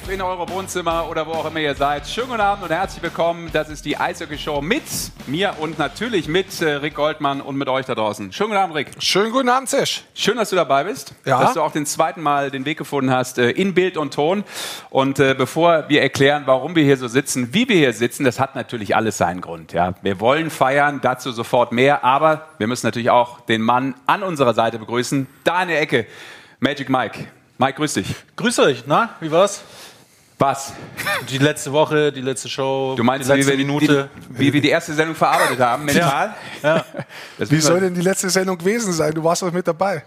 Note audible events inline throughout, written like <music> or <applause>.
live in eure Wohnzimmer oder wo auch immer ihr seid. Schönen guten Abend und herzlich willkommen. Das ist die Eishockey Show mit mir und natürlich mit äh, Rick Goldmann und mit euch da draußen. Schönen guten Abend, Rick. Schönen guten Abend, Sesh. Schön, dass du dabei bist. Ja. Dass du auch den zweiten Mal den Weg gefunden hast äh, in Bild und Ton. Und äh, bevor wir erklären, warum wir hier so sitzen, wie wir hier sitzen, das hat natürlich alles seinen Grund. Ja. Wir wollen feiern, dazu sofort mehr. Aber wir müssen natürlich auch den Mann an unserer Seite begrüßen. Da in der Ecke, Magic Mike. Mike, grüß dich. Grüß euch, na, wie war's? Was? Die letzte Woche, die letzte Show, Du meinst, die wie letzte wir, Minute. Die, wie wir die erste Sendung verarbeitet haben, mental? Ja. <laughs> Das Wie soll denn die letzte Sendung gewesen sein? Du warst doch mit dabei.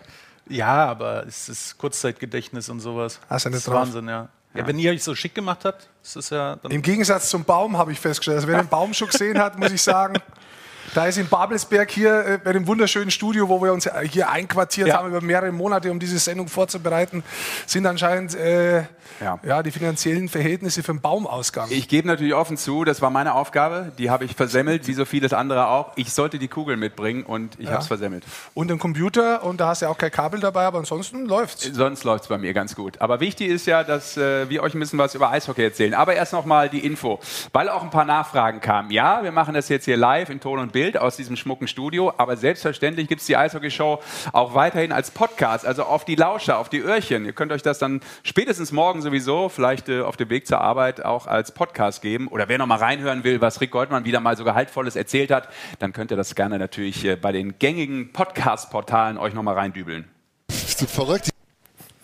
ja, aber es ist Kurzzeitgedächtnis und sowas. Hast du nicht das ist drauf? Wahnsinn, ja. ja. Wenn ihr euch so schick gemacht habt, ist es ja dann Im Gegensatz zum Baum habe ich festgestellt. Also wer den Baum schon gesehen hat, muss ich sagen, <laughs> da ist in Babelsberg hier äh, bei dem wunderschönen Studio, wo wir uns hier einquartiert Ja. haben über mehrere Monate, um diese Sendung vorzubereiten, sind anscheinend äh, Ja. ja. die finanziellen Verhältnisse für den Baum ausgegangen. Ich gebe natürlich offen zu, das war meine Aufgabe, die habe ich versemmelt, wie so vieles andere auch. Ich sollte die Kugel mitbringen und ich habe es versemmelt. Und einen Computer und da hast du ja auch kein Kabel dabei, aber ansonsten läuft's. Sonst läuft es bei mir ganz gut. Aber wichtig ist ja, dass äh, wir euch ein bisschen was über Eishockey erzählen. Aber erst noch mal die Info, weil auch ein paar Nachfragen kamen. Ja, wir machen das jetzt hier live in Ton und Bild aus diesem schmucken Studio, aber selbstverständlich gibt es die Eishockey-Show auch weiterhin als Podcast, also auf die Lauscher, auf die Öhrchen. Ihr könnt euch das dann spätestens morgen sowieso, vielleicht äh, auf dem Weg zur Arbeit, auch als Podcast geben. Oder wer noch mal reinhören will, was Rick Goldmann wieder mal so Gehaltvolles erzählt hat, dann könnt ihr das gerne natürlich äh, bei den gängigen Podcast-Portalen euch noch mal reindübeln. Bist du verrückt?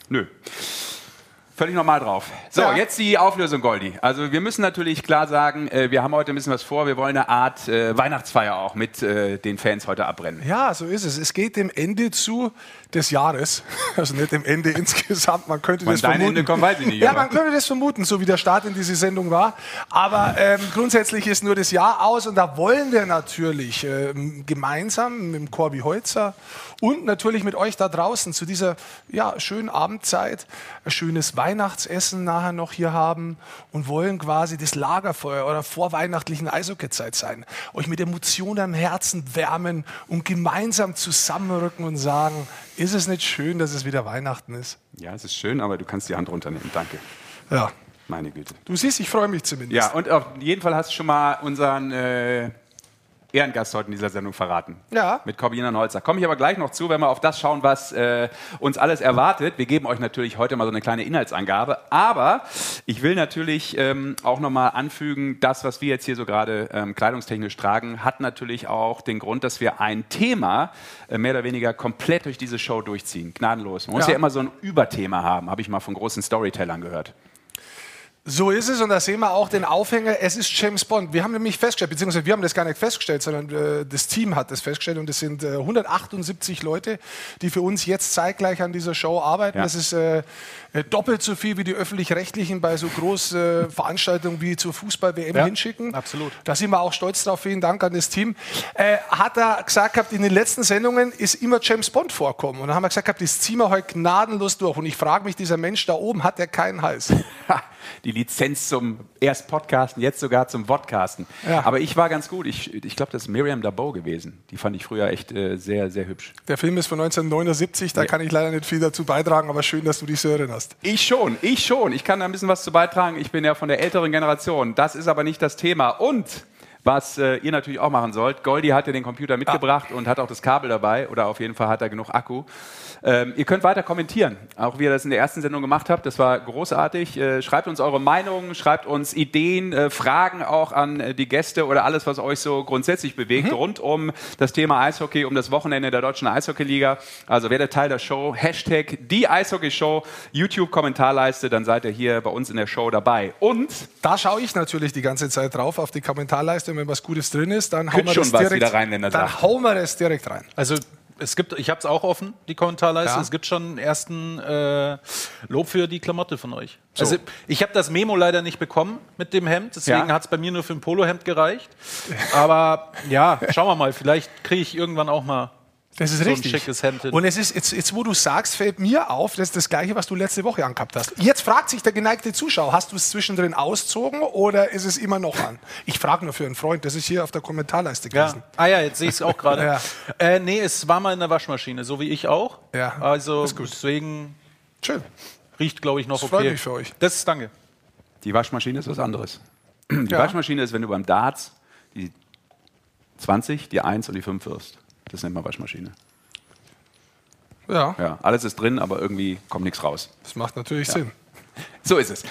Nö. Völlig normal drauf. So, Ja. jetzt die Auflösung, Goldi. Also wir müssen natürlich klar sagen, äh, wir haben heute ein bisschen was vor. Wir wollen eine Art äh, Weihnachtsfeier auch mit äh, den Fans heute abbrennen. Ja, so ist es. Es geht dem Ende zu des Jahres. <laughs> Also nicht dem Ende insgesamt. Man könnte Wann das vermuten. Ende kommt, weiß ich nicht, Ja, man könnte das vermuten, so wie der Start in diese Sendung war. Aber ähm, grundsätzlich ist nur das Jahr aus und da wollen wir natürlich ähm, gemeinsam mit dem Corby Holzer und natürlich mit euch da draußen zu dieser ja, schönen Abendzeit ein schönes Weihnachtsessen nachher noch hier haben und wollen quasi das Lagerfeuer eurer vorweihnachtlichen Eishockeyzeit sein. Euch mit Emotionen am Herzen wärmen und gemeinsam zusammenrücken und sagen, ist es nicht schön, dass es wieder Weihnachten ist? Ja, es ist schön, aber du kannst die Hand runternehmen. Danke. Ja. Meine Güte. Du siehst, ich freue mich zumindest. Ja, und auf jeden Fall hast du schon mal unseren äh, Ehrengast heute in dieser Sendung verraten. Ja. Mit Corbinian Holzer. Komme ich aber gleich noch zu, wenn wir auf das schauen, was äh, uns alles erwartet. Wir geben euch natürlich heute mal so eine kleine Inhaltsangabe. Aber ich will natürlich ähm, auch nochmal anfügen, das, was wir jetzt hier so gerade ähm, kleidungstechnisch tragen, hat natürlich auch den Grund, dass wir ein Thema äh, mehr oder weniger komplett durch diese Show durchziehen. Gnadenlos. Man muss Ja. ja immer so ein Überthema haben, habe ich mal von großen Storytellern gehört. So ist es und da sehen wir auch den Aufhänger, es ist James Bond. Wir haben nämlich festgestellt, beziehungsweise wir haben das gar nicht festgestellt, sondern äh, das Team hat das festgestellt und es sind äh, 178 Leute, die für uns jetzt zeitgleich an dieser Show arbeiten. Ja. Das ist äh, äh, doppelt so viel wie die Öffentlich-Rechtlichen bei so großen äh, Veranstaltungen wie zur Fußball-WM Ja, hinschicken. absolut. Da sind wir auch stolz drauf. Vielen Dank an das Team. Äh, hat er gesagt gehabt, in den letzten Sendungen ist immer James Bond vorkommen. Und dann haben wir gesagt gehabt, das ziehen wir heute gnadenlos durch. Und ich frage mich, dieser Mensch da oben, hat der keinen Hals? <laughs> Die Lizenz zum erst Podcasten, jetzt sogar zum Vodcasten. Ja. Aber ich war ganz gut. Ich, ich glaube, das ist Miriam Dabo gewesen. Die fand ich früher echt äh, sehr, sehr hübsch. Der Film ist von 1979, da kann ich leider nicht viel dazu beitragen, aber schön, dass du dich so erinnerst. Ich schon, ich schon. Ich kann da ein bisschen was zu beitragen. Ich bin ja von der älteren Generation. Das ist aber nicht das Thema. Und was äh, ihr natürlich auch machen sollt, Goldi hat ja den Computer mitgebracht und hat auch das Kabel dabei. Oder auf jeden Fall hat er genug Akku. Ähm, ihr könnt weiter kommentieren, auch wie ihr das in der ersten Sendung gemacht habt. Das war großartig. Äh, schreibt uns eure Meinungen, schreibt uns Ideen, äh, Fragen auch an äh, die Gäste oder alles, was euch so grundsätzlich bewegt, rund um das Thema Eishockey, um das Wochenende der Deutschen Eishockeyliga. Also werdet Teil der Show. Hashtag die Eishockey-Show, YouTube-Kommentarleiste, dann seid ihr hier bei uns in der Show dabei. Und Da schaue ich natürlich die ganze Zeit drauf auf die Kommentarleiste und wenn was Gutes drin ist, dann hauen Könnt wir schon das was, direkt, Rheinländer dann sagt. hauen wir das direkt rein. Also es gibt, ich habe es auch offen, die Kommentarleiste. Ja. Es gibt schon einen ersten äh, Lob für die Klamotte von euch. Also ich habe das Memo leider nicht bekommen mit dem Hemd, deswegen Ja. hat es bei mir nur für ein Polohemd gereicht. Aber ja, schauen wir mal, vielleicht kriege ich irgendwann auch mal Das ist so richtig. ein schickes Hemd hin. Und es ist, jetzt, jetzt, wo du sagst, fällt mir auf, das ist das Gleiche, was du letzte Woche angehabt hast. Jetzt fragt sich der geneigte Zuschauer, hast du es zwischendrin auszogen oder ist es immer noch an? Ich frage nur für einen Freund, das ist hier auf der Kommentarleiste Ja. gewesen. Ah ja, jetzt sehe ich es auch gerade. <laughs> Ja. äh, nee, es war mal in der Waschmaschine, so wie ich auch. Ja, Also ist gut. deswegen Schön. riecht, glaube ich, noch Das okay. freut mich für euch. Das ist danke. Die Waschmaschine ist was anderes. Die Ja. Waschmaschine ist, wenn du beim Darts die 20, die 1 und die 5 wirst. Das nennt man Waschmaschine. Ja, Ja, alles ist drin, aber irgendwie kommt nichts raus. das macht natürlich Sinn. <laughs> So ist es.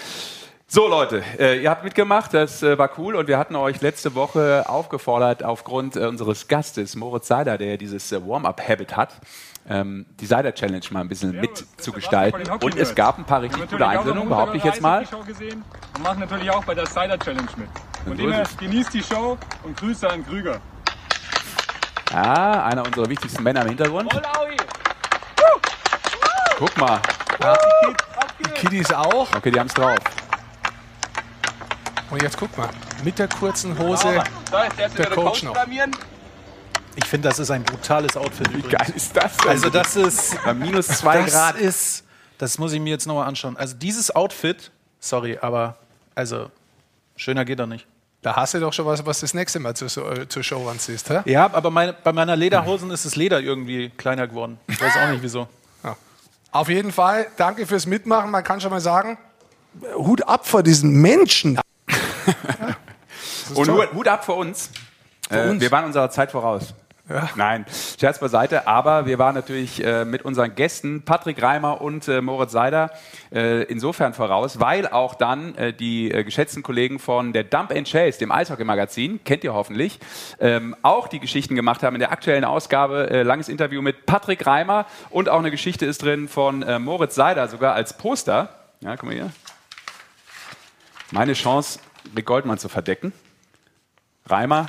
So Leute, äh, ihr habt mitgemacht, das äh, war cool und wir hatten euch letzte Woche aufgefordert, aufgrund äh, unseres Gastes Moritz Seider, der dieses äh, Warm-Up-Habit hat, ähm, die Seider-Challenge mal ein bisschen mitzugestalten. Und es gab ein paar richtig gute Einsendungen, behaupte ich jetzt mal. Gesehen und machen natürlich auch bei der Cider Challenge mit. Von so dem her genießt die Show und Grüße an Krüger. Ja, einer unserer wichtigsten Männer im Hintergrund. Guck mal. Die Kiddies auch. Okay, die haben es drauf. Und jetzt guck mal, mit der kurzen Hose der, Coach noch. Ich finde, das ist ein brutales Outfit. Wie geil ist das denn? Also das ist <laughs> bei minus zwei das Grad. ist, das muss ich mir jetzt nochmal anschauen. Also dieses Outfit, sorry, aber also schöner geht er nicht. Da hast du doch schon was, was das nächste Mal zur, zur Show anziehst. Hä? Ja, aber meine, bei meiner Lederhosen ist das Leder irgendwie kleiner geworden. Ich weiß auch nicht wieso. Auf jeden Fall, danke fürs Mitmachen. Man kann schon mal sagen, Hut ab vor diesen Menschen. <laughs> Und toll. Hut, ab für uns. äh, uns. Wir waren unserer Zeit voraus. Ja. Nein, Scherz beiseite, aber wir waren natürlich äh, mit unseren Gästen Patrick Reimer und äh, Moritz Seider äh, insofern voraus, weil auch dann äh, die äh, geschätzten Kollegen von der Dump and Chase, dem Eishockey-Magazin, kennt ihr hoffentlich, ähm, auch die Geschichten gemacht haben in der aktuellen Ausgabe. Äh, langes Interview mit Patrick Reimer und auch eine Geschichte ist drin von Moritz Seider, sogar als Poster. Ja, guck mal hier. Meine Chance, Rick Goldmann zu verdecken. Reimer,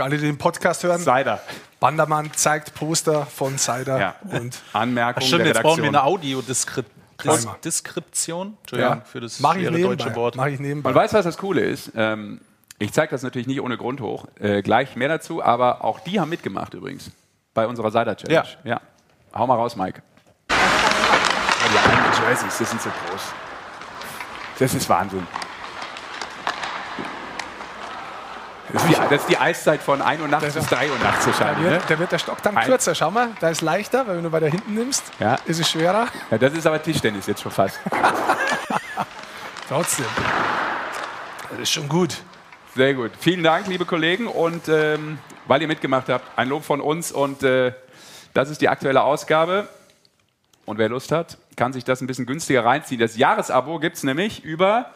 Für alle, die den Podcast hören, Seider. Bandermann zeigt Poster von Cider Ja. und Anmerkung Stimmt, der jetzt brauchen wir eine Audiodeskription. Deskription? Entschuldigung Ja. für das Mach ich nebenbei. deutsche Wort. Mach ich nebenbei. Weißt du, was das Coole ist? Ähm, ich zeige das natürlich nicht ohne Grund hoch. Äh, gleich mehr dazu, aber auch die haben mitgemacht übrigens. Bei unserer Cider Challenge. Ja. Hau mal raus, Mike. Ja, die einen Jerseys, das sind so groß. Das ist Wahnsinn. Das ist die, das ist die Eiszeit von 1 Uhr nachts bis 3 Uhr nachts Da wahrscheinlich. Ne? wird, da wird der Stock dann kürzer. Schau mal, da ist leichter, weil wenn du weiter hinten nimmst, Ja. ist es schwerer. Ja, das ist aber Tischtennis jetzt schon fast. <laughs> Trotzdem. Das ist schon gut. Sehr gut. Vielen Dank, liebe Kollegen. Und ähm, weil ihr mitgemacht habt, ein Lob von uns. Und äh, das ist die aktuelle Ausgabe. Und wer Lust hat, kann sich das ein bisschen günstiger reinziehen. Das Jahresabo gibt es nämlich über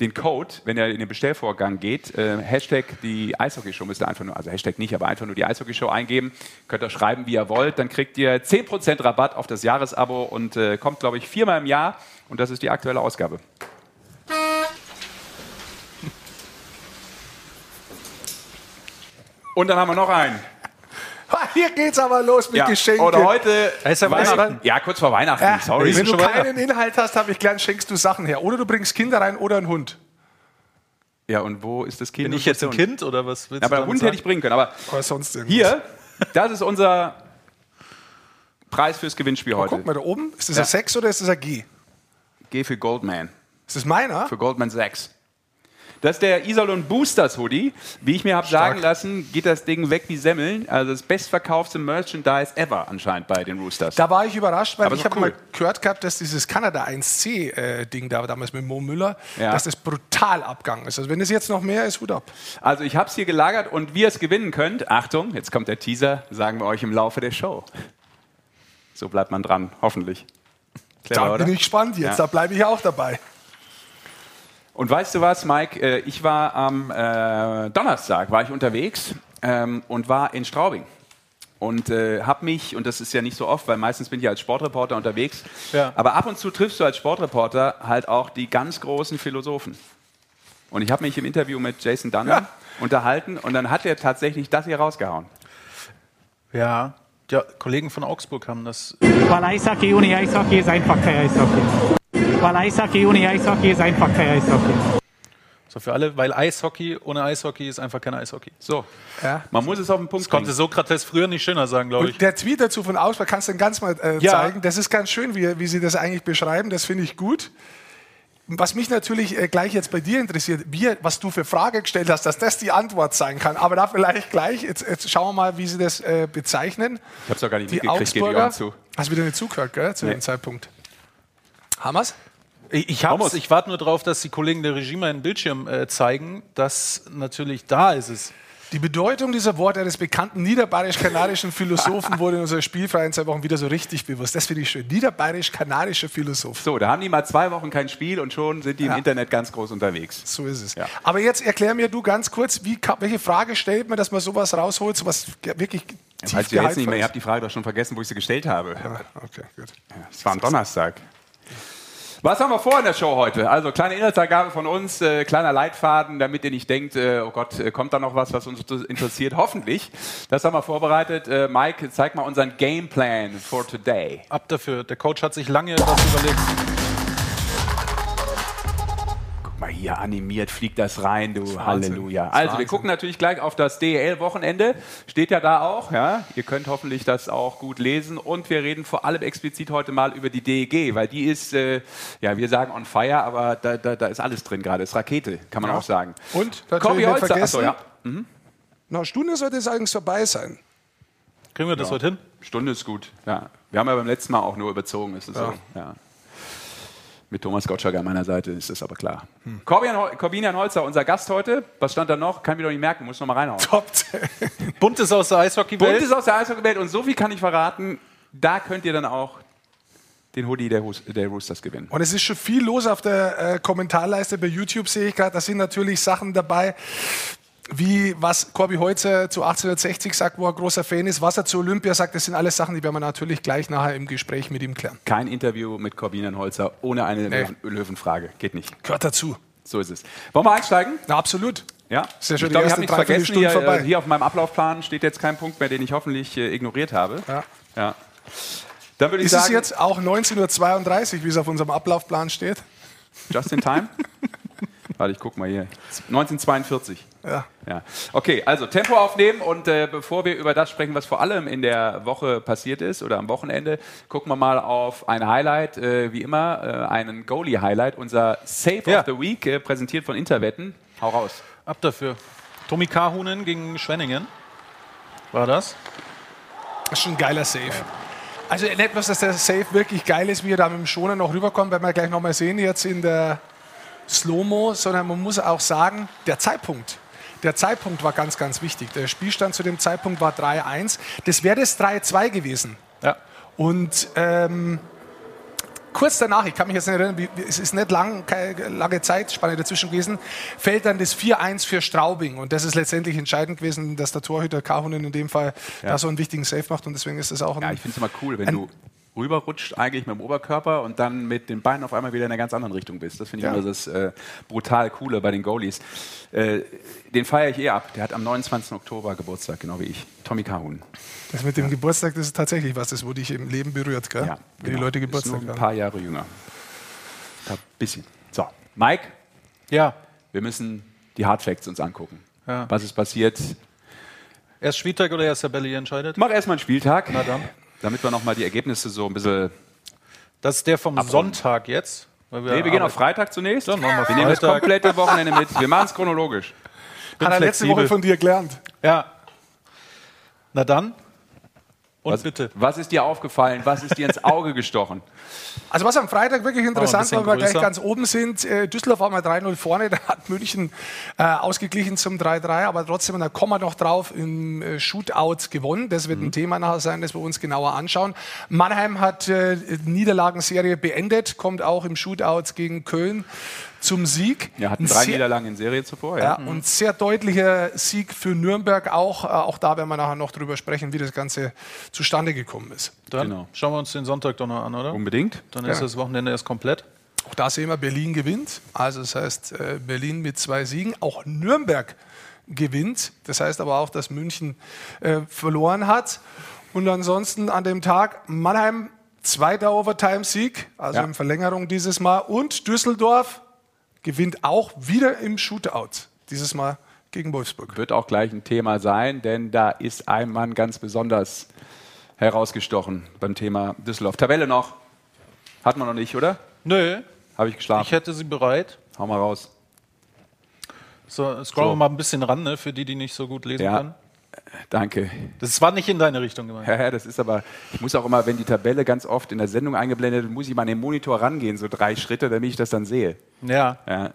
den Code, wenn er in den Bestellvorgang geht. Äh, Hashtag die Eishockey-Show müsst ihr einfach nur, also Hashtag nicht, aber einfach nur die Eishockey-Show eingeben. Könnt ihr schreiben, wie ihr wollt. Dann kriegt ihr 10% Rabatt auf das Jahresabo und äh, kommt, glaube ich, viermal im Jahr. Und das ist die aktuelle Ausgabe. Und dann haben wir noch einen. Hier geht's aber los mit Ja, Geschenken. Oder heute. Ist ja Weihnachten. Ja, kurz vor Weihnachten. Ja, Sorry. wenn du schon weiter. keinen Inhalt hast, habe ich gern, schenkst du Sachen her. Oder du bringst Kinder rein oder einen Hund. Ja, und wo ist das Kind? Bin ich jetzt ein? Kind oder was willst Ja, aber du damit Hund hätte ich bringen können. Aber Oder sonst irgendwas. hier, das ist unser Preis fürs Gewinnspiel heute. Guck mal da oben. Ist das Ja. ein 6 oder ist das ein G? Geh für Goldman. Ist das meiner? Für Goldman Sachs. Das ist der Iserlohn Boosters Hoodie. Wie ich mir habe sagen lassen, geht das Ding weg wie Semmeln. Also das bestverkaufte Merchandise ever anscheinend bei den Roosters. Da war ich überrascht, weil Aber ich habe cool. mal gehört gehabt, dass dieses Kanada 1C-Ding da damals mit Mo Müller, Ja. dass das brutal abgegangen ist. Also wenn es jetzt noch mehr ist, Hut ab. Also ich habe es hier gelagert und wie ihr es gewinnen könnt, Achtung, jetzt kommt der Teaser, sagen wir euch im Laufe der Show. So bleibt man dran, hoffentlich. Clever, Da bin ich gespannt jetzt, Ja. da bleibe ich auch dabei. Und weißt du was, Mike? Äh, Ich war am äh, Donnerstag war ich unterwegs ähm, und war in Straubing und äh, habe mich und das ist ja nicht so oft, weil meistens bin ich als Sportreporter unterwegs. Ja. Aber ab und zu triffst du als Sportreporter halt auch die ganz großen Philosophen. Und ich habe mich im Interview mit Jason Dunham Ja. unterhalten und dann hat er tatsächlich das hier rausgehauen. Ja, ja, Kollegen von Augsburg haben das. Weil Eishockey ohne Eishockey ist einfach kein Eishockey. Weil Eishockey ohne Eishockey ist einfach kein Eishockey. So für alle, weil Eishockey ohne Eishockey ist einfach kein Eishockey. So, Ja. man muss es auf den Punkt Das konnte. Sokrates früher nicht schöner sagen, glaube ich. Und der Tweet dazu von Augsburg, kannst du den ganz mal äh, Ja. zeigen? Das ist ganz schön, wie, wie sie das eigentlich beschreiben. Das finde ich gut. Was mich natürlich äh, gleich jetzt bei dir interessiert, wie, was du für Frage gestellt hast, dass das die Antwort sein kann. Aber da vielleicht gleich, jetzt, jetzt schauen wir mal, wie sie das äh, bezeichnen. Ich habe es doch gar nicht Die mitgekriegt, gebe ich auch zu. hast wieder nicht zugehört, gell, zu Nee. dem Zeitpunkt. Wir's? Ich, ich, hab's, Vamos. ich warte nur darauf, dass die Kollegen der Regie meinen Bildschirm äh, zeigen, dass natürlich da ist es. Die Bedeutung dieser Worte eines bekannten niederbayerisch-kanadischen Philosophen <laughs> wurde in unserer spielfreien zwei Wochen wieder so richtig bewusst. Das finde ich schön. Niederbayerisch-kanadischer Philosoph. So, da haben die mal zwei Wochen kein Spiel und schon sind die im Ja. Internet ganz groß unterwegs. So ist es. Ja. Aber jetzt erklär mir du ganz kurz, wie, welche Frage stellt man, dass man sowas rausholt, sowas wirklich tief Falls ihr jetzt nicht mehr, ihr habt die Frage doch schon vergessen, wo ich sie gestellt habe. Ah, Okay, gut. Es war am Donnerstag. Was haben wir vor in der Show heute? Also kleine Inhaltsangabe von uns, äh, kleiner Leitfaden, damit ihr nicht denkt, äh, oh Gott, äh, kommt da noch was, was uns interessiert? Hoffentlich. Das haben wir vorbereitet. Äh, Mike, zeig mal unseren Gameplan for today. Ab dafür. Der Coach hat sich lange was überlegt. Hier, animiert fliegt das rein, du Wahnsinn. Halleluja. Das Also wir gucken natürlich gleich auf das DEL-Wochenende. Steht ja da auch. Ja? Ihr könnt hoffentlich das auch gut lesen. Und wir reden vor allem explizit heute mal über die DEG, weil die ist, äh, ja, wir sagen on fire, aber da, da, da ist alles drin gerade. Ist Rakete, kann man auch sagen. Und Holzer, vergessen, achso, ja. nach einer Stunde sollte es eigentlich vorbei sein. Kriegen wir das heute hin? Stunde ist gut. Ja. Wir haben ja beim letzten Mal auch nur überzogen, ist es so. Ja. Mit Thomas Gottschalk an meiner Seite ist das aber klar. Hm. Corbinian, Corbinian Holzer, unser Gast heute. Was stand da noch? Kann ich mir doch nicht merken, muss noch mal reinhauen. Top 10. Buntes aus der Eishockeywelt. Bunt ist aus der Eishockeywelt und so viel kann ich verraten, da könnt ihr dann auch den Hoodie der, der Roosters gewinnen. Und es ist schon viel los auf der äh, Kommentarleiste bei YouTube, sehe ich gerade. Da sind natürlich Sachen dabei, wie was Corby Holzer zu 1860 sagt, wo er großer Fan ist, was er zu Olympia sagt. Das sind alles Sachen, die werden wir natürlich gleich nachher im Gespräch mit ihm klären. Kein Interview mit Corbinian Holzer ohne eine Nee. Löwen Löwenfrage. Geht nicht. Gehört dazu. So ist es. Wollen wir einsteigen? Na, absolut. Ja. Ist ja schon ich glaube, ich habe nichts vergessen. Hier, vorbei. äh, hier auf meinem Ablaufplan steht jetzt kein Punkt mehr, den ich hoffentlich äh, ignoriert habe. Ja. ja. Dann würde ich Ist es sagen, jetzt auch 19.32 Uhr, wie es auf unserem Ablaufplan steht? just in time? <laughs> Warte, ich guck mal hier. 1942. Ja. Ja. Okay, also Tempo aufnehmen und äh, bevor wir über das sprechen, was vor allem in der Woche passiert ist oder am Wochenende, gucken wir mal auf ein Highlight, äh, wie immer, äh, einen Goalie-Highlight, unser Save Ja. of the Week, äh, präsentiert von Interwetten. Hau raus. Ab dafür. Tommy Kahunen gegen Schwenningen. War das? Das ist schon ein geiler Save. Also nicht bloß, dass der Save wirklich geil ist, wie er da mit dem Schoner noch rüberkommt, werden wir gleich nochmal sehen jetzt in der Slow-Mo, sondern man muss auch sagen, der Zeitpunkt. Der Zeitpunkt war ganz, ganz wichtig. Der Spielstand zu dem Zeitpunkt war 3-1. Das wäre das 3-2 gewesen. Ja. Und ähm, kurz danach, ich kann mich jetzt nicht erinnern, es ist nicht lang, keine lange Zeitspanne dazwischen gewesen, fällt dann das 4-1 für Straubing. Und das ist letztendlich entscheidend gewesen, dass der Torhüter Kahunen in dem Fall da so einen wichtigen Save macht. Und deswegen ist das auch ein. Ja, ich finde es immer cool, wenn du rüberrutscht eigentlich mit dem Oberkörper und dann mit den Beinen auf einmal wieder in einer ganz anderen Richtung bist. Das finde ich Ja. immer das äh, brutal Coole bei den Goalies. Äh, den feiere ich eh ab. Der hat am 29. Oktober Geburtstag, genau wie ich. Tommy Kahun. das mit dem Geburtstag, das ist tatsächlich was, das wurde ich im Leben berührt, gell? Ja, Wenn genau. die Leute Ist Geburtstag nur ein paar Jahre jünger. Ein bisschen. So, Mike, Ja. wir müssen die Hard Facts uns angucken. Ja. Was ist passiert? Erst Spieltag oder erst Tabelle entscheidet? Mach erstmal einen Spieltag, Na dann. Damit wir nochmal die Ergebnisse so ein bisschen. Das ist der vom Sonntag jetzt. weil Nee, wir gehen auf. Freitag zunächst. Dann machen wir wir nehmen das Freitag. komplette Wochenende mit. Wir machen es chronologisch. Hat er letzte. Woche von dir gelernt. Ja. Na dann. Und Was, bitte. was ist dir aufgefallen? Was ist dir ins Auge gestochen? <laughs> Also was am Freitag wirklich interessant war, weil wir gleich ganz oben sind. Äh, Düsseldorf war mal 3-0 vorne, <laughs> da hat München äh, ausgeglichen zum 3-3, aber trotzdem, da kommen wir noch drauf, im äh, Shootout gewonnen. Das Mhm. wird ein Thema nachher sein, das wir uns genauer anschauen. Mannheim hat äh, Niederlagenserie beendet, kommt auch im Shootout gegen Köln zum Sieg. Wir hatten drei sehr- Niederlagen in Serie zuvor. ja, Ja. und sehr deutlicher Sieg für Nürnberg auch. Äh, auch da werden wir nachher noch drüber sprechen, wie das Ganze zustande gekommen ist. Dann Genau. schauen wir uns den Sonntag doch noch an, oder? Unbedingt. Dann ist Ja. das Wochenende erst komplett. Auch da sehen wir, Berlin gewinnt. Also das heißt, äh, Berlin mit zwei Siegen. Auch Nürnberg gewinnt. Das heißt aber auch, dass München äh, verloren hat. Und ansonsten an dem Tag Mannheim zweiter Overtime-Sieg, also Ja. in Verlängerung dieses Mal. Und Düsseldorf gewinnt auch wieder im Shootout. Dieses Mal gegen Wolfsburg. Wird auch gleich ein Thema sein, denn da ist ein Mann ganz besonders herausgestochen beim Thema Düsseldorf. Tabelle noch. Hatten wir noch nicht, oder? Nö, Habe ich geschlafen. ich hätte sie bereit. Hau mal raus. So, scrollen So. wir mal ein bisschen ran, ne, für die, die nicht so gut lesen Ja. können. Danke. Das war nicht in deine Richtung gemeint. Ja, ja, das ist aber, ich muss auch immer, wenn die Tabelle ganz oft in der Sendung eingeblendet wird, muss ich mal an den Monitor rangehen, so drei Schritte, damit ich das dann sehe. Ja. Ja.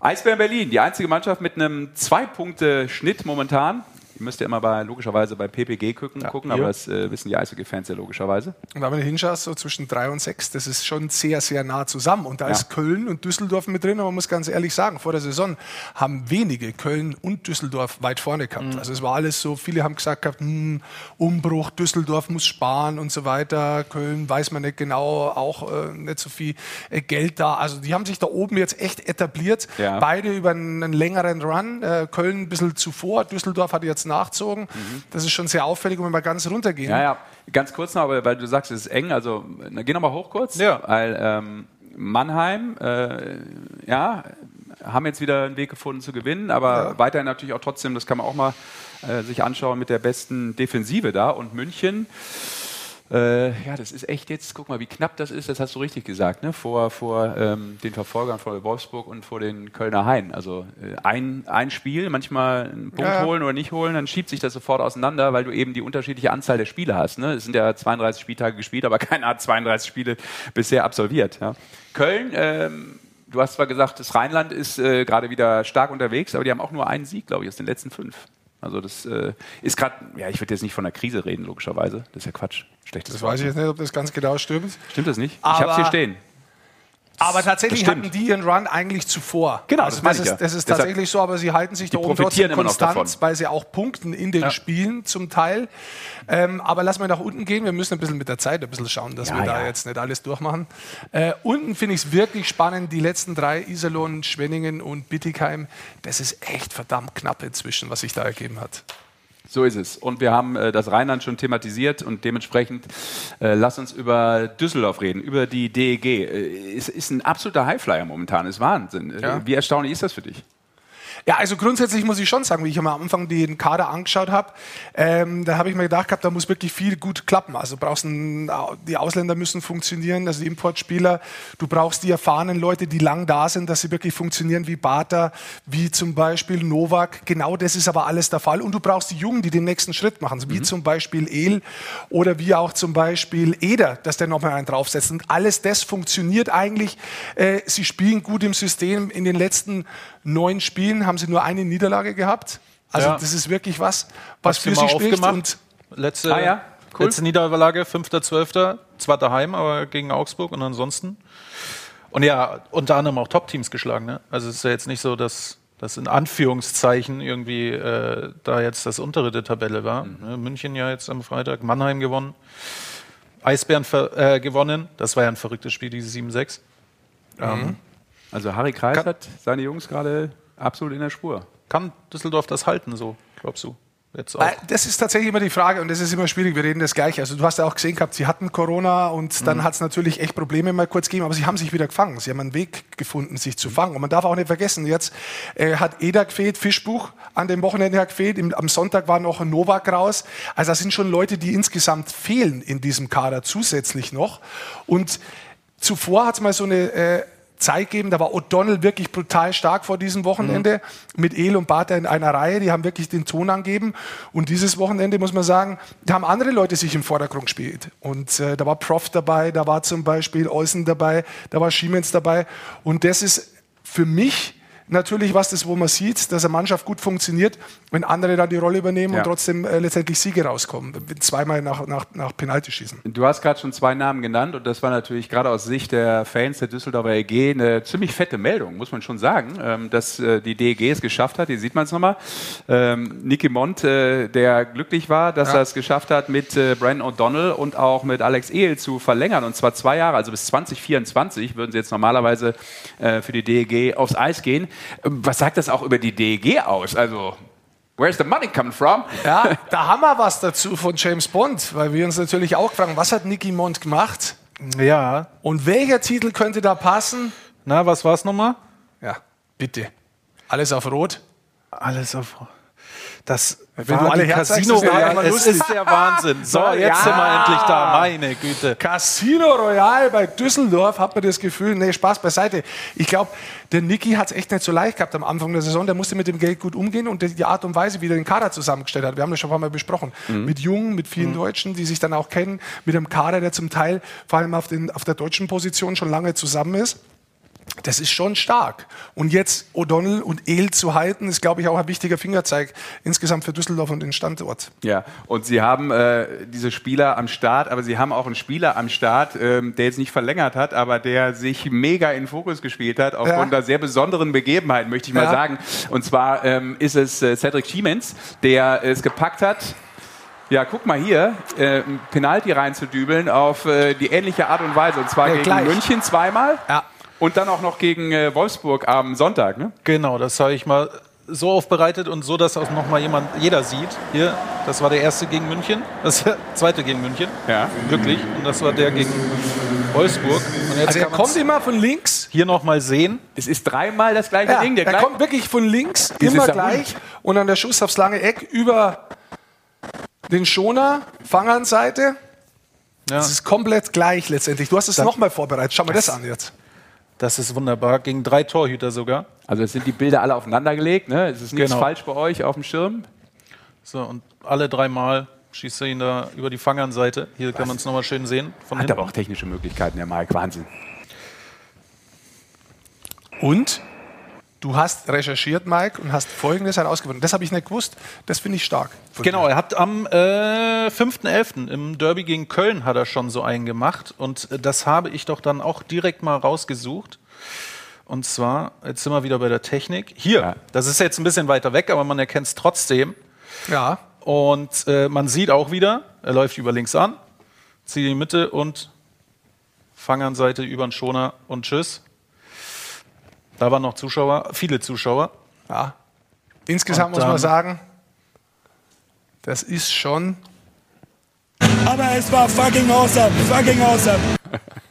Eisbären Berlin, die einzige Mannschaft mit einem Zwei-Punkte-Schnitt momentan. Ihr müsst ja immer bei, logischerweise bei PPG gucken, gucken aber das äh, wissen die Eishockey-Fans ja logischerweise. Und wenn du hinschaust, so zwischen drei und sechs, das ist schon sehr, sehr nah zusammen. Und da ist Köln und Düsseldorf mit drin. Und man muss ganz ehrlich sagen, vor der Saison haben wenige Köln und Düsseldorf weit vorne gehabt. Mhm. Also es war alles so, viele haben gesagt gehabt, hm, Umbruch, Düsseldorf muss sparen und so weiter. Köln weiß man nicht genau, auch äh, nicht so viel äh, Geld da. Also die haben sich da oben jetzt echt etabliert. Ja. Beide über einen, einen längeren Run. Äh, Köln ein bisschen zuvor, Düsseldorf hat jetzt nachgezogen. Das ist schon sehr auffällig, wenn wir mal ganz runtergehen. Ja, ja, ganz kurz noch, aber weil du sagst, es ist eng, also na, geh noch mal hoch kurz. Ja. Weil ähm, Mannheim, äh, ja, haben jetzt wieder einen Weg gefunden zu gewinnen, aber weiterhin natürlich auch trotzdem, das kann man auch mal äh, sich anschauen, mit der besten Defensive da. Und München, äh, ja, das ist echt jetzt, guck mal, wie knapp das ist, das hast du richtig gesagt, ne? vor, vor ähm, den Verfolgern, vor Wolfsburg und vor den Kölner Hain. Also äh, ein, ein Spiel, manchmal einen Punkt ja. holen oder nicht holen, dann schiebt sich das sofort auseinander, weil du eben die unterschiedliche Anzahl der Spiele hast. Ne? Es sind ja 32 Spieltage gespielt, aber <laughs> keiner hat 32 Spiele bisher absolviert. Ja? Köln, ähm, du hast zwar gesagt, das Rheinland ist äh, gerade wieder stark unterwegs, aber die haben auch nur einen Sieg, glaube ich, aus den letzten fünf. Also das äh, ist gerade, ja, ich würde jetzt nicht von der Krise reden, logischerweise. Das ist ja Quatsch. Schlechtes Das weiß ich jetzt nicht, ob das ganz genau stimmt. Stimmt das nicht? ich habe es hier stehen. Aber tatsächlich Das stimmt. hatten die ihren Run eigentlich zuvor. Genau, also das das, ist, ja. das ist Deshalb- tatsächlich so, aber sie halten sich da oben trotzdem konstant, weil sie auch punkten in den Spielen zum Teil. Ähm, aber lass mal nach unten gehen. Wir müssen ein bisschen mit der Zeit ein bisschen schauen, dass Ja, wir da ja. jetzt nicht alles durchmachen. Äh, unten finde ich es wirklich spannend. Die letzten drei, Iserlohn, Schwenningen und Bittigheim, das ist echt verdammt knapp inzwischen, was sich da ergeben hat. So ist es. Und wir haben äh, das Rheinland schon thematisiert und dementsprechend äh, lass uns über Düsseldorf reden, über die DEG. Äh, ist, ist ein absoluter Highflyer momentan, ist Wahnsinn. Äh, Ja. Wie erstaunlich ist das für dich? Ja, also grundsätzlich muss ich schon sagen, wie ich am Anfang den Kader angeschaut habe, ähm, da habe ich mir gedacht gehabt, da muss wirklich viel gut klappen. Also brauchst einen, die Ausländer müssen funktionieren, also die Importspieler. Du brauchst die erfahrenen Leute, die lang da sind, dass sie wirklich funktionieren, wie Bata, wie zum Beispiel Novak. Genau das ist aber alles der Fall. Und du brauchst die Jungen, die den nächsten Schritt machen, wie zum Beispiel El oder wie auch zum Beispiel Eder, dass der nochmal einen draufsetzt. Und alles das funktioniert eigentlich. Äh, sie spielen gut im System. In den letzten neun Spielen haben sie nur eine Niederlage gehabt. Also Ja. das ist wirklich was, was Hast für sie spricht. aufgemacht? Und Letzte, Ah ja, cool. letzte Niederlage, 5.12., zwar daheim, aber gegen Augsburg und ansonsten. Und ja, unter anderem auch Top-Teams geschlagen. Ne? Also es ist ja jetzt nicht so, dass das in Anführungszeichen irgendwie äh, da jetzt das untere der Tabelle war. Mhm. Ne? München ja jetzt am Freitag, Mannheim gewonnen, Eisbären äh, gewonnen. Das war ja ein verrücktes Spiel, diese 7-6. Also Harry Kreis hat seine Jungs gerade absolut in der Spur. Kann Düsseldorf das halten, so, glaubst du? Jetzt auch. Das ist tatsächlich immer die Frage und das ist immer schwierig. Wir reden das gleiche. Also du hast ja auch gesehen gehabt, sie hatten Corona und Mhm. dann hat es natürlich echt Probleme mal kurz gegeben, aber sie haben sich wieder gefangen. Sie haben einen Weg gefunden, sich zu fangen. Und man darf auch nicht vergessen, jetzt äh, hat Eder gefehlt, Fischbuch an dem Wochenende hat gefehlt, Im, am Sonntag war noch ein Novak raus. Also das sind schon Leute, die insgesamt fehlen in diesem Kader zusätzlich noch. Und zuvor hat es mal so eine äh, Zeit gegeben, da war O'Donnell wirklich brutal stark vor diesem Wochenende mit El und Bata in einer Reihe, die haben wirklich den Ton angegeben. Und dieses Wochenende muss man sagen, da haben andere Leute sich im Vordergrund gespielt. Und äh, da war Prof dabei, da war zum Beispiel Olsen dabei, da war Schiemens dabei. Und das ist für mich natürlich was, das wo man sieht, dass eine Mannschaft gut funktioniert, wenn andere dann die Rolle übernehmen Ja. und trotzdem äh, letztendlich Siege rauskommen, zweimal nach, nach, nach Penalty schießen. Du hast gerade schon zwei Namen genannt und das war natürlich gerade aus Sicht der Fans der Düsseldorfer EG eine ziemlich fette Meldung, muss man schon sagen, ähm, dass äh, die DEG es geschafft hat. Hier sieht man es nochmal. Ähm, Nicky Mont, äh, der glücklich war, dass er es geschafft hat, mit äh, Brandon O'Donnell und auch mit Alex Ehl zu verlängern und zwar zwei Jahre, also bis 2024 würden sie jetzt normalerweise äh, für die DEG aufs Eis gehen. Ähm, Was sagt das auch über die DEG aus? Also, where's the money coming from? Ja, da haben wir was dazu von James Bond, weil wir uns natürlich auch fragen, was hat Nicky Mont gemacht ja, und welcher Titel könnte da passen? na, was war's nochmal? Ja, bitte. Alles auf Rot. Alles auf. Das Wenn war du alle Casino Royale. Es ist der Wahnsinn. So, jetzt Ja. sind wir endlich da. Meine Güte. Casino Royal bei Düsseldorf hat man das Gefühl, nee, Spaß beiseite. Ich glaube, der Niki hat es echt nicht so leicht gehabt am Anfang der Saison. Der musste mit dem Geld gut umgehen und die Art und Weise, wie er den Kader zusammengestellt hat. Wir haben das schon ein paar Mal besprochen. Mit Jungen, mit vielen Deutschen, die sich dann auch kennen, mit einem Kader, der zum Teil vor allem auf, den, auf der deutschen Position schon lange zusammen ist. Das ist schon stark. Und jetzt O'Donnell und El zu halten, ist, glaube ich, auch ein wichtiger Fingerzeig insgesamt für Düsseldorf und den Standort. Ja, und sie haben äh, diese Spieler am Start, aber sie haben auch einen Spieler am Start, ähm, der jetzt nicht verlängert hat, aber der sich mega in Fokus gespielt hat, aufgrund Ja. einer sehr besonderen Begebenheit, möchte ich mal Ja. sagen. Und zwar ähm, ist es äh, Cedric Schiemens, der es gepackt hat, ja, guck mal hier, äh, ein Penalty reinzudübeln auf äh, die ähnliche Art und Weise. Und zwar Ja, gegen gleich. München zweimal Ja. Und dann auch noch gegen äh, Wolfsburg am Sonntag. Ne? Genau, das habe ich mal so aufbereitet und so, dass auch noch mal jemand, jeder sieht. Hier, das war der erste gegen München, das <laughs> zweite gegen München. Ja. Glücklich. Und das war der gegen Wolfsburg. Und jetzt Also er kommt immer von links. hier noch mal sehen. Es ist dreimal das gleiche Ja, Ding. Der er kommt wirklich von links, Das immer gleich. Und dann der Schuss aufs lange Eck über den Schoner, Fangernseite. Ja, Das ist komplett gleich letztendlich. Du hast es nochmal vorbereitet. Schau mal das an jetzt. Das ist wunderbar. Gegen drei Torhüter sogar. Also es sind die Bilder alle aufeinander gelegt. Ne? Es ist nichts Genau. falsch bei euch auf dem Schirm. So, und alle dreimal schießt er ihn da über die Fangernseite. Hier kann man es nochmal schön sehen. Von Hat hinten. aber auch technische Möglichkeiten, der Mike. Wahnsinn. Und du hast recherchiert, Mike, und hast Folgendes herausgefunden. Das habe ich nicht gewusst. Das finde ich stark. Genau, er hat am äh, 5.11. im Derby gegen Köln hat er schon so einen gemacht. Und äh, das habe ich doch dann auch direkt mal rausgesucht. Und zwar, jetzt sind wir wieder bei der Technik. Hier, Ja. das ist jetzt ein bisschen weiter weg, aber man erkennt es trotzdem. Ja. Und äh, man sieht auch wieder, er läuft über links an, zieht in die Mitte und Fangernseite über den Schoner und tschüss. Da waren noch Zuschauer, viele Zuschauer. ja. Insgesamt Und muss man sagen, das ist schon. Aber es war fucking awesome, fucking awesome. <laughs>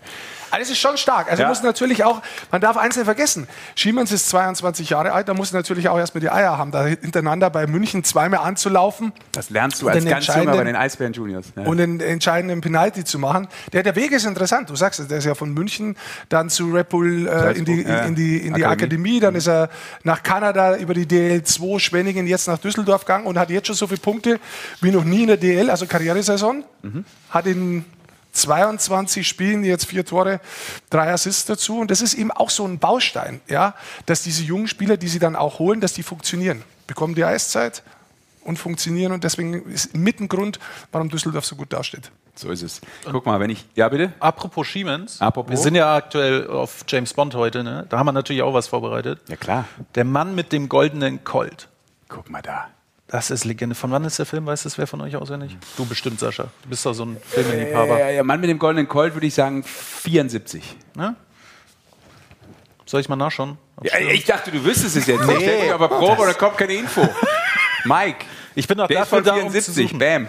Also das ist schon stark. Also Ja. muss natürlich auch, man darf eins nicht vergessen. Schiemens ist 22 Jahre alt, da muss natürlich auch erstmal die Eier haben, da hintereinander bei München zweimal anzulaufen Das lernst du als ganz junger bei den Eisbären Juniors. Ja. und den entscheidenden Penalty zu machen. Der, der Weg ist interessant. Du sagst es, der ist ja von München dann zu Red Bull äh, in, die, in, in die, in die Akademie. Akademie. Dann ist er nach Kanada über die DL2 Schwenningen jetzt nach Düsseldorf gegangen und hat jetzt schon so viele Punkte wie noch nie in der DL, also Karrieresaison. Mhm. Hat in 22 Spielen jetzt vier Tore, drei Assists dazu. Und das ist eben auch so ein Baustein, ja, dass diese jungen Spieler, die sie dann auch holen, dass die funktionieren. Bekommen die Eiszeit und funktionieren. Und deswegen ist mit ein Grund, warum Düsseldorf so gut dasteht. so ist es. Guck mal, wenn ich. Ja, bitte? Apropos Siemens, Apropos? wir sind ja aktuell auf James Bond heute, ne? da haben wir natürlich auch was vorbereitet. Ja, klar. Der Mann mit dem goldenen Colt. Guck mal da. Das ist Legende. Von wann ist der Film? Weiß das wer von euch auswendig? Du bestimmt, Sascha. Du bist doch so ein Filmliebhaber. Ja, ja, Mann mit dem goldenen Colt würde ich sagen 74. Ne? Soll ich mal nachschauen? Ja, ich dachte, du wüsstest es jetzt. Nee. Ich mich aber Probe da kommt keine Info. <laughs> Mike, ich bin doch der ist dafür von da, um zu 74. suchen. Bam.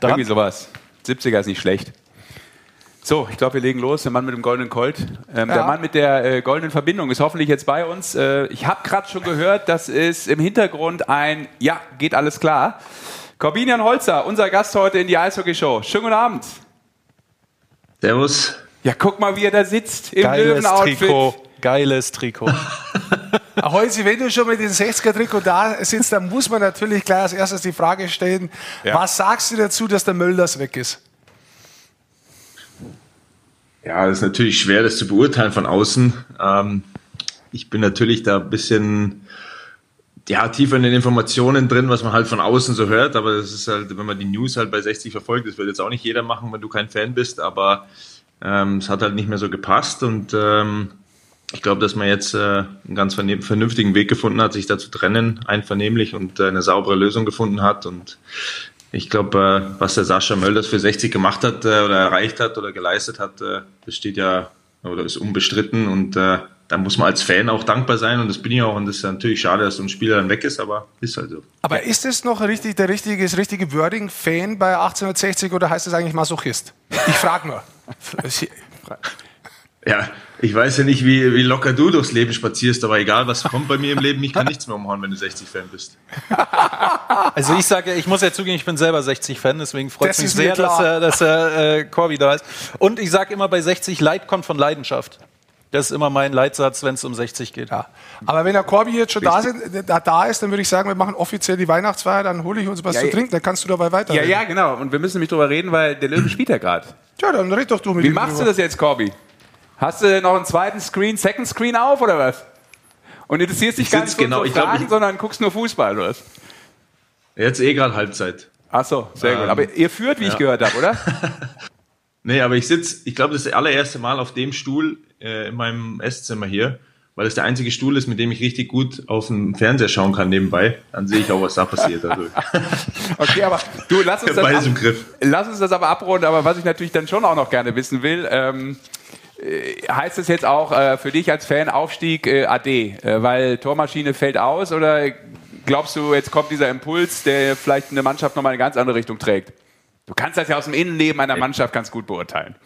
Dann- Irgendwie sowas. 70er ist nicht schlecht. So, ich glaube, wir legen los. Der Mann mit dem goldenen Colt. Ähm, Der Ja. Mann mit der äh, goldenen Verbindung ist hoffentlich jetzt bei uns. Äh, ich habe gerade schon gehört, das ist im Hintergrund ein, ja, geht alles klar. Corbinian Holzer, unser Gast heute in die Eishockey-Show. Schönen guten Abend. Servus. Ja, guck mal, wie er da sitzt im Geiles Löwen-Outfit. Trikot. Geiles Trikot. Holzi, wenn du schon mit dem 60er-Trikot da sitzt, dann muss man natürlich gleich als erstes die Frage stellen, Ja. was sagst du dazu, dass der Mölders weg ist? Ja, das ist natürlich schwer, das zu beurteilen von außen. Ähm, ich bin natürlich da ein bisschen ja, tiefer in den Informationen drin, was man halt von außen so hört. Aber das ist halt, wenn man die News halt bei 60 verfolgt, das wird jetzt auch nicht jeder machen, wenn du kein Fan bist. Aber ähm, es hat halt nicht mehr so gepasst. Und ähm, ich glaube, dass man jetzt äh, einen ganz vernünftigen Weg gefunden hat, sich da zu trennen, einvernehmlich und äh, eine saubere Lösung gefunden hat. Und ich glaube, äh, was der Sascha Mölders für 60 gemacht hat äh, oder erreicht hat oder geleistet hat, äh, das steht ja oder ist unbestritten und da muss man als Fan auch dankbar sein und das bin ich auch und das ist natürlich schade, dass so ein Spieler dann weg ist, aber ist halt so. Aber ist es noch richtig, der richtige, das richtige Wording Fan bei 1860 oder heißt es eigentlich Masochist? Ich frage nur. <laughs> Ja, ich weiß ja nicht, wie, wie locker du durchs Leben spazierst, aber egal, was kommt bei mir im Leben, ich kann nichts mehr umhauen, wenn du 60-Fan bist. <laughs> Also ich sage, ich muss ja zugeben, ich bin selber 60-Fan, deswegen freut es mich sehr, dass, er, dass er äh, Corby da ist. Und ich sage immer bei 60, Leid kommt von Leidenschaft. Das ist immer mein Leitsatz, wenn es um 60 geht. Ja. Aber wenn der Corby jetzt schon da, sind, da, da ist, dann würde ich sagen, wir machen offiziell die Weihnachtsfeier, dann hole ich uns was Ja, zu ja. trinken, dann kannst du dabei weiter. Ja, ja, genau. Und wir müssen nämlich drüber reden, weil der Löwe spielt ja gerade. Tja, dann red doch du mit Wie ihm machst du drüber. das jetzt, Corby? Hast du noch einen zweiten Screen, Second Screen auf oder was? Und interessierst dich Ich gar nicht für genau, unsere ich glaub, Fragen, ich- sondern guckst nur Fußball, oder was? Jetzt eh gerade Halbzeit. Ach so, sehr gut. Ähm, Aber ihr führt, wie ich gehört habe, oder? <laughs> Nee, aber ich sitze, ich glaube, das ist das allererste Mal auf dem Stuhl äh, in meinem Esszimmer hier, weil es der einzige Stuhl ist, mit dem ich richtig gut auf den Fernseher schauen kann nebenbei. Dann sehe ich auch, was da passiert. Also, <laughs> Okay, aber du, lass <laughs> uns, das ab, Griff. lass uns das aber abrunden. Aber was ich natürlich dann schon auch noch gerne wissen will, ähm, äh, heißt es jetzt auch äh, für dich als Fan Aufstieg äh, AD, äh, weil Tormaschine fällt aus oder glaubst du, jetzt kommt dieser Impuls, der vielleicht eine Mannschaft nochmal in eine ganz andere Richtung trägt? Du kannst das ja aus dem Innenleben einer Mannschaft ganz gut beurteilen.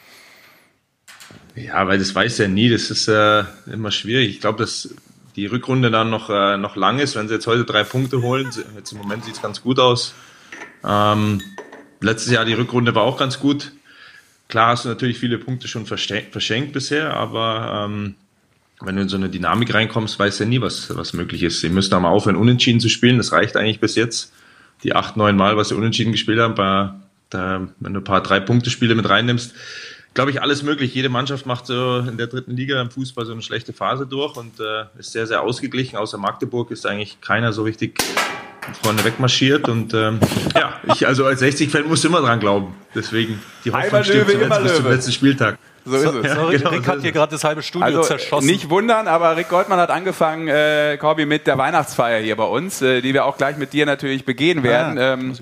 Ja, weil das weiß ja nie, das ist äh, immer schwierig. Ich glaube, dass die Rückrunde dann noch, äh, noch lang ist. Wenn sie jetzt heute drei Punkte holen, jetzt im Moment sieht es ganz gut aus. Ähm, letztes Jahr die Rückrunde war auch ganz gut. Klar hast du natürlich viele Punkte schon verschenkt bisher, aber ähm, wenn du in so eine Dynamik reinkommst, weißt du ja nie, was, was möglich ist. Sie müssen da mal aufhören, unentschieden zu spielen. Das reicht eigentlich bis jetzt. Die acht, neun Mal, was sie unentschieden gespielt haben, bei, da, wenn du ein paar Drei-Punkte-Spiele mit reinnimmst, glaube ich, alles möglich. Jede Mannschaft macht so in der dritten Liga im Fußball so eine schlechte Phase durch und äh, ist sehr, sehr ausgeglichen. Außer Magdeburg ist eigentlich keiner so richtig vorne wegmarschiert. Und ähm, ja, ich also als 60-Fan muss immer dran glauben. Deswegen, die Hoffnung Einmal stirbt Löwe, zuletzt immer bis zum letzten Spieltag. So ist es. Ja, Sorry, genau, Rick so hat hier gerade das halbe Studio Also zerschossen. nicht wundern, aber Rick Goldmann hat angefangen, äh, Corby, mit der Weihnachtsfeier hier bei uns, äh, die wir auch gleich mit dir natürlich begehen werden. Ah, ähm,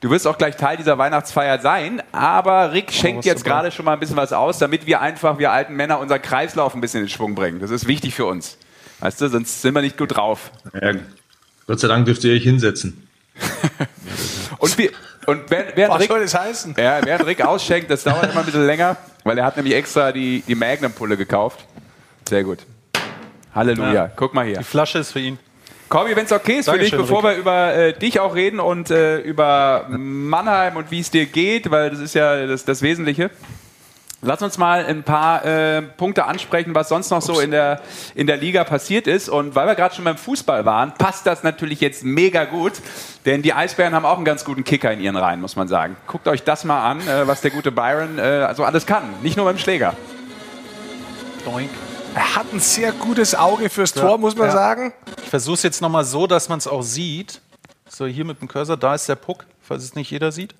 du wirst auch gleich Teil dieser Weihnachtsfeier sein, aber Rick schenkt was jetzt gerade schon mal ein bisschen was aus, damit wir einfach, wir alten Männer, unseren Kreislauf ein bisschen in Schwung bringen. Das ist wichtig für uns. Weißt du, sonst sind wir nicht gut drauf. Ja, Gott sei Dank dürft ihr euch hinsetzen. <laughs> Und, wir, und während, während Rick soll das heißen? Ja, während Rick ausschenkt, das dauert immer ein bisschen länger, weil er hat nämlich extra die, die Magnum-Pulle gekauft. Sehr gut. Halleluja. Ja. Guck mal hier. Die Flasche ist für ihn. Corby, wenn es okay ist für dich, Dankeschön, bevor wir über äh, dich auch reden und äh, über Mannheim und wie es dir geht, weil das ist ja das, das Wesentliche. Lass uns mal ein paar äh, Punkte ansprechen, was sonst noch so in der, in der Liga passiert ist. Und weil wir gerade schon beim Fußball waren, passt das natürlich jetzt mega gut, denn die Eisbären haben auch einen ganz guten Kicker in ihren Reihen, muss man sagen. Guckt euch das mal an, äh, was der gute Byron äh, also alles kann. Nicht nur beim Schläger. Doink. Er hat ein sehr gutes Auge fürs Tor, muss man Ja. sagen. Ich versuche es jetzt nochmal so, dass man es auch sieht. So, hier mit dem Cursor, da ist der Puck, falls es nicht jeder sieht.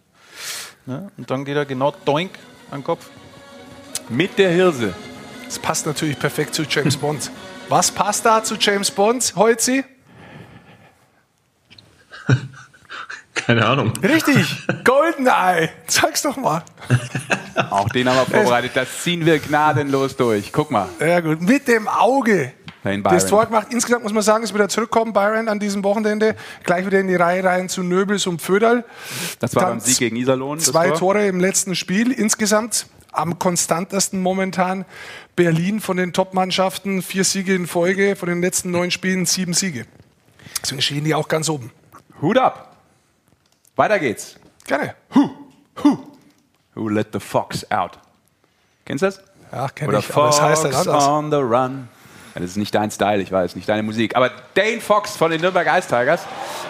Ne? Und dann geht er genau doink an den Kopf. Mit der Hirse. Das passt natürlich perfekt zu James Bond. <laughs> Was passt da zu James Bond, Holzi? <laughs> Keine Ahnung. Richtig, <laughs> Goldeneye. Sag's doch mal. Auch den haben wir vorbereitet. Das ziehen wir gnadenlos durch. Guck mal. Ja gut, mit dem Auge. Das Tor gemacht. Insgesamt muss man sagen, ist wieder zurückkommen, Byron, an diesem Wochenende. Gleich wieder in die Reihe rein zu Nöbels und Pföderl. Das war Dann beim Sieg gegen Iserlohn. Zwei Tor. Tore im letzten Spiel. Insgesamt am konstantesten momentan Berlin von den Top-Mannschaften. Vier Siege in Folge, von den letzten neun Spielen sieben Siege. Deswegen stehen die auch ganz oben. Hut ab. Weiter geht's. Gerne. Who let the fox out? Kennst du das? Ja, kenne Oder ich. Aber Fox das heißt halt anders. on the run. Ja, das ist nicht dein Style, ich weiß, nicht deine Musik. Aber Dane Fox von den Nürnberg Ice Tigers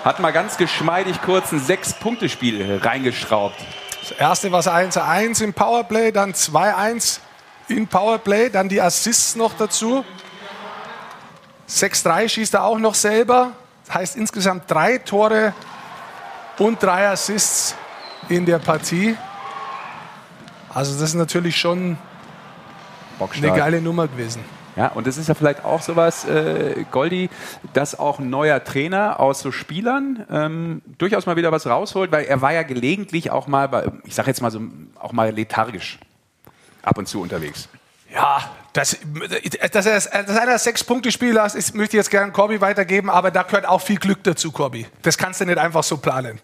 hat mal ganz geschmeidig kurz ein Sechs-Punkte-Spiel reingeschraubt. Das erste war 1-1 im Powerplay, dann 2-1 in Powerplay, dann die Assists noch dazu. 6-3 schießt er auch noch selber. Das heißt insgesamt drei Tore und drei Assists in der Partie. Also das ist natürlich schon eine geile Nummer gewesen. Ja, und das ist ja vielleicht auch sowas, äh, Goldi, dass auch ein neuer Trainer aus so Spielern ähm, durchaus mal wieder was rausholt, weil er war ja gelegentlich auch mal, bei, ich sag jetzt mal so, auch mal lethargisch ab und zu unterwegs. Ja, dass, dass, er, dass einer sechs Punkte Spieler ist, ist, möchte ich jetzt gerne Corby weitergeben, aber da gehört auch viel Glück dazu, Corby. Das kannst du nicht einfach so planen.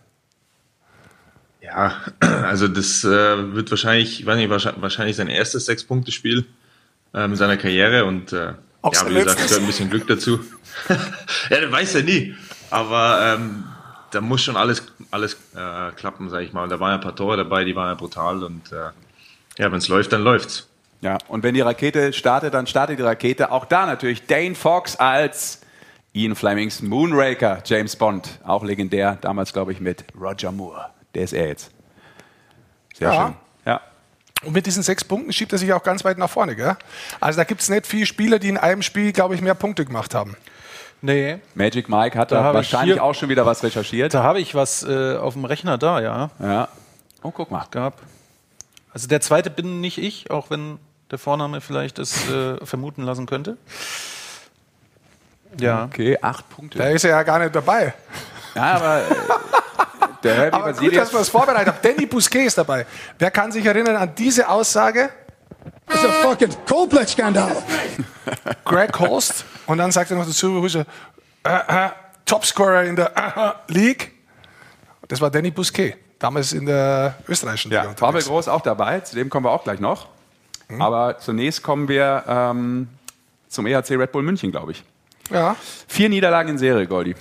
Ja, <clears throat> also das äh, wird wahrscheinlich, ich weiß nicht, wahrscheinlich, wahrscheinlich sein erstes Sechs-Punkte-Spiel. Ähm, in seiner Karriere und äh, ja, wie gesagt, gehört ein bisschen Glück dazu. <laughs> ja, das weiß ja nie. Aber ähm, da muss schon alles, alles äh, klappen, sag ich mal. Und da waren ja ein paar Tore dabei, die waren ja brutal und äh, ja, wenn es läuft, dann läuft's. Ja, und wenn die Rakete startet, dann startet die Rakete. Auch da natürlich Dane Fox als Ian Flemings Moonraker, James Bond, auch legendär, damals glaube ich mit Roger Moore. Der ist er jetzt. Sehr Ja. schön. Und mit diesen sechs Punkten schiebt er sich auch ganz weit nach vorne. Gell? Also da gibt es nicht viele Spieler, die in einem Spiel, glaube ich, mehr Punkte gemacht haben. Nee, Magic Mike hat Da da wahrscheinlich hier- auch schon wieder was recherchiert. da habe ich was äh, auf dem Rechner da, ja. Ja. Oh, guck mal. Gab. Also der zweite bin nicht ich, auch wenn der Vorname vielleicht es äh, vermuten lassen könnte. Ja. Okay, acht Punkte. Da ist er ja gar nicht dabei. Ja, aber äh, <laughs> der Herbie Aber gut, dass wir es vorbereitet haben. Danny Bousquet ist dabei. Wer kann sich erinnern an diese Aussage? It's a fucking Coldplay-Skandal. Greg Holst. Und dann sagt er noch dazu, äh, äh, Topscorer in der äh, League. Das war Danny Bousquet. Damals in der österreichischen Liga Ja, Pavel unterwegs. Groß auch dabei, zu dem kommen wir auch gleich noch. Aber zunächst kommen wir ähm, zum EHC Red Bull München, glaube ich. Ja. Vier Niederlagen in Serie, Goldi.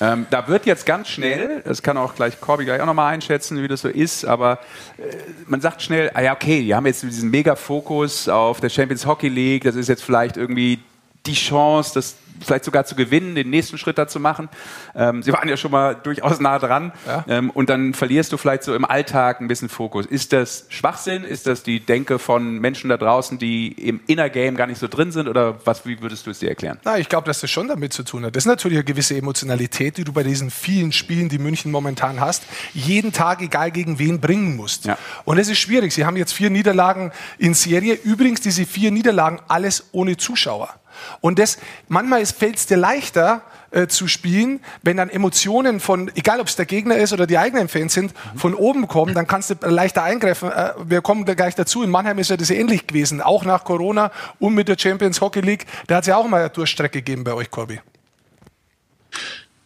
Ähm, da wird jetzt ganz schnell, das kann auch gleich Corby gleich auch nochmal einschätzen, wie das so ist, aber äh, man sagt schnell, ah ja, okay, die haben jetzt diesen Mega-Fokus auf der Champions Hockey League, das ist jetzt vielleicht irgendwie die Chance, das vielleicht sogar zu gewinnen, den nächsten Schritt da zu machen. Ähm, sie waren ja schon mal durchaus nah dran. Ja. Ähm, und dann verlierst du vielleicht so im Alltag ein bisschen Fokus. Ist das Schwachsinn? Ist das die Denke von Menschen da draußen, die im Inner Game gar nicht so drin sind? Oder was, wie würdest du es dir erklären? Na, ich glaube, dass das schon damit zu tun hat. Das ist natürlich eine gewisse Emotionalität, die du bei diesen vielen Spielen, die München momentan hast, jeden Tag, egal gegen wen, bringen musst. Ja. Und es ist schwierig. Sie haben jetzt vier Niederlagen in Serie. Übrigens, diese vier Niederlagen, alles ohne Zuschauer. Und das, manchmal fällt es dir leichter, äh, zu spielen, wenn dann Emotionen von, egal ob es der Gegner ist oder die eigenen Fans sind, von oben kommen, dann kannst du leichter eingreifen. Äh, wir kommen da gleich dazu. In Mannheim ist ja das ähnlich gewesen, auch nach Corona und mit der Champions Hockey League. Da hat es ja auch mal eine Durchstrecke gegeben bei euch, Corby.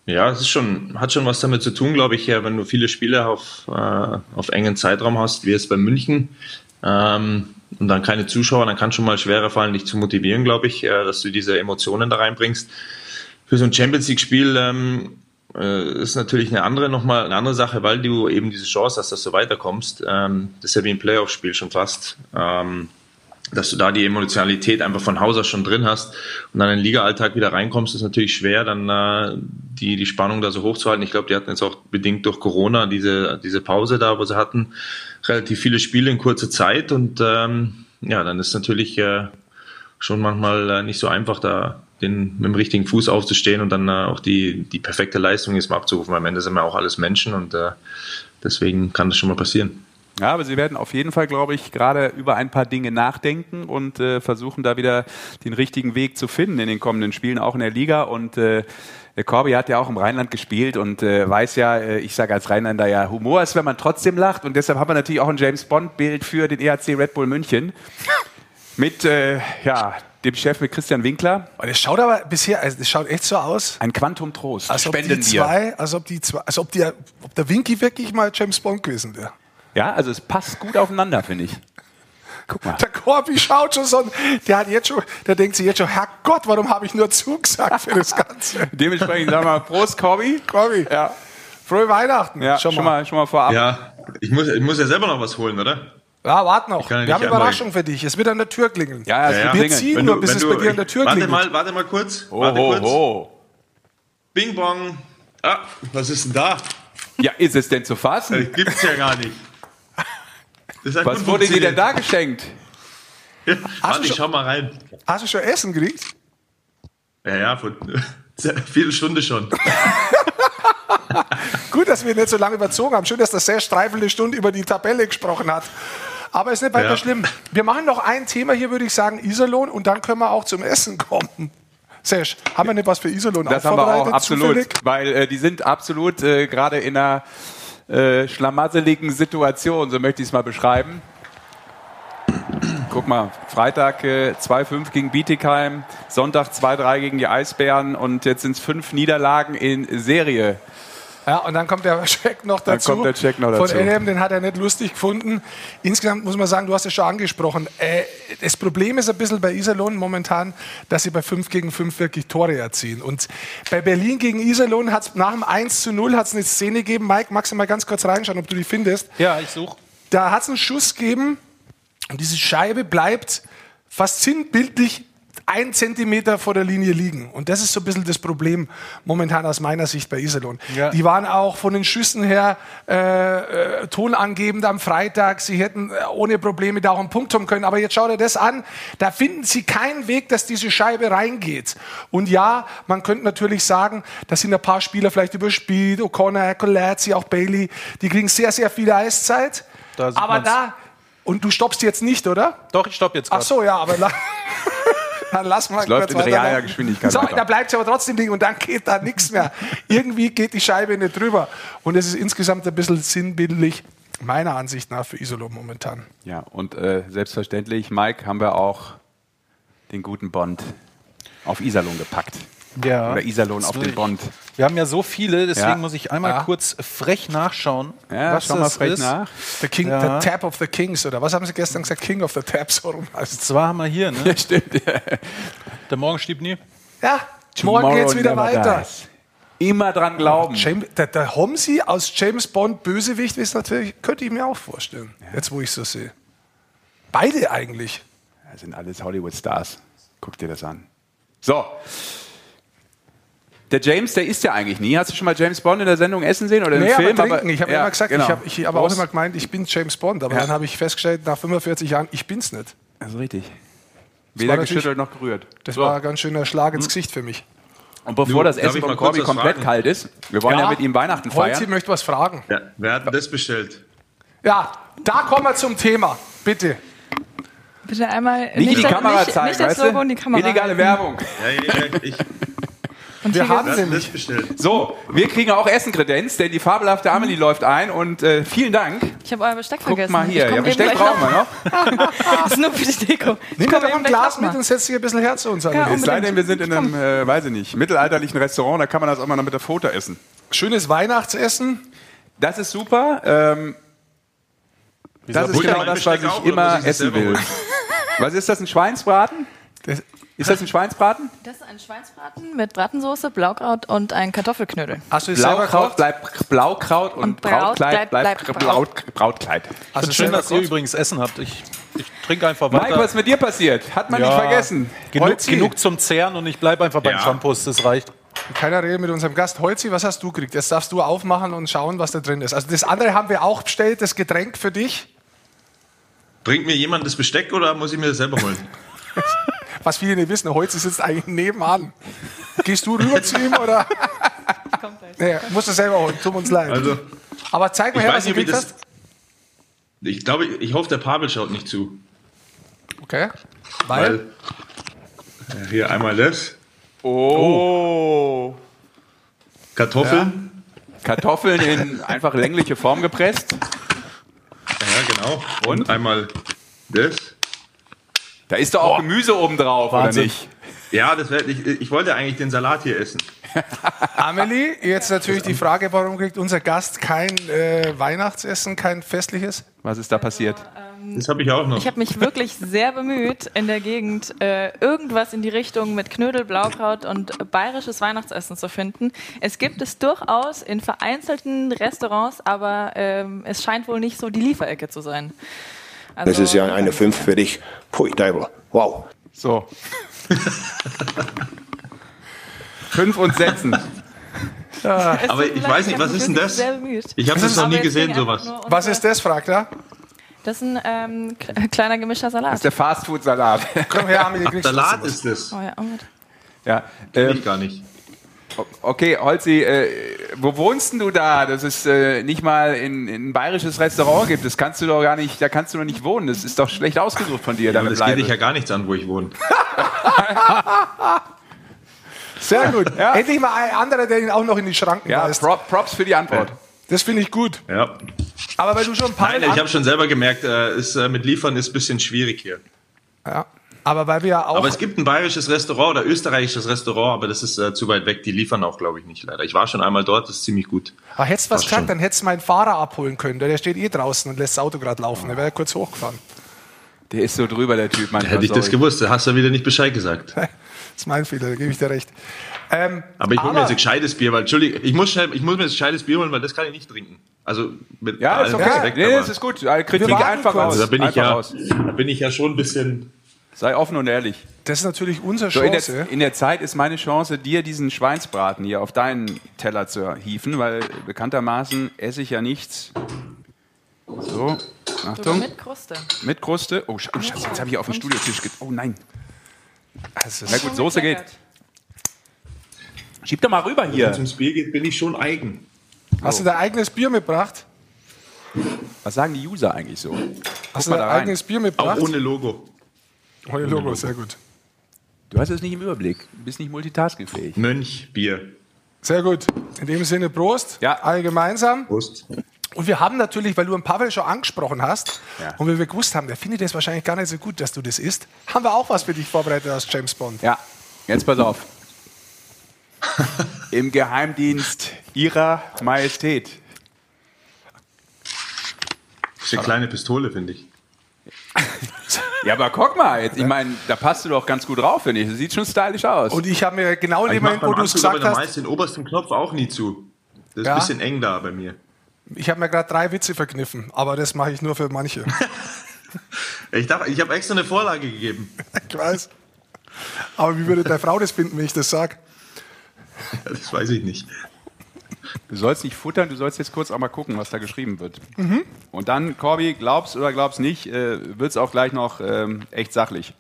Ja, es ist schon, hat schon was damit zu tun, glaube ich, ja, wenn du viele Spiele auf, äh, auf engen Zeitraum hast, wie es bei München, ähm, und dann keine Zuschauer, dann kann schon mal schwerer fallen, dich zu motivieren, glaube ich, äh, dass du diese Emotionen da reinbringst. Für so ein Champions League-Spiel ähm, äh, ist natürlich eine andere, nochmal eine andere Sache, weil du eben diese Chance hast, dass du weiterkommst. Ähm, das ist ja wie ein Playoff-Spiel schon fast. Ähm, dass du da die Emotionalität einfach von Haus aus schon drin hast und dann in den Liga-Alltag wieder reinkommst, ist natürlich schwer, dann äh, die, die Spannung da so hochzuhalten. Ich glaube, die hatten jetzt auch bedingt durch Corona diese, diese Pause da, wo sie hatten, relativ viele Spiele in kurzer Zeit und ähm, ja, dann ist natürlich äh, schon manchmal äh, nicht so einfach, da den, mit dem richtigen Fuß aufzustehen und dann äh, auch die, die perfekte Leistung jetzt mal abzurufen. Am Ende sind wir auch alles Menschen und äh, deswegen kann das schon mal passieren. Ja, aber sie werden auf jeden Fall, glaube ich, gerade über ein paar Dinge nachdenken und äh, versuchen da wieder den richtigen Weg zu finden in den kommenden Spielen, auch in der Liga. Und äh, der Corby hat ja auch im Rheinland gespielt und äh, weiß ja, äh, ich sage als Rheinländer ja, Humor ist, wenn man trotzdem lacht. Und deshalb haben wir natürlich auch ein James Bond-Bild für den EHC Red Bull München <laughs> mit äh, ja, dem Chef mit Christian Winkler. Und es schaut aber bisher, also schaut echt so aus, Ein Quantum Trost. als ob die spenden wir. zwei, als ob die zwei, als ob der, ob der Winky wirklich mal James Bond gewesen wäre. Ja, also es passt gut aufeinander, finde ich. Guck mal. Der Corby schaut schon so, der hat jetzt schon, der denkt sich jetzt schon, Herrgott, warum habe ich nur zugesagt für das Ganze? <laughs> Dementsprechend sagen wir Prost, Corby. Corby, Ja, frohe Weihnachten. ja schon, mal. schon mal vorab. Ja, ich muss, ich muss ja selber noch was holen, oder? Ja, warte noch. ja Wir haben eine Überraschung für dich. Es wird an der Tür klingeln. Ja, es Ja, wird ja. Wir ziehen Wenn nur, du- bis es du- bei dir an der Tür warte klingelt. mal, warte mal kurz. Oh, warte kurz. oh, oh. Bing bong. Ah, was ist denn da? Ja, ist es denn zu fassen? Das gibt's ja gar nicht. Das Was wurde dir denn da geschenkt? Warte, ich schau mal rein. Hast du schon Essen gekriegt? Ja, ja, vor einer Viertelstunde schon. <laughs> Gut, dass wir nicht so lange überzogen haben. Schön, dass der Sesh dreiviertel Stunde über die Tabelle gesprochen hat. Aber ist nicht weiter Ja. schlimm. Wir machen noch ein Thema hier, würde ich sagen, Iserlohn, und dann können wir auch zum Essen kommen. Sesh, haben wir nicht was für Iserlohn Das haben wir auch absolut, Zufällig? weil äh, die sind absolut äh, gerade in einer äh, schlamasseligen Situation, so möchte ich es mal beschreiben. Guck mal, Freitag äh, 2-5 gegen Bietigheim, Sonntag 2-3 gegen die Eisbären und jetzt sind es fünf Niederlagen in Serie. Ja, und dann kommt der <laughs> Check noch Dann dazu. kommt der Check noch Von dazu. Adam, den hat er nicht lustig gefunden. Insgesamt muss man sagen, du hast es schon angesprochen. Äh, das Problem ist ein bisschen bei Iserlohn momentan, dass sie bei 5 gegen 5 wirklich Tore erzielen. Und bei Berlin gegen Iserlohn hat es nach dem 1 zu 0 hat's eine Szene gegeben. Mike, magst du mal ganz kurz reinschauen, ob du die findest? Ja, ich suche. Da hat es einen Schuss gegeben und diese Scheibe bleibt fast sinnbildlich ein Zentimeter vor der Linie liegen. Und das ist so ein bisschen das Problem momentan aus meiner Sicht bei Iserlohn. Ja. Die waren auch von den Schüssen her äh, äh, tonangebend am Freitag. Sie hätten äh, ohne Probleme da auch einen Punkt haben können. Aber jetzt schaut ihr das an. Da finden sie keinen Weg, dass diese Scheibe reingeht. Und ja, man könnte natürlich sagen, da sind ein paar Spieler vielleicht überspielt. O'Connor, Colazzi, auch Bailey. Die kriegen sehr, sehr viel Eiszeit. Da aber man's. da, und du stoppst jetzt nicht, oder? Doch, ich stopp jetzt Ach grad. so, ja, aber <laughs> dann lass mal läuft kurz in realer Geschwindigkeit So, weiter. da bleibt es aber trotzdem liegen und dann geht da nichts mehr. Irgendwie geht die Scheibe nicht drüber. Und es ist insgesamt ein bisschen sinnbildlich, meiner Ansicht nach, für Isolo momentan. Ja, und äh, selbstverständlich, Mike, haben wir auch den guten Bond auf Iserlohn gepackt. Ja. Oder Iserlohn auf den ich. Bond. Wir haben ja so viele, deswegen Ja. muss ich einmal Ja. kurz frech nachschauen, Ja, was schau mal das frech ist. nach. The King, Ja. the Tap of the Kings, oder was haben sie gestern gesagt? King of the Taps, so rum heißt Zwar haben wir hier, ne? Ja, stimmt. Der Morgen stieb nie. Ja, morgen geht's wieder never weiter. dies. Immer dran glauben. James, der, der Homsi aus James Bond Bösewicht ist natürlich, könnte ich mir auch vorstellen, jetzt wo ich so sehe. Beide eigentlich. Das sind alles Hollywood-Stars. Guck dir das an. So. Der James, der isst ja eigentlich nie. Hast du schon mal James Bond in der Sendung essen sehen oder im Nee, Film? aber trinken. ich habe ja, immer gesagt, genau. ich habe ich hab auch immer gemeint, ich bin James Bond. Aber Ja. dann habe ich festgestellt, nach 45 Jahren, ich bin's nicht. Also richtig. Weder geschüttelt noch gerührt. Das So. Hm. war ein ganz schöner Schlag ins Gesicht für mich. Und bevor Du, das Essen von Corby komplett fragen? kalt ist, wir wollen ja, mit ihm Weihnachten Holzi feiern. möchte was fragen. Ja, wer hat denn das bestellt? Ja, da kommen wir zum Thema. Bitte. Bitte einmal Nicht, die das- Kamera nicht, zeigen, nicht das weißt Logo du? in die Kamera. Illegale. Werbung. Ja, ja, ja, ich, Und Wir haben sie nicht. bestellt? So, wir kriegen auch Essenkredenz, denn die fabelhafte Amelie läuft ein und äh, vielen Dank. Ich habe euer Besteck Guck vergessen. mal hier. Ja, Besteck brauchen wir noch. <laughs> Das ist nur für die Deko. Nimm doch ein Glas mit und setz dich ein bisschen her zu uns. Ja, Annelies. Es sei denn, wir sind in einem, äh, weiß ich nicht, mittelalterlichen Restaurant, da kann man das auch mal noch mit der Foto essen. Schönes Weihnachtsessen. Das ist super. Ähm, das ist genau mein das, was ich immer essen will. Was ist das, ein Schweinsbraten? Das, Ist das ein Schweinsbraten? Das ist ein Schweinsbraten mit Bratensoße, Blaukraut und ein Kartoffelknödel. hast du Blaukraut bleibt Blaukraut und, Und Braut Brautkleid bleibt- bleibt, Braut, Brautkleid. Du schön, dass ihr übrigens Essen habt. Ich, ich trinke einfach Mike, weiter. was ist mit dir passiert? Hat man nicht vergessen. Genug, genug zum Zehren und ich bleibe einfach beim Ja. Shampoos, das reicht. Keiner redet mit unserem Gast. Holzi, was hast du gekriegt? Jetzt darfst du aufmachen und schauen, was da drin ist. Also das andere haben wir auch bestellt, das Getränk für dich. Bringt mir jemand das Besteck oder muss ich mir das selber holen? <laughs> Was viele nicht wissen, Holzi sitzt eigentlich nebenan. Gehst du rüber zu ihm oder? Nee, musst du selber holen, tut uns leid. Also, Aber zeig mal ich her, weiß was du nicht, wie gekriegt das. hast. Ich glaube, ich, ich hoffe, der Pavel schaut nicht zu. Okay. Weil? Weil. Ja, Hier einmal das. Oh. Kartoffeln. Kartoffeln in einfach längliche Form gepresst. Ja, genau. Und einmal das. Da ist doch auch Gemüse oben drauf, oder nicht? Ja, das wär, ich, ich wollte eigentlich den Salat hier essen. <laughs> Amelie, jetzt natürlich die Frage, warum kriegt unser Gast kein äh, Weihnachtsessen, kein festliches? Was ist da passiert? Das habe ich auch noch. Ich habe mich wirklich sehr bemüht, in der Gegend äh, irgendwas in die Richtung mit Knödel, Blaukraut und bayerisches Weihnachtsessen zu finden. Es gibt es durchaus in vereinzelten Restaurants, aber ähm, es scheint wohl nicht so die Lieferecke zu sein. Also, Das ist ja eine 5 für dich. Pui, Teufel. Wow. So. <laughs> Fünf und setzen. es Aber tut ich weiß nicht, was ist denn das? Sehr bemüht. Ich habe das noch Aber nie es gesehen, sowas. Was ist das, fragt er. Das ist ein ähm, k- kleiner gemischter Das Salat. ist der Fastfood-Salat. <laughs> Komm her, Amelie, kriegst du Salat ist das. Oh ja, oh Gott. ja. Ähm, ich gar nicht. Okay, Holzi, äh, wo wohnst denn du da? Dass es äh, nicht mal in, in ein bayerisches Restaurant gibt. Das kannst du doch gar nicht, da kannst du doch nicht wohnen. Das ist doch schlecht ausgesucht von dir, deine das geht dich ja gar nichts an, wo ich wohne. <laughs> Sehr gut. Ja. Endlich mal ein anderer, der ihn auch noch in die Schranken ja, weist. Prop, Props für die Antwort. Das finde ich gut. Ja. Aber weil du schon ein paar Nein, ich habe schon selber gemerkt, äh, ist, äh, mit Liefern ist ein bisschen schwierig hier. ja. Aber weil wir ja auch. Aber es gibt ein bayerisches Restaurant oder österreichisches Restaurant, aber das ist äh, zu weit weg. Die liefern auch, glaube ich, nicht leider. Ich war schon einmal dort, das ist ziemlich gut. Ah, hättest du was gesagt, dann hättest du meinen Fahrer abholen können. Der steht eh draußen und lässt das Auto gerade laufen. Der wäre kurz hochgefahren. Der ist so drüber, der Typ. Manchmal, Hätte ich das sorry. gewusst, da hast du wieder nicht Bescheid gesagt. <laughs> Das ist mein Fehler, da gebe ich dir recht. Ähm, Aber ich hole mir aber- jetzt ein gescheites Bier, weil, Entschuldige, ich muss, schnell, ich muss mir jetzt ein gescheites Bier holen, weil das kann ich nicht trinken. Also, mit Ja, ist okay. Respekt, nee, aber- das ist gut. Also Kritik einfach kurz. raus. Also da bin ich ja, raus. da bin ich ja schon ein bisschen. Sei offen und ehrlich. das ist natürlich unsere So, in, Chance. der, in der Zeit ist meine Chance, dir diesen Schweinsbraten hier auf deinen Teller zu hieven, weil bekanntermaßen esse ich ja nichts. So, Achtung, mit Kruste. mit Kruste. Oh, Sch- oh Scheiße, jetzt habe ich auf den Studiotisch ge... Oh nein. Also, Na gut, Soße geht. Schieb doch mal rüber Wenn hier. es ums Bier geht, bin ich schon eigen. hast du dein eigenes Bier mitgebracht? Was sagen die User eigentlich so? Hast du dein eigenes Bier Auch mitgebracht? ohne Logo. Ohne Logo, sehr gut. Du hast es nicht im Überblick. Du bist nicht multitaskingfähig. Mönch, Bier. Sehr gut. In dem Sinne, Prost. Ja. Alle gemeinsam. Prost. Und wir haben natürlich, weil du den Pavel schon angesprochen hast Ja. und wir gewusst haben, der findet es wahrscheinlich gar nicht so gut, dass du das isst, haben wir auch was für dich vorbereitet aus James Bond. Ja, jetzt pass auf. Im Geheimdienst ihrer Majestät. Das ist eine kleine Pistole, finde ich. Ja, aber guck mal, jetzt, ich meine, da passt du doch ganz gut drauf, finde ich. Das sieht schon stylisch aus. Und ich habe mir genau in Ich dem Moment, wo du es gesagt hast, meist den obersten Knopf auch nie zu. Das ist Ja. ein bisschen eng da bei mir. ich habe mir gerade drei Witze verkniffen, aber das mache ich nur für manche. <laughs> Ich, dachte, ich habe extra eine Vorlage gegeben. <laughs> ich weiß. Aber wie würde deine Frau das finden, wenn ich das sage? <laughs> Das weiß ich nicht. Du sollst nicht futtern, du sollst jetzt kurz auch mal gucken, was da geschrieben wird. Und dann, Corby, glaubst oder glaubst nicht, äh, wird es auch gleich noch ähm, echt sachlich.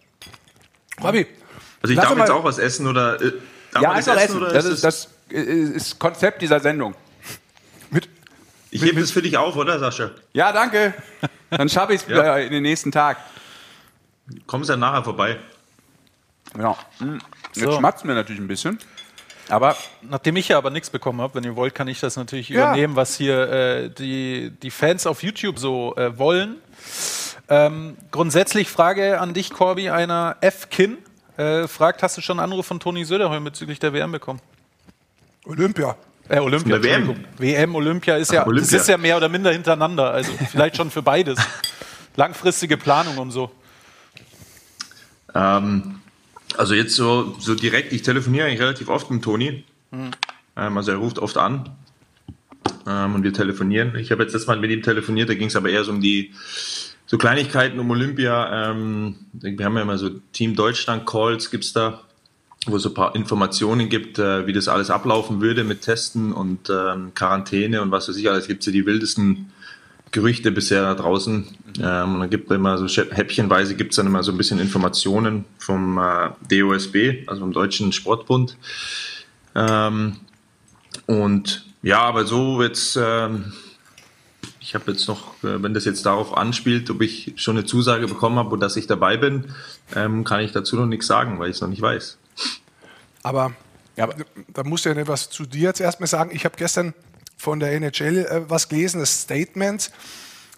Robby, Also ich darf mal- jetzt auch was essen oder. Äh, darf ja, man einfach essen. oder Das ist ist das äh, ist Konzept dieser Sendung. mit, Ich hebe das für dich auf, oder Sascha? Ja, danke. Dann schaffe ich es <laughs> Ja. in den nächsten Tag. Kommst ja nachher vorbei. Ja. Hm. Jetzt So. schmatzt mir natürlich ein bisschen. Aber Nachdem ich ja aber nichts bekommen habe, wenn ihr wollt, kann ich das natürlich Ja. übernehmen, was hier äh, die, die Fans auf YouTube so äh, wollen. Ähm, grundsätzlich Frage an dich, Corby, einer F. Kin. Äh, fragt, hast du schon einen Anruf von Toni Söderholm bezüglich der WM bekommen? Olympia. Äh, Olympia, WM? WM, Olympia ist ja, Olympia. Das ist ja mehr oder minder hintereinander. Also <laughs> vielleicht schon für beides. Langfristige Planung und so. Ähm, also jetzt so, so direkt, ich telefoniere eigentlich relativ oft mit Toni. Ähm, also er ruft oft an ähm, und wir telefonieren. Ich habe jetzt das Mal mit ihm telefoniert, da ging es aber eher so um die so Kleinigkeiten um Olympia. Ähm, wir haben ja immer so Team Deutschland Calls gibt's da, wo es so ein paar Informationen gibt, äh, wie das alles ablaufen würde mit Testen und ähm, Quarantäne und was weiß ich alles. Gibt es ja die wildesten Gerüchte bisher da draußen. Ähm, und dann gibt es immer so häppchenweise gibt es dann immer so ein bisschen Informationen vom äh, DOSB, also vom Deutschen Sportbund. Ähm, und ja, aber so jetzt, ähm, ich habe jetzt noch, äh, wenn das jetzt darauf anspielt, ob ich schon eine Zusage bekommen habe und dass ich dabei bin, ähm, kann ich dazu noch nichts sagen, weil ich es noch nicht weiß. Aber, Ja, da musst du ja nicht was zu dir jetzt erstmal sagen. Ich habe gestern von der NHL äh, was gelesen, das Statement.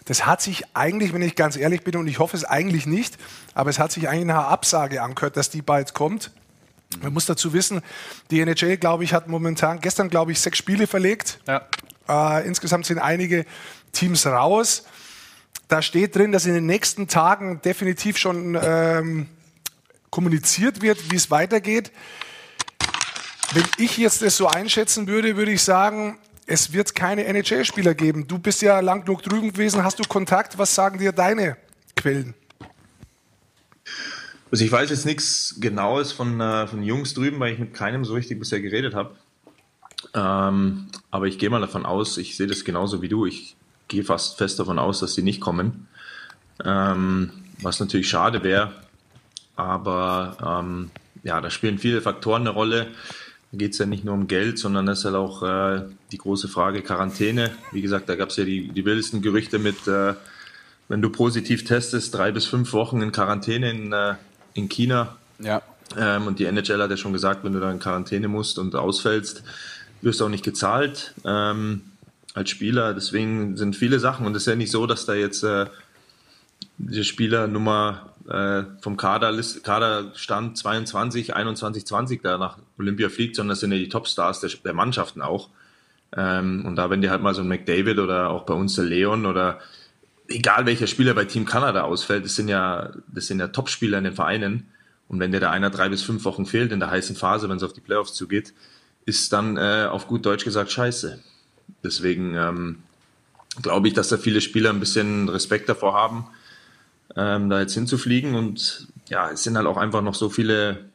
Das hat sich eigentlich, wenn ich ganz ehrlich bin, und ich hoffe es eigentlich nicht, aber es hat sich eigentlich einer Absage angehört, dass die bald kommt. Man muss dazu wissen, die NHL, glaube ich, hat momentan gestern, glaube ich, sechs Spiele verlegt. Ja. Äh, insgesamt sind einige Teams raus. Da steht drin, dass in den nächsten Tagen definitiv schon ähm, kommuniziert wird, wie es weitergeht. Wenn ich jetzt das so einschätzen würde, würde ich sagen, es wird keine NHL-Spieler geben. Du bist ja lang genug drüben gewesen, hast du Kontakt? Was sagen dir deine Quellen? Also ich weiß jetzt nichts Genaues von, äh, von Jungs drüben, weil ich mit keinem so richtig bisher geredet habe. Ähm, aber ich gehe mal davon aus, ich sehe das genauso wie du. Ich gehe fast fest davon aus, dass die nicht kommen. Ähm, was natürlich schade wäre. Aber ähm, ja, da spielen viele Faktoren eine Rolle. Da geht es ja nicht nur um Geld, sondern es ist halt auch äh, die große Frage Quarantäne. Wie gesagt, da gab es ja die, die wildesten Gerüchte mit, äh, wenn du positiv testest, drei bis fünf Wochen in Quarantäne in, äh, in China. Ja. Ähm, und die NHL hat ja schon gesagt, wenn du da in Quarantäne musst und ausfällst, wirst du auch nicht gezahlt ähm, als Spieler. Deswegen sind viele Sachen. Und es ist ja nicht so, dass da jetzt äh, diese Spielernummer äh, vom Kader, Kaderstand 22, 21, 20 da nach Olympia fliegt, sondern das sind ja die Topstars der, der Mannschaften auch. Ähm, und da, wenn dir halt mal so ein McDavid oder auch bei uns der Leon oder egal welcher Spieler bei Team Kanada ausfällt, das sind ja, das sind ja Topspieler in den Vereinen. Und wenn dir da einer drei bis fünf Wochen fehlt in der heißen Phase, wenn es auf die Playoffs zugeht, ist dann äh, auf gut Deutsch gesagt scheiße. Deswegen ähm, glaube ich, dass da viele Spieler ein bisschen Respekt davor haben, ähm, da jetzt hinzufliegen. Und ja, es sind halt auch einfach noch so viele,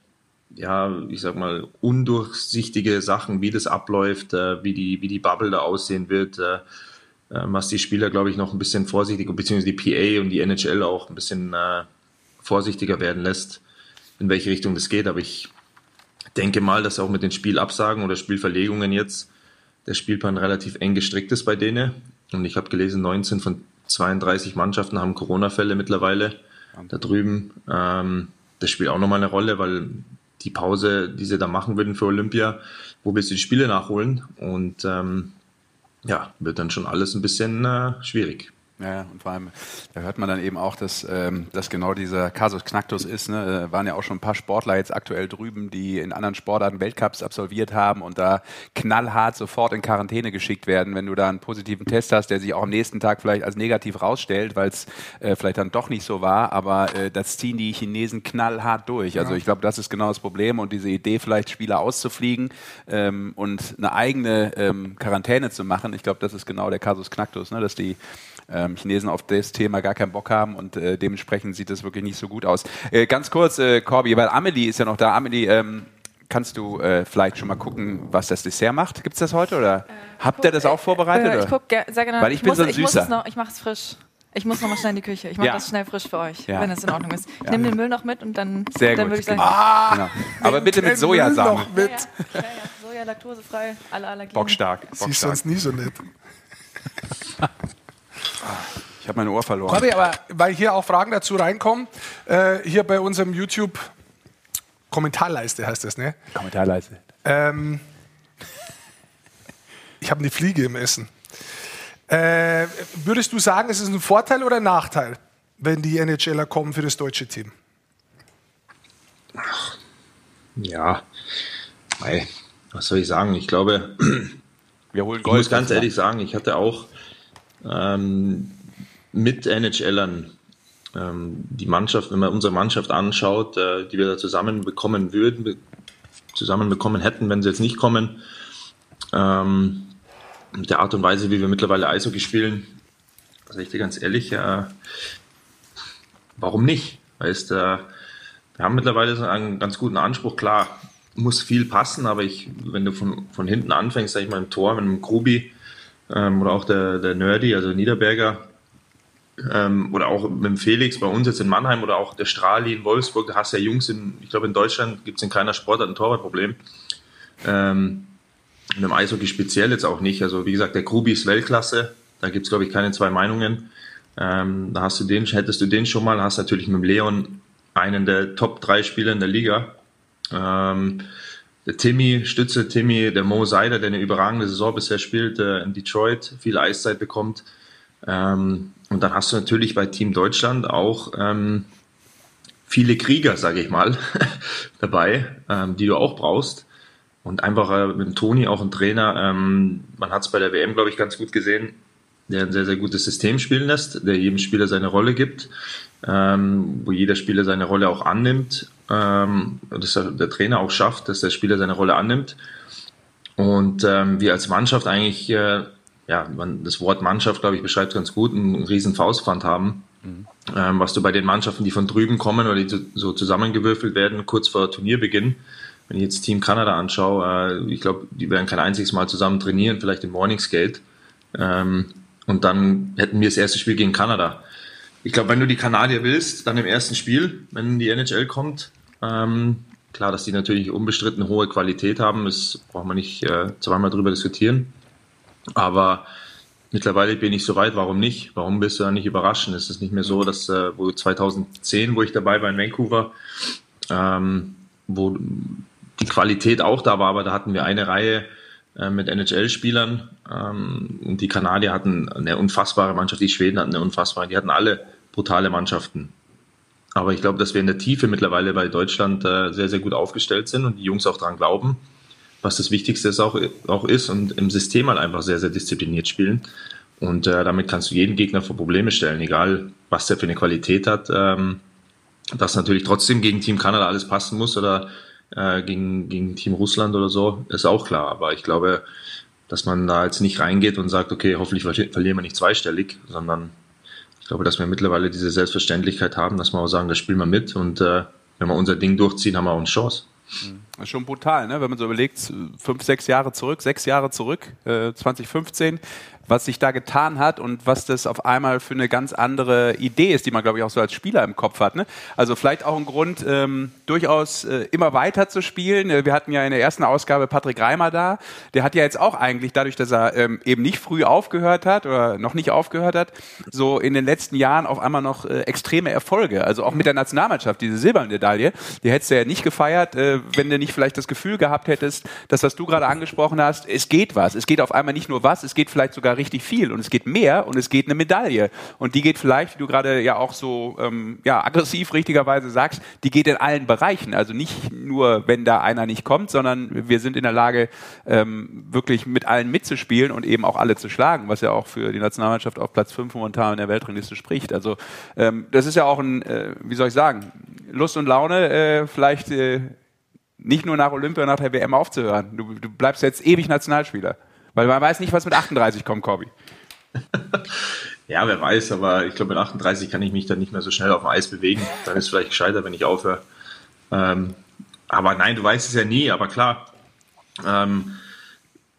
ja, ich sag mal, undurchsichtige Sachen, wie das abläuft, äh, wie, die, wie die Bubble da aussehen wird, äh, äh, was die Spieler, glaube ich, noch ein bisschen vorsichtiger, beziehungsweise die PA und die NHL auch ein bisschen äh, vorsichtiger werden lässt, in welche Richtung das geht. Aber ich denke mal, dass auch mit den Spielabsagen oder Spielverlegungen jetzt der Spielplan relativ eng gestrickt ist bei denen. Und ich habe gelesen, 19 von 32 Mannschaften haben Corona-Fälle mittlerweile da drüben. Ähm, das spielt auch nochmal eine Rolle, weil die Pause, die sie da machen würden für Olympia, wo willst du die Spiele nachholen? Und ähm, ja, wird dann schon alles ein bisschen äh, schwierig. Ja, und vor allem, da hört man dann eben auch, dass ähm, das genau dieser Kasus Knacktus ist. Ne? Da waren ja auch schon ein paar Sportler jetzt aktuell drüben, die in anderen Sportarten Weltcups absolviert haben und da knallhart sofort in Quarantäne geschickt werden, wenn du da einen positiven Test hast, der sich auch am nächsten Tag vielleicht als negativ rausstellt, weil es äh, vielleicht dann doch nicht so war. Aber äh, das ziehen die Chinesen knallhart durch. Also ich glaube, das ist genau das Problem und diese Idee, vielleicht Spieler auszufliegen ähm, und eine eigene ähm, Quarantäne zu machen. Ich glaube, das ist genau der Kasus Knacktus, ne? dass die ähm, Chinesen auf das Thema gar keinen Bock haben und äh, dementsprechend sieht das wirklich nicht so gut aus. Äh, ganz kurz, äh, Corby, weil Amelie ist ja noch da. Amelie, ähm, kannst du äh, vielleicht schon mal gucken, was das Dessert macht? Gibt es das heute oder habt ihr das auch vorbereitet? Äh, ich oder? gucke sehr gerne. Weil ich bin muss, so ein ich Süßer. es noch, ich mache es frisch. Ich muss noch mal schnell in die Küche. Ich mache Ja. das schnell frisch für euch, Ja. wenn es in Ordnung ist. Ich nehme den Müll noch mit und dann, Sehr dann gut, würde ich sagen, genau. Ah, Genau. Aber bitte mit Sojasamen. Noch mit. Ja, ja, ja, Soja, laktosefrei, alle Allergien. Bockstark. Sie ist Bockstark. sonst nie so nett. <laughs> Ich habe mein Ohr verloren. Corby, aber weil hier auch Fragen dazu reinkommen, äh, hier bei unserem YouTube Kommentarleiste heißt das, ne? Kommentarleiste. Ähm, ich habe eine Fliege im Essen. Äh, würdest du sagen, es ist ein Vorteil oder ein Nachteil, wenn die NHLer kommen für das deutsche Team? Ja, Mei, was soll ich sagen? Ich glaube, Wir holen ich Gold. muss ganz ehrlich sagen, ich hatte auch ähm, mit NHLern ähm, die Mannschaft, wenn man unsere Mannschaft anschaut, äh, die wir da zusammen bekommen würden, zusammen bekommen hätten, wenn sie jetzt nicht kommen, ähm, mit der Art und Weise, wie wir mittlerweile Eishockey spielen, sage ich dir ganz ehrlich, äh, warum nicht? Weißt, äh, wir haben mittlerweile so einen ganz guten Anspruch, klar, muss viel passen, aber ich, wenn du von, von hinten anfängst, sag ich mal, im Tor mit einem Grubi ähm, oder auch der, der Nerdy, also Niederberger, ähm, oder auch mit dem Felix bei uns jetzt in Mannheim oder auch der Strahli in Wolfsburg, da hast du ja Jungs in, ich glaube in Deutschland gibt es in keiner Sportart ein Torwartproblem. Ähm, und im Eishockey speziell jetzt auch nicht. Also wie gesagt, der Grubi ist Weltklasse, da gibt es glaube ich keine zwei Meinungen. Ähm, da hast du den, hättest du den schon mal, hast natürlich mit dem Leon einen der Top drei Spieler in der Liga. Ähm, der Timmy, Stütze Timmy, der Mo Seider, der eine überragende Saison bisher spielt, äh, in Detroit viel Eiszeit bekommt. Ähm, und dann hast du natürlich bei Team Deutschland auch ähm, viele Krieger, sage ich mal, <laughs> dabei, ähm, die du auch brauchst. Und einfach äh, mit Toni auch ein Trainer, ähm, man hat es bei der WM, glaube ich, ganz gut gesehen, der ein sehr, sehr gutes System spielen lässt, der jedem Spieler seine Rolle gibt, ähm, wo jeder Spieler seine Rolle auch annimmt, ähm, dass der, Trainer auch schafft, dass der Spieler seine Rolle annimmt. Und ähm, wir als Mannschaft eigentlich, äh, ja, man, das Wort Mannschaft, glaube ich, beschreibt ganz gut, einen riesen Faustpfand haben. Ähm, was du bei den Mannschaften, die von drüben kommen oder die so- zusammengewürfelt werden, kurz vor Turnierbeginn, wenn ich jetzt Team Kanada anschaue, äh, ich glaube, die werden kein einziges Mal zusammen trainieren, vielleicht im Morningskate. Ähm, und dann hätten wir das erste Spiel gegen Kanada. Ich glaube, wenn du die Kanadier willst, dann im ersten Spiel, wenn die NHL kommt, ähm, klar, dass die natürlich unbestritten hohe Qualität haben, das braucht man nicht äh, zweimal drüber diskutieren. Aber mittlerweile bin ich so weit, warum nicht? Warum bist du da nicht überraschen? Es ist nicht mehr so, dass äh, wo 2010, wo ich dabei war in Vancouver, ähm, wo die Qualität auch da war, aber da hatten wir eine Reihe äh, mit NHL-Spielern ähm, und die Kanadier hatten eine unfassbare Mannschaft, die Schweden hatten eine unfassbare, die hatten alle brutale Mannschaften. Aber ich glaube, dass wir in der Tiefe mittlerweile bei Deutschland äh, sehr, sehr gut aufgestellt sind und die Jungs auch daran glauben, was das Wichtigste ist auch, auch ist und im System halt einfach sehr, sehr diszipliniert spielen. Und äh, damit kannst du jeden Gegner vor Probleme stellen, egal was der für eine Qualität hat. Ähm, dass natürlich trotzdem gegen Team Kanada alles passen muss oder äh, gegen, gegen Team Russland oder so, ist auch klar. Aber ich glaube, dass man da jetzt nicht reingeht und sagt, okay, hoffentlich verlieren wir nicht zweistellig, sondern ich glaube, dass wir mittlerweile diese Selbstverständlichkeit haben, dass wir auch sagen, das spielen wir mit und äh, wenn wir unser Ding durchziehen, haben wir auch eine Chance. Das ist schon brutal, ne? wenn man so überlegt, fünf, sechs Jahre zurück, sechs Jahre zurück, äh, 2015, was sich da getan hat und was das auf einmal für eine ganz andere Idee ist, die man, glaube ich, auch so als Spieler im Kopf hat. Ne? Also vielleicht auch ein Grund, ähm, durchaus äh, immer weiter zu spielen. Äh, wir hatten ja in der ersten Ausgabe Patrick Reimer da. Der hat ja jetzt auch eigentlich, dadurch, dass er ähm, eben nicht früh aufgehört hat oder noch nicht aufgehört hat, so in den letzten Jahren auf einmal noch äh, extreme Erfolge. Also auch mit der Nationalmannschaft, diese silberne Medaille, die hättest du ja nicht gefeiert, äh, wenn du nicht vielleicht das Gefühl gehabt hättest, dass was du gerade angesprochen hast, es geht was. Es geht auf einmal nicht nur was, es geht vielleicht sogar richtig viel und es geht mehr und es geht eine Medaille. Und die geht vielleicht, wie du gerade ja auch so ähm, ja, aggressiv richtigerweise sagst, die geht in allen Bereichen. Also nicht nur, wenn da einer nicht kommt, sondern wir sind in der Lage, ähm, wirklich mit allen mitzuspielen und eben auch alle zu schlagen, was ja auch für die Nationalmannschaft auf Platz 5 momentan in der Weltrangliste spricht. Also ähm, das ist ja auch ein, äh, wie soll ich sagen, Lust und Laune, äh, vielleicht äh, nicht nur nach Olympia, nach der WM aufzuhören. Du, du bleibst jetzt ewig Nationalspieler. Weil man weiß nicht, was mit 38 kommt, Corby. <laughs> ja, wer weiß, aber ich glaube, mit 38 kann ich mich dann nicht mehr so schnell auf dem Eis bewegen. Dann ist es vielleicht gescheiter, wenn ich aufhöre. Ähm, aber nein, du weißt es ja nie, aber klar. Ähm,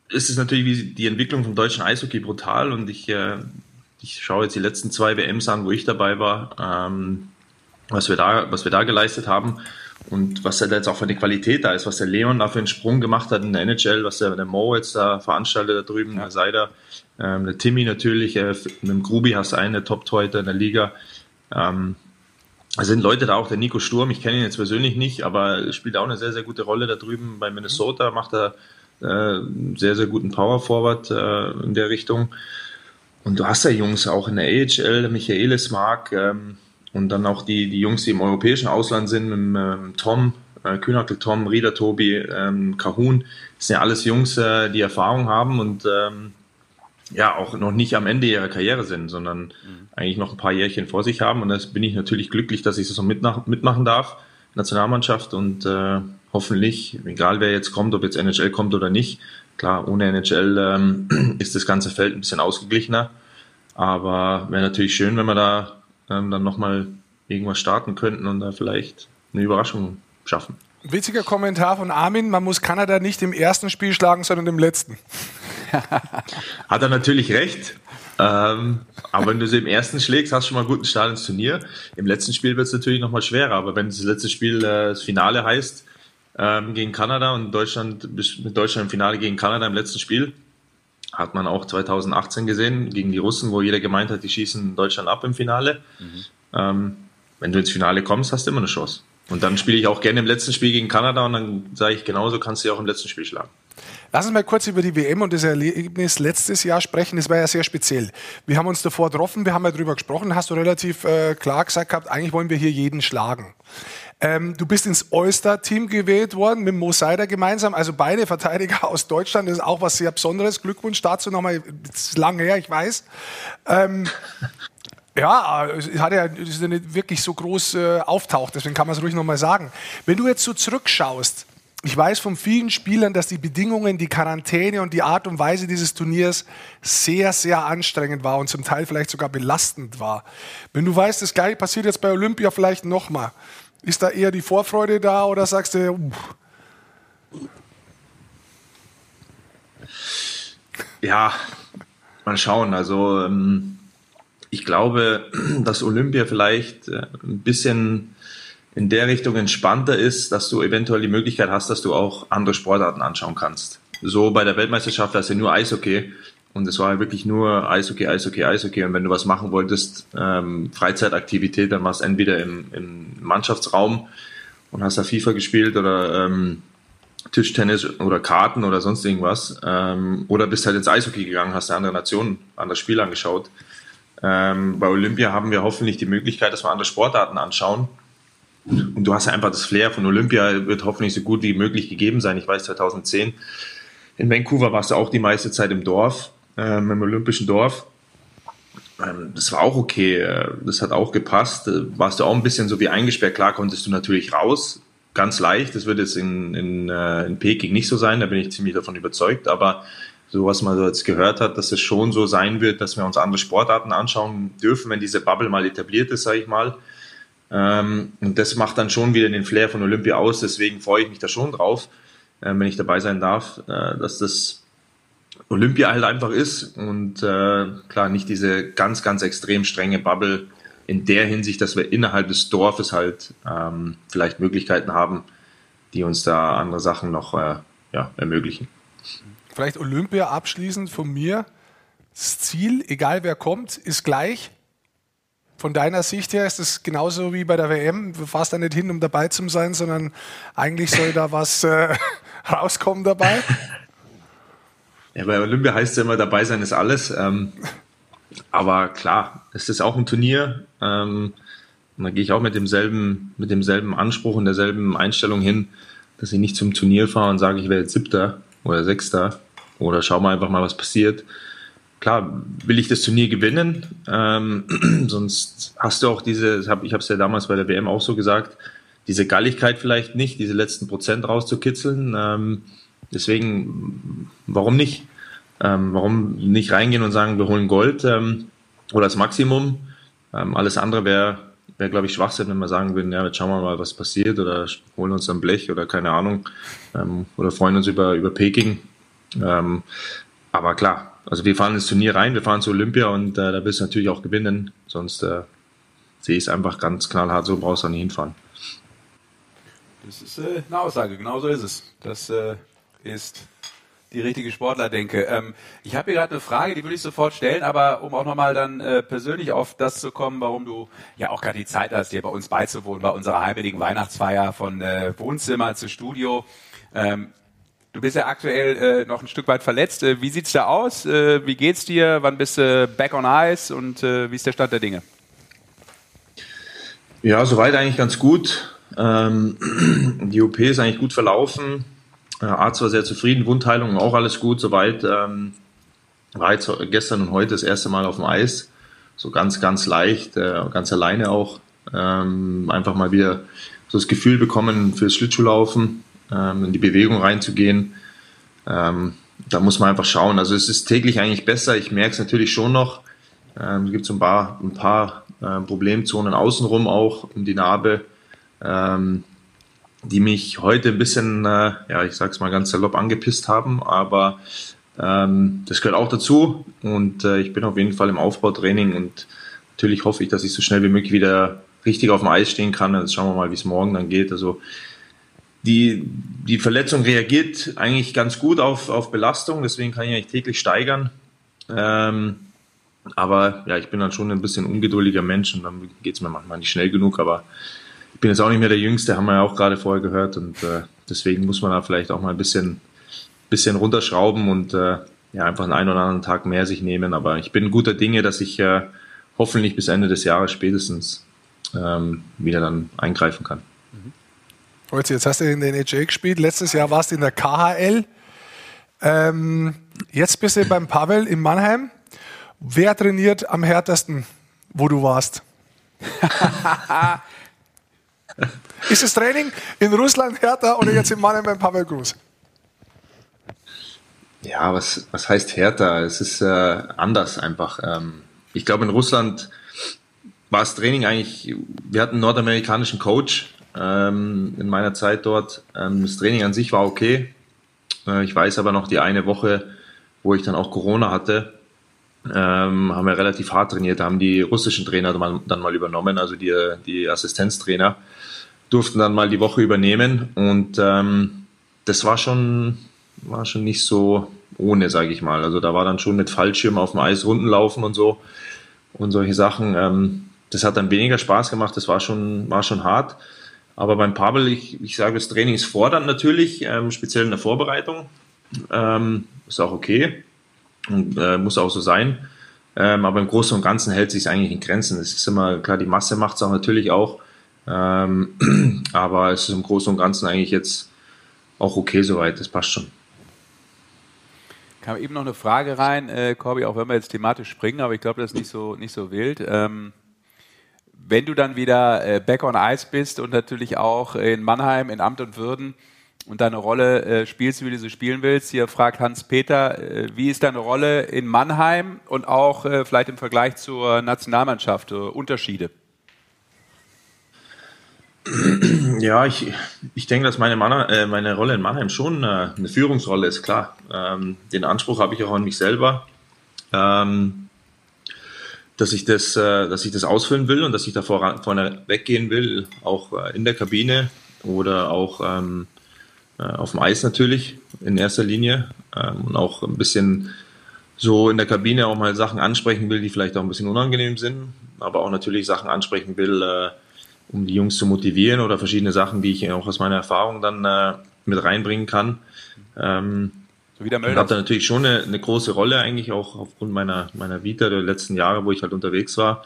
ist es natürlich die Entwicklung vom deutschen Eishockey brutal und ich, äh, ich schaue jetzt die letzten zwei WMs an, wo ich dabei war, ähm, was, wir da, was wir da geleistet haben. Und was da jetzt auch für eine Qualität da ist, was der Leon da für einen Sprung gemacht hat in der NHL, was der, der Mo jetzt da veranstaltet da drüben, ja. der Seider, ähm, der Timmy natürlich, äh, mit dem Grubi hast du einen der Top-Torhüter in der Liga. Ähm, da sind Leute da auch, der Nico Sturm, ich kenne ihn jetzt persönlich nicht, aber spielt auch eine sehr, sehr gute Rolle da drüben bei Minnesota, macht er äh, einen sehr, sehr guten Power Forward äh, in der Richtung. Und du hast ja Jungs auch in der AHL, der Michaelis Mark, ähm, und dann auch die, die Jungs, die im europäischen Ausland sind, mit ähm, Tom, äh, Kühnackel Tom, Rieder Tobi, ähm, Kahun, das sind ja alles Jungs, äh, die Erfahrung haben und ähm, ja auch noch nicht am Ende ihrer Karriere sind, sondern mhm. eigentlich noch ein paar Jährchen vor sich haben. Und da bin ich natürlich glücklich, dass ich das so mitmachen darf, Nationalmannschaft und äh, hoffentlich, egal wer jetzt kommt, ob jetzt NHL kommt oder nicht, klar, ohne NHL ähm, <clears throat> ist das ganze Feld ein bisschen ausgeglichener. Aber wäre natürlich schön, wenn wir da ähm, dann nochmal irgendwas starten könnten und da vielleicht eine Überraschung schaffen. Witziger Kommentar von Armin, man muss Kanada nicht im ersten Spiel schlagen, sondern im letzten. <laughs> Hat er natürlich recht. Ähm, aber wenn du sie im ersten schlägst, hast du schon mal einen guten Start ins Turnier. Im letzten Spiel wird es natürlich nochmal schwerer, aber wenn das letzte Spiel äh, das Finale heißt ähm, gegen Kanada und Deutschland mit Deutschland im Finale gegen Kanada im letzten Spiel, hat man auch 2018 gesehen gegen die Russen, wo jeder gemeint hat, die schießen Deutschland ab im Finale. Mhm. Ähm, wenn du ins Finale kommst, hast du immer eine Chance. Und dann spiele ich auch gerne im letzten Spiel gegen Kanada und dann sage ich, genauso kannst du auch im letzten Spiel schlagen. Lass uns mal kurz über die WM und das Erlebnis letztes Jahr sprechen. Das war ja sehr speziell. Wir haben uns davor getroffen, wir haben ja darüber gesprochen, hast du relativ äh, klar gesagt gehabt, eigentlich wollen wir hier jeden schlagen. Ähm, du bist ins Oyster-Team gewählt worden mit Mo Seider gemeinsam, also beide Verteidiger aus Deutschland. Das ist auch was sehr Besonderes. Glückwunsch dazu nochmal. Das ist lange her, ich weiß. Ähm, <laughs> ja, es hat ja nicht wirklich so groß äh, auftaucht, deswegen kann man es ruhig nochmal sagen. Wenn du jetzt so zurückschaust, ich weiß von vielen Spielern, dass die Bedingungen, die Quarantäne und die Art und Weise dieses Turniers sehr, sehr anstrengend war und zum Teil vielleicht sogar belastend war. Wenn du weißt, das gleiche passiert jetzt bei Olympia vielleicht nochmal, ist da eher die Vorfreude da oder sagst du, uff. Ja, mal schauen. Also ähm, ich glaube, dass Olympia vielleicht äh, ein bisschen in der Richtung entspannter ist, dass du eventuell die Möglichkeit hast, dass du auch andere Sportarten anschauen kannst. So bei der Weltmeisterschaft, da ist ja nur Eishockey. Und es war wirklich nur Eishockey, Eishockey, Eishockey. Und wenn du was machen wolltest, ähm, Freizeitaktivität, dann warst du entweder im, im Mannschaftsraum und hast da FIFA gespielt oder ähm, Tischtennis oder Karten oder sonst irgendwas. Ähm, oder bist halt ins Eishockey gegangen, hast dir andere Nationen, andere Spiele angeschaut. Ähm, bei Olympia haben wir hoffentlich die Möglichkeit, dass wir andere Sportarten anschauen. Und du hast einfach das Flair von Olympia, wird hoffentlich so gut wie möglich gegeben sein. Ich weiß, 2010 in Vancouver warst du auch die meiste Zeit im Dorf, ähm, im olympischen Dorf. Ähm, das war auch okay, äh, das hat auch gepasst. Äh, warst du auch ein bisschen so wie eingesperrt. Klar konntest du natürlich raus, ganz leicht. Das wird jetzt in, in, äh, in Peking nicht so sein, da bin ich ziemlich davon überzeugt. Aber so was man jetzt gehört hat, dass es schon so sein wird, dass wir uns andere Sportarten anschauen dürfen, wenn diese Bubble mal etabliert ist, sage ich mal. Ähm, und das macht dann schon wieder den Flair von Olympia aus. Deswegen freue ich mich da schon drauf, wenn ich dabei sein darf, dass das Olympia halt einfach ist und äh, klar nicht diese ganz, ganz extrem strenge Bubble in der Hinsicht, dass wir innerhalb des Dorfes halt ähm, vielleicht Möglichkeiten haben, die uns da andere Sachen noch äh, ja, ermöglichen. Vielleicht Olympia abschließend von mir. Das Ziel, egal wer kommt, ist gleich. Von deiner Sicht her ist es genauso wie bei der WM. Du fährst da nicht hin, um dabei zu sein, sondern eigentlich soll da was äh, <laughs> rauskommen dabei. <laughs> Ja, bei Olympia heißt es ja immer, dabei sein ist alles. Ähm, aber klar, es ist auch ein Turnier. Ähm, und da gehe ich auch mit demselben, mit demselben Anspruch und derselben Einstellung hin, dass ich nicht zum Turnier fahre und sage, ich werde jetzt Siebter oder Sechster oder schau mal einfach mal, was passiert. Klar, will ich das Turnier gewinnen, ähm, <clears throat> sonst hast du auch diese, ich habe es ja damals bei der WM auch so gesagt, diese Galligkeit vielleicht nicht, diese letzten Prozent rauszukitzeln. Ähm, Deswegen, warum nicht? Ähm, warum nicht reingehen und sagen, wir holen Gold ähm, oder das Maximum? Ähm, alles andere wäre, wär, glaube ich, Schwachsinn, wenn wir sagen würden, ja, jetzt schauen wir mal, was passiert oder holen uns ein Blech oder keine Ahnung ähm, oder freuen uns über, über Peking. Ähm, aber klar, also wir fahren ins Turnier rein, wir fahren zu Olympia und äh, da willst du natürlich auch gewinnen, sonst äh, sehe ich es einfach ganz knallhart, so brauchst du nicht hinfahren. Das ist äh, eine Aussage, genau so ist es. Das äh, ist die richtige Sportlerdenke. Ähm, ich habe hier gerade eine Frage, die würde ich sofort stellen, aber um auch nochmal dann äh, persönlich auf das zu kommen, warum du ja auch gerade die Zeit hast, hier bei uns beizuwohnen, bei unserer heimeligen Weihnachtsfeier von äh, Wohnzimmer zu Studio. Ähm, du bist ja aktuell äh, noch ein Stück weit verletzt. Äh, wie sieht's da aus? Äh, wie geht's dir? Wann bist du back on ice und äh, wie ist der Stand der Dinge? Ja, soweit eigentlich ganz gut. Ähm, <clears throat> die OP ist eigentlich gut verlaufen Arzt war sehr zufrieden, Wundheilung auch alles gut soweit. Ähm, war jetzt gestern und heute das erste Mal auf dem Eis. So ganz, ganz leicht, äh, ganz alleine auch. Ähm, einfach mal wieder so das Gefühl bekommen, fürs Schlittschuhlaufen, ähm, in die Bewegung reinzugehen. Ähm, da muss man einfach schauen. Also es ist täglich eigentlich besser. Ich merke es natürlich schon noch. Ähm, es gibt so ein paar, ein paar äh, Problemzonen außenrum auch um die Narbe. Ähm, die mich heute ein bisschen, äh, ja, ich sag's mal ganz salopp angepisst haben, aber ähm, das gehört auch dazu und äh, ich bin auf jeden Fall im Aufbautraining und natürlich hoffe ich, dass ich so schnell wie möglich wieder richtig auf dem Eis stehen kann. Jetzt schauen wir mal, wie es morgen dann geht. Also die, die Verletzung reagiert eigentlich ganz gut auf, auf Belastung, deswegen kann ich eigentlich täglich steigern. Ähm, aber ja, ich bin dann schon ein bisschen ungeduldiger Mensch und dann geht's mir manchmal nicht schnell genug, aber ich bin jetzt auch nicht mehr der Jüngste, haben wir ja auch gerade vorher gehört und äh, deswegen muss man da vielleicht auch mal ein bisschen, bisschen runterschrauben und äh, ja, einfach einen, einen oder anderen Tag mehr sich nehmen. Aber ich bin guter Dinge, dass ich äh, hoffentlich bis Ende des Jahres spätestens ähm, wieder dann eingreifen kann. Mhm. Jetzt hast du in der NHL gespielt, letztes Jahr warst du in der KHL. Ähm, jetzt bist du beim Pavel in Mannheim. Wer trainiert am härtesten, wo du warst? <laughs> Ist das Training in Russland härter oder jetzt in Mannheim beim Pavel Groß? Ja, was, was heißt härter? Es ist äh, anders einfach. Ähm, ich glaube, in Russland war das Training eigentlich, wir hatten einen nordamerikanischen Coach ähm, in meiner Zeit dort. Ähm, das Training an sich war okay. Äh, ich weiß aber noch die eine Woche, wo ich dann auch Corona hatte, ähm, haben wir relativ hart trainiert. Da haben die russischen Trainer dann mal, übernommen, also die, die Assistenztrainer durften dann mal die Woche übernehmen und ähm, das war schon, war schon nicht so ohne, sage ich mal. Also da war dann schon mit Fallschirm auf dem Eis rundenlaufen und so und solche Sachen. Ähm, das hat dann weniger Spaß gemacht, das war schon, war schon hart. Aber beim Pavel, ich, ich sage, das Training ist fordernd natürlich, ähm, speziell in der Vorbereitung. Ähm, ist auch okay und äh, muss auch so sein. Ähm, aber im Großen und Ganzen hält sich eigentlich in Grenzen. Es ist immer klar, die Masse macht es auch natürlich auch. Ähm, <clears throat> aber es ist im Großen und Ganzen eigentlich jetzt auch okay soweit. Das passt schon. Kam eben noch eine Frage rein, äh, Corby, auch wenn wir jetzt thematisch springen, aber ich glaube, das ist nicht so, nicht so wild. Ähm, wenn du dann wieder äh, back on ice bist und natürlich auch in Mannheim, in Amt und Würden und deine Rolle äh, spielst, wie du sie spielen willst, hier fragt Hans-Peter, äh, wie ist deine Rolle in Mannheim und auch äh, vielleicht im Vergleich zur Nationalmannschaft, Unterschiede? Ja, ich, ich denke, dass meine, Mann, äh, meine Rolle in Mannheim schon äh, eine Führungsrolle ist, klar. Ähm, den Anspruch habe ich auch an mich selber, ähm, dass, ich das, äh, dass ich das ausfüllen will und dass ich da vor, vorne weggehen will, auch äh, in der Kabine oder auch ähm, äh, auf dem Eis natürlich in erster Linie ähm, und auch ein bisschen so in der Kabine auch mal Sachen ansprechen will, die vielleicht auch ein bisschen unangenehm sind, aber auch natürlich Sachen ansprechen will, äh, um die Jungs zu motivieren oder verschiedene Sachen, die ich auch aus meiner Erfahrung dann äh, mit reinbringen kann. Ähm, so wie der Mölders. habe da natürlich schon eine, eine, große Rolle eigentlich auch aufgrund meiner, meiner Vita der letzten Jahre, wo ich halt unterwegs war.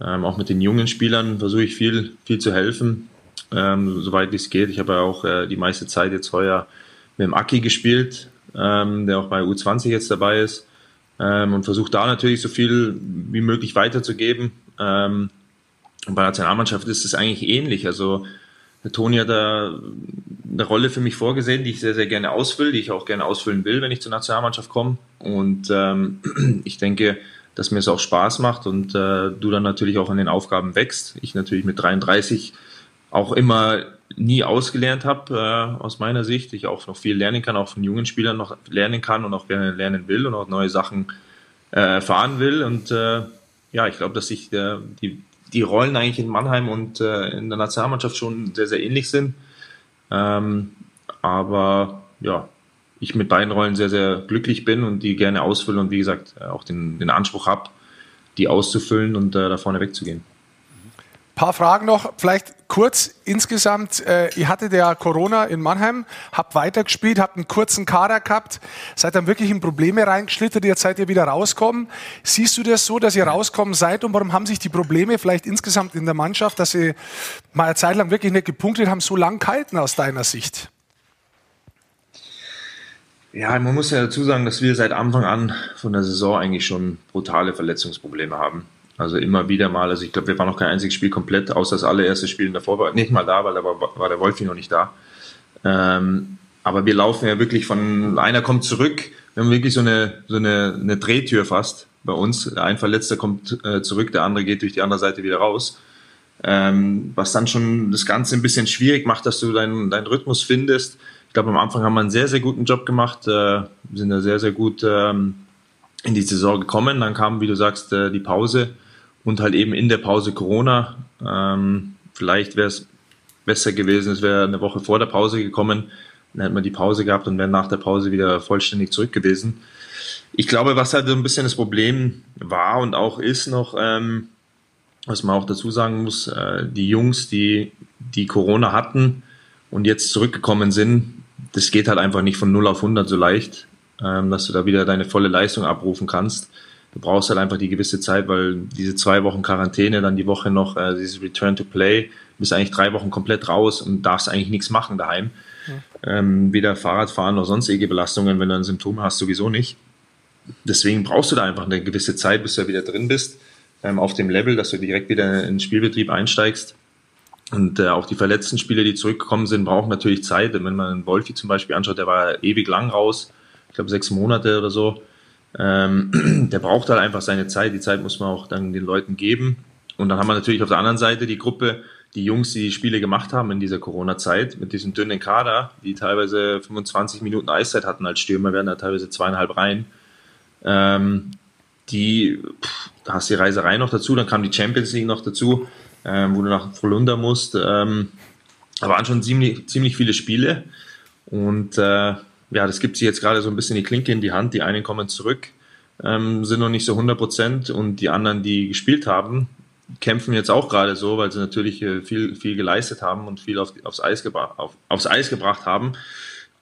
Ähm, auch mit den jungen Spielern versuche ich viel, viel zu helfen, ähm, soweit es geht. Ich habe ja auch äh, die meiste Zeit jetzt heuer mit dem Aki gespielt, ähm, der auch bei U20 jetzt dabei ist ähm, und versuche da natürlich so viel wie möglich weiterzugeben. Ähm, und bei der Nationalmannschaft ist es eigentlich ähnlich. Also der Toni hat da eine Rolle für mich vorgesehen, die ich sehr, sehr gerne ausfülle, die ich auch gerne ausfüllen will, wenn ich zur Nationalmannschaft komme. Und ähm, <clears throat> ich denke, dass mir es auch Spaß macht und äh, du dann natürlich auch an den Aufgaben wächst. Ich natürlich mit 33 auch immer nie ausgelernt habe, äh, aus meiner Sicht. Ich auch noch viel lernen kann, auch von jungen Spielern noch lernen kann und auch gerne lernen will und auch neue Sachen äh, erfahren will. Und äh, ja, ich glaube, dass sich äh, die die Rollen eigentlich in Mannheim und äh, in der Nationalmannschaft schon sehr, sehr ähnlich sind. Ähm, aber ja, ich mit beiden Rollen sehr, sehr glücklich bin und die gerne ausfülle und wie gesagt auch den, den Anspruch habe, die auszufüllen und äh, da vorne wegzugehen paar Fragen noch, vielleicht kurz insgesamt. Äh, ihr hattet ja Corona in Mannheim, habt weitergespielt, habt einen kurzen Kader gehabt, seid dann wirklich in Probleme reingeschlittert, jetzt seid ihr wieder rauskommen. Siehst du das so, dass ihr rauskommen seid und warum haben sich die Probleme vielleicht insgesamt in der Mannschaft, dass sie mal eine Zeit lang wirklich nicht gepunktet haben, so lang gehalten aus deiner Sicht? Ja, man muss ja dazu sagen, dass wir seit Anfang an von der Saison eigentlich schon brutale Verletzungsprobleme haben. Also immer wieder mal, also ich glaube, wir waren noch kein einziges Spiel komplett, außer das allererste Spiel in der Vorbereitung, nicht mal da, weil da war, war der Wolfi noch nicht da. Ähm, aber wir laufen ja wirklich von, einer kommt zurück, wir haben wirklich so eine, so eine, eine Drehtür fast bei uns. Ein Verletzter kommt äh, zurück, der andere geht durch die andere Seite wieder raus. Ähm, was dann schon das Ganze ein bisschen schwierig macht, dass du deinen, deinen Rhythmus findest. Ich glaube, am Anfang haben wir einen sehr, sehr guten Job gemacht, äh, sind da sehr, sehr gut ähm, in die Saison gekommen. Dann kam, wie du sagst, äh, die Pause und halt eben in der Pause Corona. Ähm, vielleicht wäre es besser gewesen, es wäre eine Woche vor der Pause gekommen, dann hätte man die Pause gehabt und wäre nach der Pause wieder vollständig zurück gewesen. Ich glaube, was halt so ein bisschen das Problem war und auch ist noch, ähm, was man auch dazu sagen muss, äh, die Jungs, die, die Corona hatten und jetzt zurückgekommen sind, das geht halt einfach nicht von 0 auf 100 so leicht, ähm, dass du da wieder deine volle Leistung abrufen kannst du brauchst halt einfach die gewisse Zeit, weil diese zwei Wochen Quarantäne, dann die Woche noch äh, dieses Return to Play, bist eigentlich drei Wochen komplett raus und darfst eigentlich nichts machen daheim. Ja. Ähm, weder Fahrradfahren noch sonstige Belastungen, wenn du ein Symptom hast, sowieso nicht. Deswegen brauchst du da einfach eine gewisse Zeit, bis du wieder drin bist, ähm, auf dem Level, dass du direkt wieder in den Spielbetrieb einsteigst. Und äh, auch die verletzten Spieler, die zurückgekommen sind, brauchen natürlich Zeit. wenn man einen Wolfi zum Beispiel anschaut, der war ewig lang raus, ich glaube sechs Monate oder so. Ähm, <clears throat> der braucht halt einfach seine Zeit. Die Zeit muss man auch dann den Leuten geben. Und dann haben wir natürlich auf der anderen Seite die Gruppe, die Jungs, die die Spiele gemacht haben in dieser Corona-Zeit, mit diesem dünnen Kader, die teilweise 25 Minuten Eiszeit hatten als Stürmer, werden da teilweise zweieinhalb rein. Ähm, die, pff, da hast du die Reiserei noch dazu, dann kam die Champions League noch dazu, ähm, wo du nach Volunda musst. Ähm, da waren schon ziemlich, ziemlich viele Spiele. Und äh, ja, das gibt sie jetzt gerade so ein bisschen die Klinke in die Hand. Die einen kommen zurück, ähm, sind noch nicht so 100 Prozent und die anderen, die gespielt haben, kämpfen jetzt auch gerade so, weil sie natürlich äh, viel, viel geleistet haben und viel auf, aufs, Eis auf, aufs Eis gebracht haben.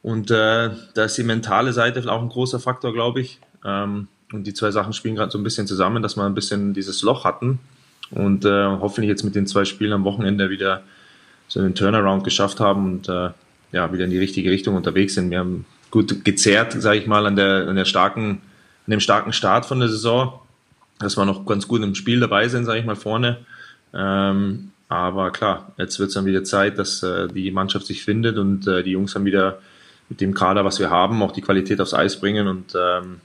Und äh, da ist die mentale Seite auch ein großer Faktor, glaube ich. Ähm, Und die zwei Sachen spielen gerade so ein bisschen zusammen, dass wir ein bisschen dieses Loch hatten und äh, hoffentlich jetzt mit den zwei Spielen am Wochenende wieder so einen Turnaround geschafft haben und äh, ja, wieder in die richtige Richtung unterwegs sind. Wir haben gut gezerrt, sage ich mal, an der, an der starken, an dem starken Start von der Saison, dass wir noch ganz gut im Spiel dabei sind, sage ich mal, vorne. Ähm, aber klar, jetzt wird es dann wieder Zeit, dass äh, die Mannschaft sich findet und äh, die Jungs dann wieder mit dem Kader, was wir haben, auch die Qualität aufs Eis bringen und ähm,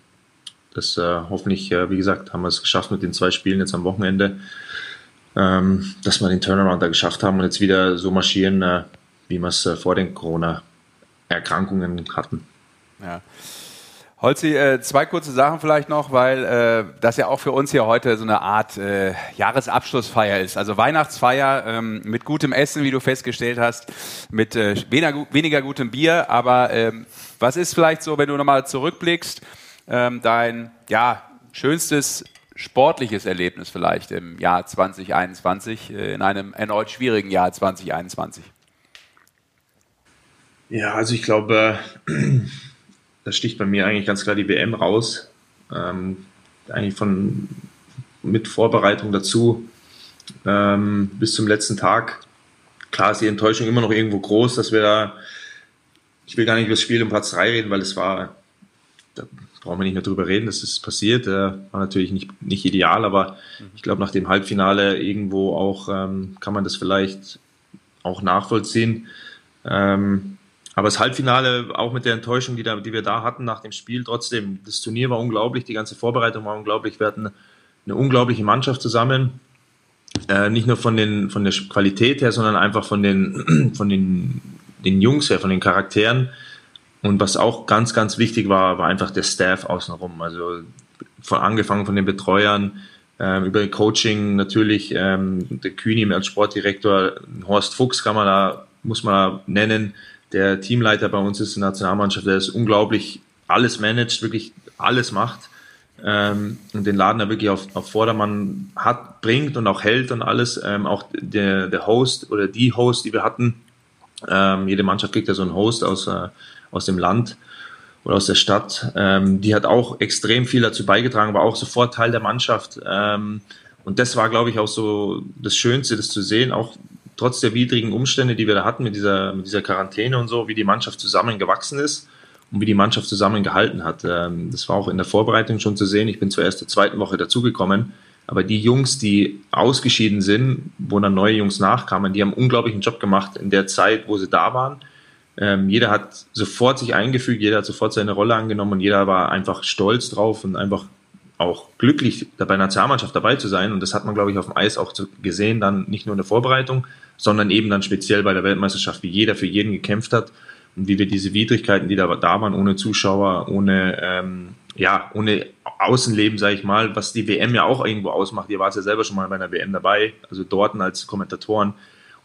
das äh, hoffentlich, äh, wie gesagt, haben wir es geschafft mit den zwei Spielen jetzt am Wochenende, ähm, dass wir den Turnaround da geschafft haben und jetzt wieder so marschieren, äh, wie wir es äh, vor den Corona-Erkrankungen hatten. Ja. Holzi, äh, zwei kurze Sachen vielleicht noch, weil äh, das ja auch für uns hier heute so eine Art äh, Jahresabschlussfeier ist. Also Weihnachtsfeier ähm, mit gutem Essen, wie du festgestellt hast, mit weniger, gutem Bier. Aber ähm, was ist vielleicht so, wenn du nochmal zurückblickst, ähm, dein ja, schönstes sportliches Erlebnis vielleicht im Jahr 2021, äh, in einem erneut schwierigen Jahr 2021? Ja, also ich glaube, <clears throat> da sticht bei mir eigentlich ganz klar die WM raus. Ähm, eigentlich von mit Vorbereitung dazu ähm, bis zum letzten Tag. Klar ist die Enttäuschung immer noch irgendwo groß, dass wir da, ich will gar nicht über das Spiel um Platz 3 reden, weil es war, da brauchen wir nicht mehr drüber reden, dass das passiert. Äh, war natürlich nicht, nicht ideal, aber ich glaube, nach dem Halbfinale irgendwo auch ähm, kann man das vielleicht auch nachvollziehen. Ähm, aber das Halbfinale, auch mit der Enttäuschung, die, da, die wir da hatten nach dem Spiel, trotzdem, das Turnier war unglaublich, die ganze Vorbereitung war unglaublich. Wir hatten eine unglaubliche Mannschaft zusammen. Äh, nicht nur von, den, von der Qualität her, sondern einfach von den, <clears throat> von den, den Jungs her, von den Charakteren. Und was auch ganz, ganz wichtig war, war einfach der Staff außenrum. Also von, angefangen von den Betreuern, ähm, über Coaching natürlich, ähm, der Kühni als Sportdirektor, Horst Fuchs kann man da, muss man da nennen, der Teamleiter bei uns ist der Nationalmannschaft, der ist unglaublich alles managt, wirklich alles macht ähm, und den Laden da wirklich auf, auf Vordermann hat, bringt und auch hält und alles. Ähm, auch der, der Host oder die Host, die wir hatten, ähm, jede Mannschaft kriegt ja so einen Host aus, äh, aus dem Land oder aus der Stadt. Ähm, die hat auch extrem viel dazu beigetragen, war auch sofort Teil der Mannschaft. Ähm, und das war, glaube ich, auch so das Schönste, das zu sehen, auch trotz der widrigen Umstände, die wir da hatten mit dieser, mit dieser Quarantäne und so, wie die Mannschaft zusammengewachsen ist und wie die Mannschaft zusammengehalten hat. Ähm, das war auch in der Vorbereitung schon zu sehen. Ich bin zur ersten, zweiten Woche dazugekommen. Aber die Jungs, die ausgeschieden sind, wo dann neue Jungs nachkamen, die haben einen unglaublichen Job gemacht in der Zeit, wo sie da waren. Ähm, jeder hat sofort sich eingefügt, jeder hat sofort seine Rolle angenommen und jeder war einfach stolz drauf und einfach auch glücklich, bei der Nationalmannschaft dabei zu sein. Und das hat man, glaube ich, auf dem Eis auch gesehen, dann nicht nur in der Vorbereitung, sondern eben dann speziell bei der Weltmeisterschaft, wie jeder für jeden gekämpft hat und wie wir diese Widrigkeiten, die da, da waren, ohne Zuschauer, ohne, ähm, ja, ohne Außenleben, sage ich mal, was die WM ja auch irgendwo ausmacht. Ihr wart ja selber schon mal bei einer WM dabei, also dort als Kommentatoren.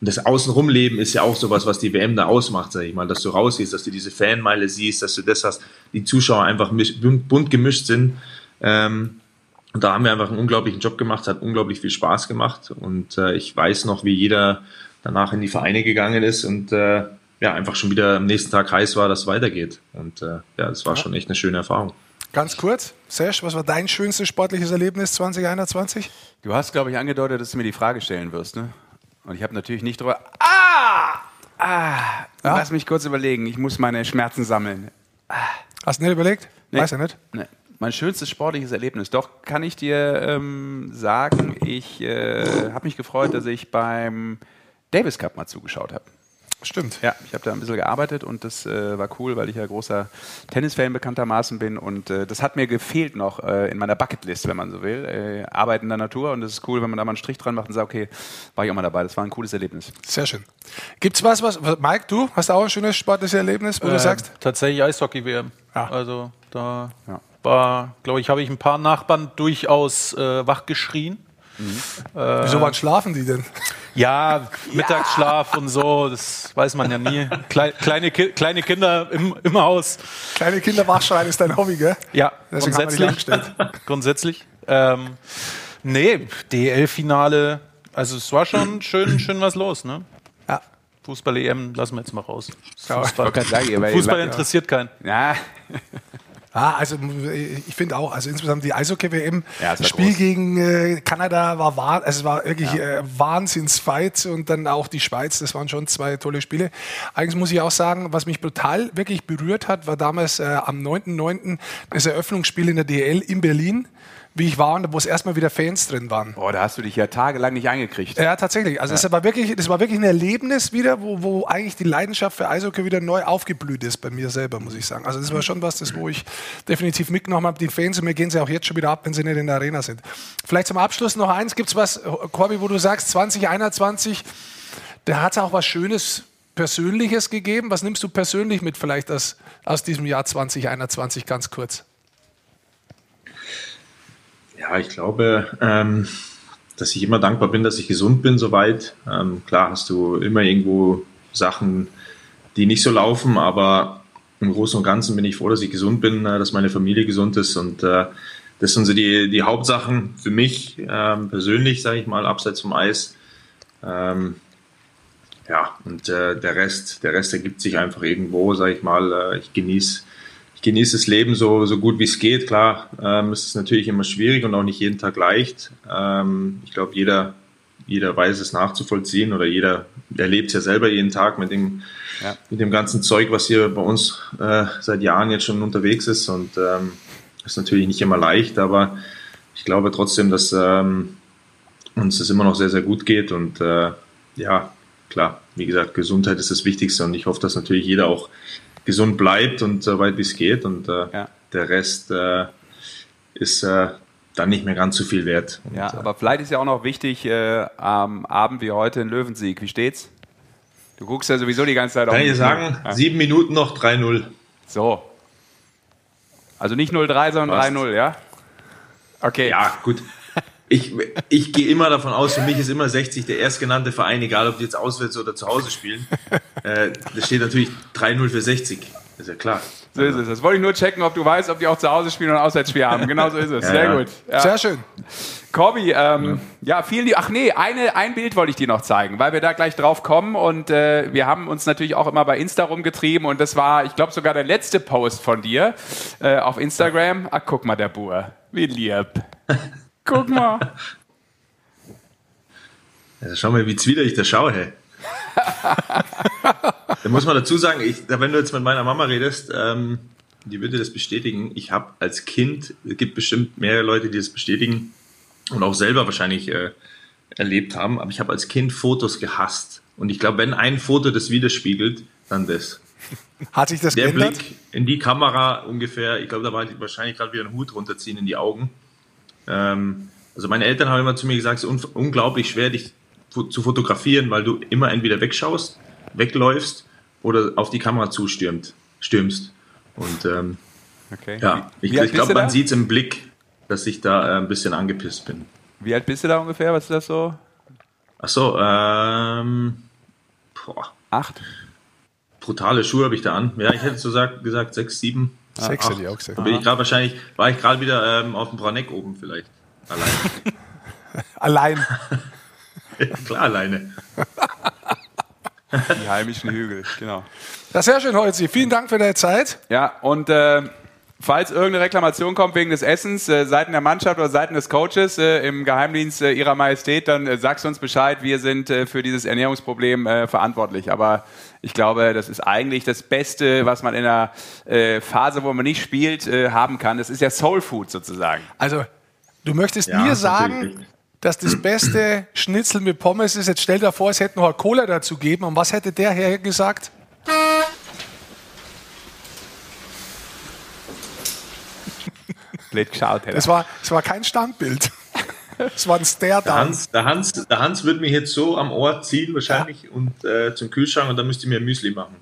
Und das Außenrumleben ist ja auch sowas, was die WM da ausmacht, sag ich mal, dass du rausgehst, dass du diese Fanmeile siehst, dass du das hast, die Zuschauer einfach bunt gemischt sind. Ähm, und da haben wir einfach einen unglaublichen Job gemacht, hat unglaublich viel Spaß gemacht. Und äh, ich weiß noch, wie jeder danach in die Vereine gegangen ist und äh, ja, einfach schon wieder am nächsten Tag heiß war, dass es weitergeht. Und äh, ja, das war schon echt eine schöne Erfahrung. Ganz kurz, Serge, was war dein schönstes sportliches Erlebnis 2021? Du hast, glaube ich, angedeutet, dass du mir die Frage stellen wirst, ne? Und ich habe natürlich nicht drüber. Ah! Ah! Ja? Lass mich kurz überlegen. Ich muss meine Schmerzen sammeln. Hast du nicht überlegt? Nee. Weiß ja nicht. Nee. Mein schönstes sportliches Erlebnis. Doch kann ich dir ähm, sagen, ich äh, habe mich gefreut, dass ich beim Davis Cup mal zugeschaut habe. Stimmt. Ja, ich habe da ein bisschen gearbeitet und das äh, war cool, weil ich ja großer Tennisfan bekanntermaßen bin und äh, das hat mir gefehlt noch äh, in meiner Bucketlist, wenn man so will. Äh, Arbeiten in der Natur und das ist cool, wenn man da mal einen Strich dran macht und sagt, okay, war ich auch mal dabei. Das war ein cooles Erlebnis. Sehr schön. Gibt's was, was, was Mike, du hast auch ein schönes sportliches Erlebnis, wo du Äh, sagst? Tatsächlich Eishockey-WM. Ja. Also da Ja. War, glaube ich, habe ich ein paar Nachbarn durchaus äh, wach geschrien. Wieso wann schlafen die denn? Ja, Mittagsschlaf und so, das weiß man ja nie. Klei kleine, Ki kleine Kinder im, im Haus. Kleine Kinder wachschreien ist dein Hobby, gell? Ja, Deswegen grundsätzlich. grundsätzlich. Ähm, nee, DL-Finale, also es war schon schön, schön was los, ne? Ja. Fußball-EM lassen wir jetzt mal raus. Ja, Fußball, sagen, Fußball ja. interessiert keinen. Ja, Ja, also ich finde auch, also insbesondere die Eishockey-WM, Ja, war Spiel groß. gegen äh, Kanada war wahr, also es war wirklich äh, Wahnsinnsfight und dann auch die Schweiz, das waren schon zwei tolle Spiele. Eigentlich muss ich auch sagen, was mich brutal wirklich berührt hat, war damals äh, am 9.9. das Eröffnungsspiel in der DL in Berlin, wie ich war und wo es erstmal wieder Fans drin waren. Boah, da hast du dich ja tagelang nicht eingekriegt. Ja, tatsächlich. Also es war wirklich, das war wirklich ein Erlebnis wieder, wo, wo eigentlich die Leidenschaft für Eishockey wieder neu aufgeblüht ist bei mir selber, muss ich sagen. Also das war schon was, das wo ich definitiv mitgenommen habe. Die Fans und mir gehen sie auch jetzt schon wieder ab, wenn sie nicht in der Arena sind. Vielleicht zum Abschluss noch eins. Gibt es was, Corby, wo du sagst, 2021, da hat es auch was Schönes Persönliches gegeben. Was nimmst du persönlich mit vielleicht aus, aus diesem Jahr 2021 ganz kurz? Ja, ich glaube, ähm, dass ich immer dankbar bin, dass ich gesund bin soweit. Ähm, klar hast du immer irgendwo Sachen, die nicht so laufen, aber im Großen und Ganzen bin ich froh, dass ich gesund bin, äh, dass meine Familie gesund ist und äh, das sind so die, die Hauptsachen für mich ähm, persönlich, sage ich mal, abseits vom Eis. Ähm, ja, und äh, der Rest, der Rest ergibt sich einfach irgendwo, sage ich mal. Äh, ich genieße ich genieße das Leben so, so gut wie es geht. Klar, ähm, es ist natürlich immer schwierig und auch nicht jeden Tag leicht. Ähm, ich glaube, jeder, jeder weiß es nachzuvollziehen oder jeder erlebt es ja selber jeden Tag mit dem, Ja. mit dem ganzen Zeug, was hier bei uns äh, seit Jahren jetzt schon unterwegs ist. Und ähm, ist natürlich nicht immer leicht, aber ich glaube trotzdem, dass ähm, uns es immer noch sehr, sehr gut geht. Und äh, ja, klar, wie gesagt, Gesundheit ist das Wichtigste und ich hoffe, dass natürlich jeder auch gesund bleibt und so weit wie es geht und äh, Ja. der Rest äh, ist äh, dann nicht mehr ganz so viel wert. Und, Ja, äh, aber vielleicht ist ja auch noch wichtig, äh, am Abend wie heute in Löwensieg. Wie steht's? Du guckst ja sowieso die ganze Zeit auf kann ich sagen, Ja. sieben Minuten noch 3-0. So. Also nicht 0-3, sondern Passt. 3-0, ja? Okay. Ja, gut. Ich, ich gehe immer davon aus, für mich ist immer 60 der erstgenannte Verein, egal ob die jetzt auswärts oder zu Hause spielen. äh, da steht natürlich 3-0 für 60. Ist ja klar. So ist es. Das wollte ich nur checken, ob du weißt, ob die auch zu Hause spielen oder ein Auswärtsspiel haben. Genau so ist es. Ja, Sehr ja. gut. Ja. Sehr schön. Corby, ähm, ja. vielen Dank. Ach nee, eine, ein Bild wollte ich dir noch zeigen, weil wir da gleich drauf kommen und äh, wir haben uns natürlich auch immer bei Insta rumgetrieben und das war, ich glaube, sogar der letzte Post von dir äh, auf Instagram. Ach, guck mal, der Bur. Wie lieb. <laughs> Guck mal. Also schau mal, wie zwider ich da schaue, hey. <laughs> da muss man dazu sagen, ich, wenn du jetzt mit meiner Mama redest, ähm, die würde das bestätigen. Ich habe als Kind, es gibt bestimmt mehrere Leute, die das bestätigen und auch selber wahrscheinlich äh, erlebt haben, aber ich habe als Kind Fotos gehasst. Und ich glaube, wenn ein Foto das widerspiegelt, dann das. Hat sich das Der geändert? Blick in die Kamera ungefähr, ich glaube, da war die wahrscheinlich gerade wieder ein Hut runterziehen in die Augen. Ähm, also meine Eltern haben immer zu mir gesagt, es ist un unglaublich schwer, dich zu fotografieren, weil du immer entweder wegschaust, wegläufst oder auf die Kamera zustürmt, stürmst. Und ähm, Okay. ja, ich, ich glaube, man sieht es im Blick, dass ich da äh, ein bisschen angepisst bin. Wie alt bist du da ungefähr? Was ist das so? Ach so, ähm, boah, Acht? brutale Schuhe habe ich da an. Ja, ich hätte so gesagt, gesagt sechs, sieben. Sechs acht. hätte ich auch gesagt. Da bin ich gerade wahrscheinlich, war ich gerade wieder ähm, auf dem Braneck oben vielleicht. Allein. <laughs> Allein. <laughs> Klar, alleine. Die heimischen Hügel, genau. Das ist sehr schön, Holzi. Vielen Dank für deine Zeit. Ja, und äh, falls irgendeine Reklamation kommt wegen des Essens, äh, Seiten der Mannschaft oder Seiten des Coaches äh, im Geheimdienst äh, Ihrer Majestät, dann äh, sagst du uns Bescheid. Wir sind äh, für dieses Ernährungsproblem äh, verantwortlich. Aber ich glaube, das ist eigentlich das Beste, was man in einer äh, Phase, wo man nicht spielt, äh, haben kann. Das ist ja Soul Food sozusagen. Also, du möchtest Ja, mir natürlich sagen, richtig. dass das <clears throat> beste Schnitzel mit Pommes ist. Jetzt stell dir vor, es hätte noch eine Cola dazu gegeben. Und was hätte der Herr gesagt? Blöd geschaut hätte. Es war, es war kein Standbild. Es war ein Der Stare-Down. Hans, der, Hans, der Hans wird mich jetzt so am Ohr ziehen wahrscheinlich und äh, zum Kühlschrank und dann müsst ihr mir Müsli machen.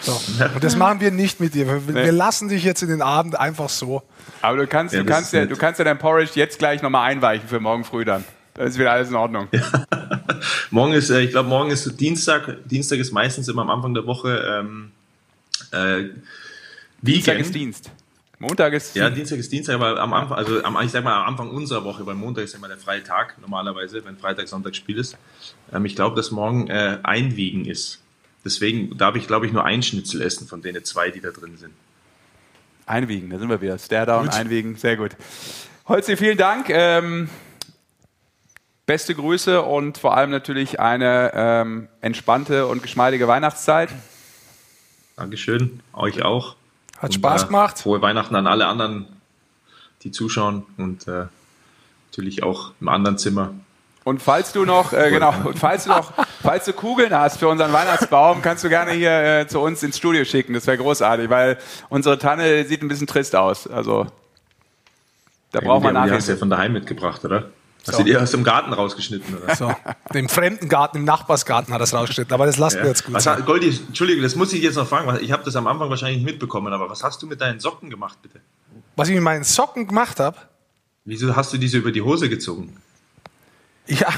So. Und das machen wir nicht mit dir. Wir, wir lassen dich jetzt in den Abend einfach so. Aber du kannst, Ja, du kannst ja, du kannst ja dein Porridge jetzt gleich nochmal einweichen für morgen früh dann. Dann ist wieder alles in Ordnung. <laughs> Morgen ist, äh, ich glaube, morgen ist Dienstag. Dienstag ist meistens immer am Anfang der Woche ähm, äh, Dienstag ist Dienst. Montag ist Ja, Dienstag ist Dienstag, aber am Anfang, also am, ich sag mal am Anfang unserer Woche, weil Montag ist immer der freie Tag normalerweise, wenn Freitag, Sonntag Spiel ist. Ähm, ich glaube, dass morgen äh, Einwiegen ist. deswegen darf ich, glaube ich, nur ein Schnitzel essen von denen zwei, die da drin sind. Einwiegen, da sind wir wieder. Stare-down, einwiegen, sehr gut. Holzi, vielen Dank. Ähm, beste Grüße und vor allem natürlich eine ähm, entspannte und geschmeidige Weihnachtszeit. Dankeschön, euch auch. Hat Und, Spaß äh, gemacht. Frohe Weihnachten an alle anderen, die zuschauen und äh, natürlich auch im anderen Zimmer. Und falls du noch, äh, genau, und falls du noch, falls du Kugeln hast für unseren Weihnachtsbaum, kannst du gerne hier äh, zu uns ins Studio schicken. Das wäre großartig, weil unsere Tanne sieht ein bisschen trist aus. Also da brauchen wir Die hast du ja von daheim mitgebracht, oder? Hast So. du die aus dem Garten rausgeschnitten, oder? So, im fremden Garten, im Nachbarsgarten hat er es rausgeschnitten, aber das lassen wir jetzt gut Was, hat- Goldi, Entschuldigung, das muss ich jetzt noch fragen. Ich habe das am Anfang wahrscheinlich nicht mitbekommen, aber was hast du mit deinen Socken gemacht, bitte? Was ich mit meinen Socken gemacht habe, Wieso hast du diese über die Hose gezogen? Ja.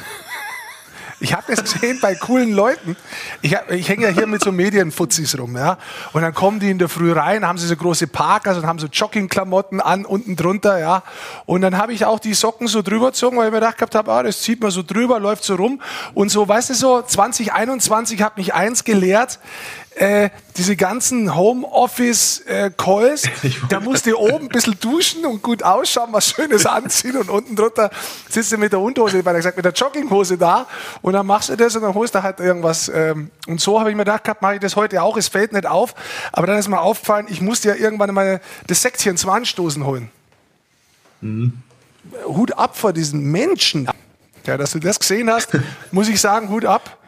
Ich habe das gesehen bei coolen Leuten. Ich, hab- ich hänge ja hier mit so Medienfuzis rum, ja. Und dann kommen die in der Früh rein, haben sie so große Parkers und haben so Joggingklamotten an, unten drunter, ja. Und dann habe ich auch die Socken so drüber gezogen, weil ich mir gedacht habe, ah, das zieht man so drüber, läuft so rum. Und so, weißt du so, 2021 hat mich eins gelehrt, äh, diese ganzen Homeoffice-Calls, <laughs> da musst du oben ein bisschen duschen und gut ausschauen, was Schönes anziehen und unten drunter sitzt du mit der Unterhose, weil er gesagt mit der Jogginghose da und dann machst du das und dann holst du halt irgendwas. Ähm, und so habe ich mir gedacht, gehabt, mache ich das heute auch, es fällt nicht auf, aber dann ist mir aufgefallen, ich musste ja irgendwann mal das Säckchen zum Anstoßen holen. Hut ab vor diesen Menschen. Ja, dass du das gesehen hast, <laughs> muss ich sagen, Hut ab.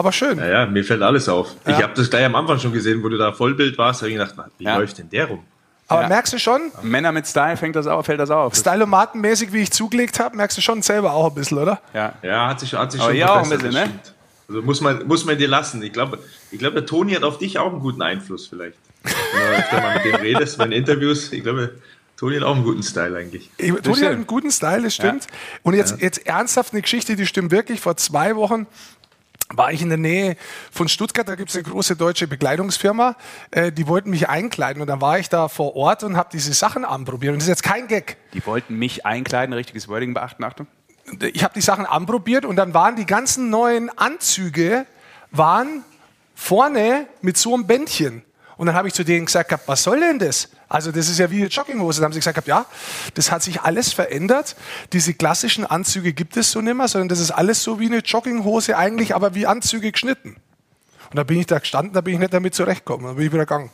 Aber schön. Naja, mir fällt alles auf. Ja. Ich habe das gleich am Anfang schon gesehen, wo du da Vollbild warst. Da habe ich gedacht, wie Ja. läuft denn der rum? Aber Ja. merkst du schon, Männer mit Style fängt das auf, fällt das auf. Stylomatenmäßig, wie ich zugelegt habe, merkst du schon selber auch ein bisschen, oder? Ja. Ja, hat sich, hat sich Aber schon auch ein bisschen, ne? Also muss man, muss man dir lassen. Ich glaube, ich glaube, der Toni hat auf dich auch einen guten Einfluss vielleicht. Wenn du mal mit dem <laughs> redest, bei den Interviews. Ich glaube, Toni hat auch einen guten Style eigentlich. Ich, Toni hat einen guten Style, das stimmt. Und jetzt, jetzt ernsthaft eine Geschichte, die stimmt wirklich. Vor zwei Wochen war ich in der Nähe von Stuttgart, da gibt es eine große deutsche Bekleidungsfirma, äh, die wollten mich einkleiden und dann war ich da vor Ort und habe diese Sachen anprobiert. Und das ist jetzt kein Gag. Die wollten mich einkleiden, richtiges Wording beachten, Achtung. ich habe die Sachen anprobiert und dann waren die ganzen neuen Anzüge waren vorne mit so einem Bändchen. Und dann habe ich zu denen gesagt, was soll denn das? Also das ist ja wie eine Jogginghose. Dann haben sie gesagt, ja, das hat sich alles verändert. Diese klassischen Anzüge gibt es so nicht mehr, sondern das ist alles so wie eine Jogginghose eigentlich, aber wie Anzüge geschnitten. Und da bin ich da gestanden, da bin ich nicht damit zurechtgekommen. Dann bin ich wieder gegangen.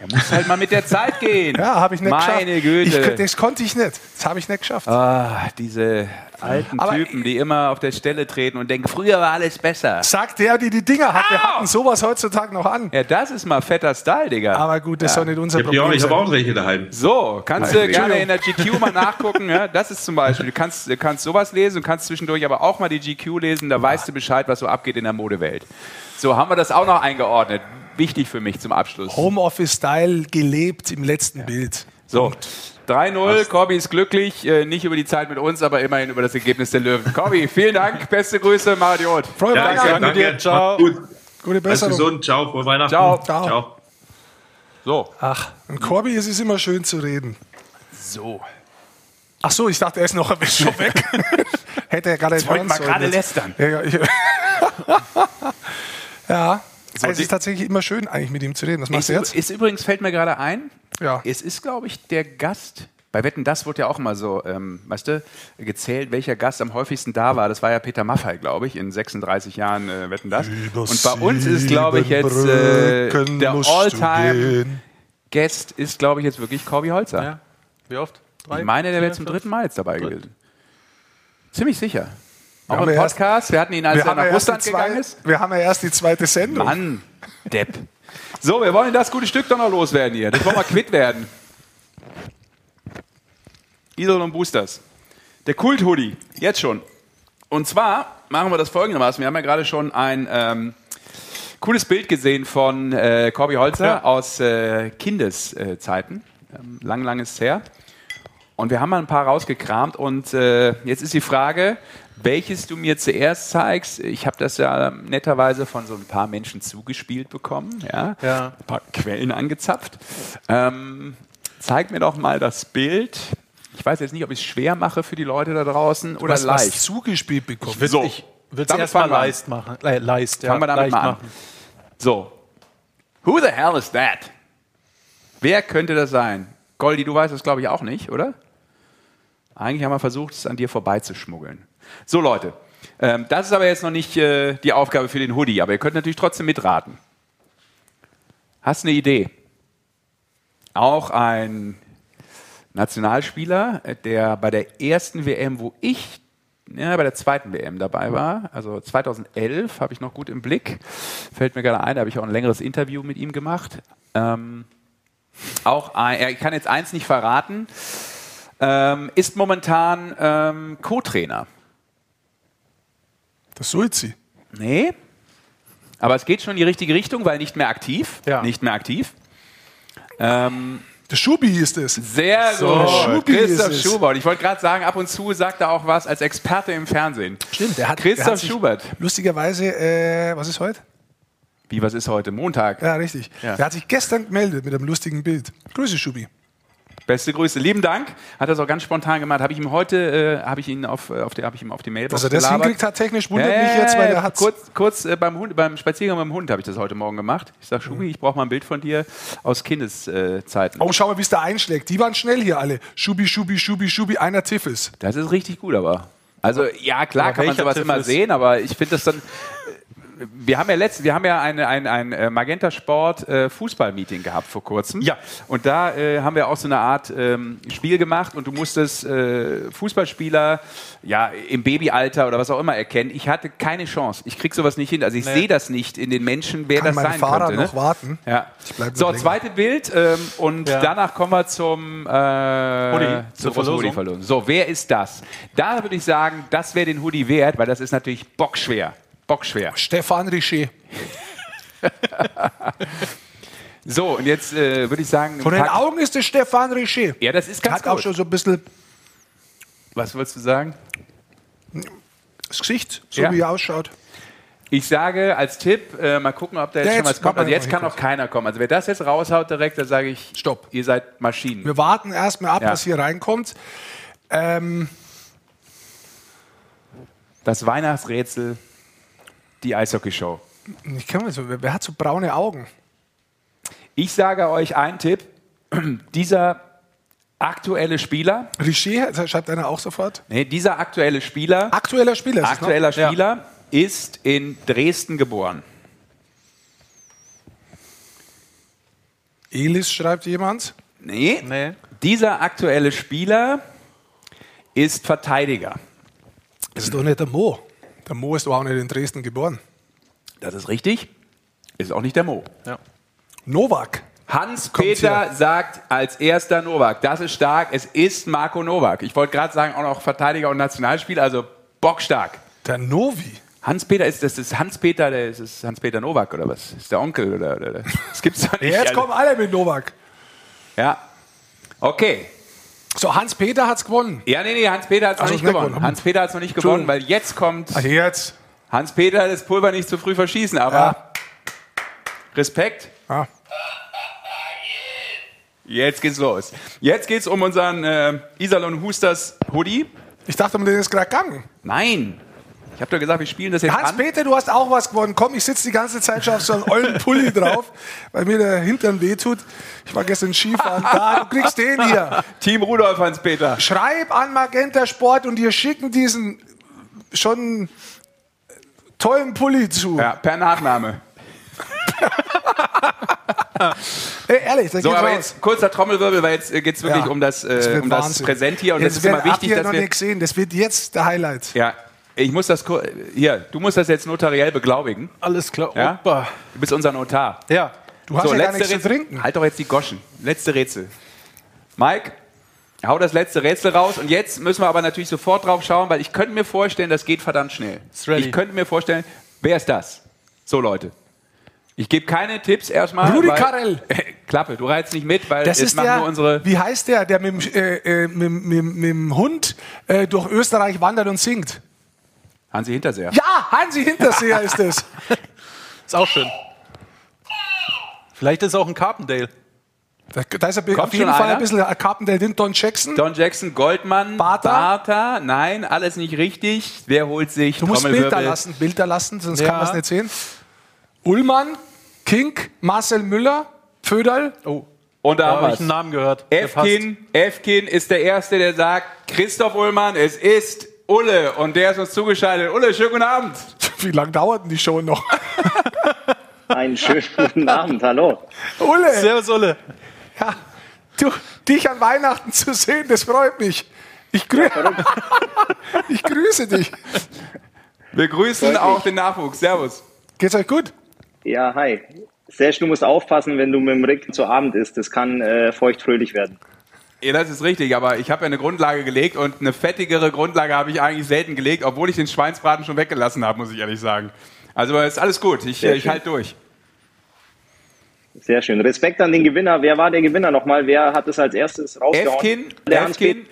Er muss halt mal mit der Zeit gehen. Ja, habe ich nicht Meine geschafft. Güte. Ich, das konnte ich nicht. Das habe ich nicht geschafft. Ah, diese alten Aber- Typen, die immer auf der Stelle treten und denken, früher war alles besser. Sagt der, die die Dinger hat. Wir Au! hatten sowas heutzutage noch an. Ja, das ist mal fetter Style, Digga. Aber gut, das soll nicht unser Ich habe Problem auch, ich hab sein. auch welche daheim. So, kannst du gerne in der GQ mal nachgucken. Ja? Das ist zum Beispiel, du kannst, du kannst sowas lesen, du kannst zwischendurch aber auch mal die GQ lesen, da weißt du Bescheid, was so abgeht in der Modewelt. So, haben wir das auch noch eingeordnet. Wichtig für mich zum Abschluss. Homeoffice-Style gelebt im letzten Bild. So, 3-0, Corby ist glücklich, äh, nicht über die Zeit mit uns, aber immerhin über das Ergebnis der Löwen. Corby, <laughs> vielen Dank, beste Grüße, Mariot. Frohe Ja, Weihnachten. danke, danke. dir. Ciao. Gut. Gute Alles Besserung. gesund. Ciao. Frohe Weihnachten. Ciao. Ciao. Ciao. So, Ach, ein Corby, es ist immer schön zu reden. so. Ach so, ich dachte, er ist noch ein bisschen schon weg. <laughs> Hätte er gerade wollten hören wir sollen gerade lästern. Ja, ja, <laughs> So, es die- ist tatsächlich immer schön, eigentlich mit ihm zu reden. Was machst Ist, du jetzt? ist übrigens, fällt mir gerade ein, Ja. es ist, glaube ich, der Gast. Bei Wetten, das wurde ja auch immer so, ähm, weißt du, gezählt, welcher Gast am häufigsten da war. Das war ja Peter Maffay, glaube ich, in 36 Jahren äh, Wetten, das. Und bei uns ist, glaube ich, jetzt äh, der musst du Alltime gehen. Guest ist, glaube ich, jetzt wirklich Corby Holzer. Ja. Wie oft? Drei? Ich meine, der wäre zum dritten Mal jetzt dabei gewesen. Ziemlich sicher. Auch im Podcast. Wir hatten ihn, als er nach Russland gegangen zwei, ist. wir haben ja erst die zweite Sendung. Mann, Depp. So, wir wollen das gute Stück doch noch loswerden hier. Das wollen wir quitt werden. Idol und Boosters. Der Kult-Hoodie. Jetzt schon. Und zwar machen wir das folgendermaßen. Wir haben ja gerade schon ein ähm, cooles Bild gesehen von äh, Corby Holzer Ja. aus äh, Kindeszeiten. Ähm, lang, lang ist es her. Und wir haben mal ein paar rausgekramt. Und äh, jetzt ist die Frage, welches du mir zuerst zeigst. Ich habe das ja netterweise von so ein paar Menschen zugespielt bekommen. Ja? Ja. Ein paar Quellen angezapft. Ähm, zeig mir doch mal das Bild. Ich weiß jetzt nicht, ob ich es schwer mache für die Leute da draußen oder was, was leicht. zugespielt bekommen. Ich, würd, So. ich, Willst du Damit erst mal fangen wir an. Leist machen? Äh, Leist, ja. Fangen wir damit mal an. machen. So. Who the hell is that? Wer könnte das sein? Goldi, du weißt es, glaube ich, auch nicht, oder? Eigentlich haben wir versucht, es an dir vorbeizuschmuggeln. So, Leute. Ähm, das ist aber jetzt noch nicht äh, die Aufgabe für den Hoodie, aber ihr könnt natürlich trotzdem mitraten. Hast eine Idee? Auch ein Nationalspieler, äh, der bei der ersten WM, wo ich ja, bei der zweiten WM dabei war, also 2011, habe ich noch gut im Blick. Fällt mir gerade ein, da habe ich auch ein längeres Interview mit ihm gemacht. Ähm, auch ein, er kann jetzt eins nicht verraten, ähm, ist momentan ähm, Co-Trainer. Das Suizi. Nee, aber es geht schon in die richtige Richtung, weil nicht mehr aktiv. Ja. Nicht mehr aktiv. Ähm, Der Schubi ist es. sehr So, gut. Schubi Christoph ist es. Schubert. Ich wollte gerade sagen, ab und zu sagt er auch was als Experte im Fernsehen. Stimmt, der hat, Christoph der hat Schubert. Lustigerweise, äh, was ist heute? Wie, was ist heute? Montag. Ja, richtig. Ja. Der hat sich gestern gemeldet mit einem lustigen Bild. Grüße, Schubi. Beste Grüße. Lieben Dank. Hat das auch ganz spontan gemacht. Habe ich ihm heute, äh, habe ich ihn auf, äh, auf, die, habe ich ihm auf die Mailbox Dass er das gelabert. hinkriegt hat, technisch wundert Ja, mich jetzt, weil er hat kurz, kurz äh, beim, Hund, beim Spaziergang mit dem Hund habe ich das heute Morgen gemacht. Ich sage, Schubi, ich brauche mal ein Bild von dir aus Kindeszeiten. Oh, schau mal, wie es da einschlägt. Die waren schnell hier alle. Schubi, Schubi, Schubi, Schubi, einer Tiffes. Das ist richtig gut, aber. Also ja, klar Aber kann man sowas Tipp immer ist- sehen, aber ich finde das dann. Wir haben ja letzt, wir haben ja ein, ein, ein äh, Magenta Sport äh, Fußballmeeting gehabt vor kurzem. Ja. Und da äh, haben wir auch so eine Art ähm, Spiel gemacht und du musstest äh, Fußballspieler ja im Babyalter oder was auch immer erkennen. Ich hatte keine Chance. Ich krieg sowas nicht hin. Also ich sehe das nicht in den Menschen, wer Kann das mein sein Fahrer könnte. noch ne? warten? Ja. So, länger. zweite Bild ähm, und Ja. danach kommen wir zum äh, Hoodie, zur zur Verlosung. Hoodie-Verlosung. So, wer ist das? Da würde ich sagen, das wäre den Hoodie wert, weil das ist natürlich bockschwer. Bockschwer. Stefan Richer. <laughs> So, und jetzt äh, würde ich sagen, Von den Augen ist es Stefan Richer. ja, das ist ganz Hat auch gut. schon so ein bisschen Was würdest du sagen? das Gesicht, so Ja. wie er ausschaut. Ich sage als Tipp, äh, mal gucken, ob da jetzt Ja, schon jetzt was kommt. Also jetzt kann noch keiner kommen. Also wer das jetzt raushaut direkt, dann sage ich, Stopp. ihr seid Maschinen. Wir warten erstmal ab, Ja. was hier reinkommt. Ähm, Das Weihnachtsrätsel, die Eishockey-Show. ich kann mal so, wer, wer hat so braune Augen? Ich sage euch einen Tipp. <clears throat> Dieser aktuelle Spieler, Richer, schreibt einer auch sofort. nee, dieser aktuelle Spieler, Aktueller Spieler ist aktueller? Spieler ist in Dresden geboren. Elis schreibt jemand. Nee, Nee. dieser aktuelle Spieler ist Verteidiger. Das ist doch nicht der Mo. Der Mo ist doch auch nicht in Dresden geboren. Das ist richtig. Ist auch nicht der Mo. Novak. Hans-Peter sagt als erster Novak. Das ist stark. Es ist Marco Novak. Ich wollte gerade sagen, auch noch Verteidiger und Nationalspieler, also bockstark. Der Novi. Hans-Peter ist das ist Hans-Peter, der ist es Hans-Peter Novak oder was? Ist der Onkel oder, oder das gibt's doch nicht. Jetzt Also- kommen alle mit Novak. Ja. Okay. So, Hans-Peter hat's gewonnen. Ja, nee, nee, Hans-Peter hat es noch Ach, nicht gewonnen. gewonnen. Hans-Peter hat es noch nicht gewonnen, weil jetzt kommt Ach, jetzt. Hans-Peter das Pulver nicht zu früh verschießen, aber Ja. Respekt. Ah. Jetzt geht's los. Jetzt geht's um unseren äh, Iserlohn Husters Hoodie. Ich dachte, der ist gerade gegangen. Nein. Ich habe doch gesagt, wir spielen das jetzt an. Hans-Peter, du hast auch was gewonnen. Komm, ich sitze die ganze Zeit schon auf so einem ollen Pulli <laughs> drauf, weil mir der Hintern wehtut. Ich war gestern Skifahren. Da, du kriegst den hier. <laughs> Team Rudolf Hans-Peter. Schreib an Magenta Sport und dir schicken diesen schon tollen Pulli zu. Ja, per Nachname. <laughs> Ey, ehrlich, das So, geht aber raus. jetzt kurzer Trommelwirbel, weil jetzt äh, geht's wirklich Ja, um das, das äh, wird um das Wahnsinn. Präsent hier und jetzt das ist immer wichtig, dass noch wir nicht gesehen. Das wird jetzt der Highlight. Ja, ich muss das hier, du musst das jetzt notariell beglaubigen. Alles klar. Ja? Opa. Du bist unser Notar. Ja. Du hast ja gar nichts zu Rätsel. trinken. Halt doch jetzt die Goschen. Letzte Rätsel. Mike, hau das letzte Rätsel raus und jetzt müssen wir aber natürlich sofort drauf schauen, weil ich könnte mir vorstellen, das geht verdammt schnell. Ich könnte mir vorstellen, wer ist das? So Leute. Ich gebe keine Tipps erstmal. Rudi Carrell. <laughs> Klappe, du reizt nicht mit, weil Das jetzt ist machen der, nur unsere. wie heißt der, der mit, dem, äh, äh, mit, mit, mit dem Hund äh, durch Österreich wandert und singt? Hansi Hinterseher. Ja, Hansi Hinterseher ist es. <laughs> Ist auch schön. Vielleicht ist es auch ein Carpendale. Da, da ist er Kommt auf jeden schon Fall einer? ein bisschen Carpendale drin. Don Jackson. Don Jackson, Goldmann, Bartha? Bartha, nein, alles nicht richtig. Wer holt sich du musst? Bilder lassen, Bilder lassen, sonst Ja. kann man es nicht sehen. Ullmann, Kink, Marcel Müller, Pföderl. Oh, Und da da habe ich einen Namen gehört. Efkin, Efkin ist der Erste, der sagt, Christoph Ullmann, es ist Ulle. Und der ist uns zugeschaltet. Ulle, schönen guten Abend. <laughs> Wie lange dauert denn die Show noch? <laughs> Einen schönen guten Abend, hallo. Ulle, Servus, Ulle. ja, du, dich an Weihnachten zu sehen, das freut mich. Ich, grü <laughs> ich grüße dich. Wir grüßen Freut auch mich. den Nachwuchs. Servus. Geht's euch gut? Ja, hi. Serge, du musst aufpassen, wenn du mit dem Rick zu Abend isst. Das kann äh, feuchtfröhlich werden. Ja, das ist richtig, aber ich habe ja eine Grundlage gelegt und eine fettigere Grundlage habe ich eigentlich selten gelegt, obwohl ich den Schweinsbraten schon weggelassen habe, muss ich ehrlich sagen. Also ist alles gut, ich, Sehr ich schön. halte durch. Sehr schön. Respekt an den Gewinner. Wer war der Gewinner nochmal? Wer hat es als erstes rausgehauen? Efkin, Der Efkin.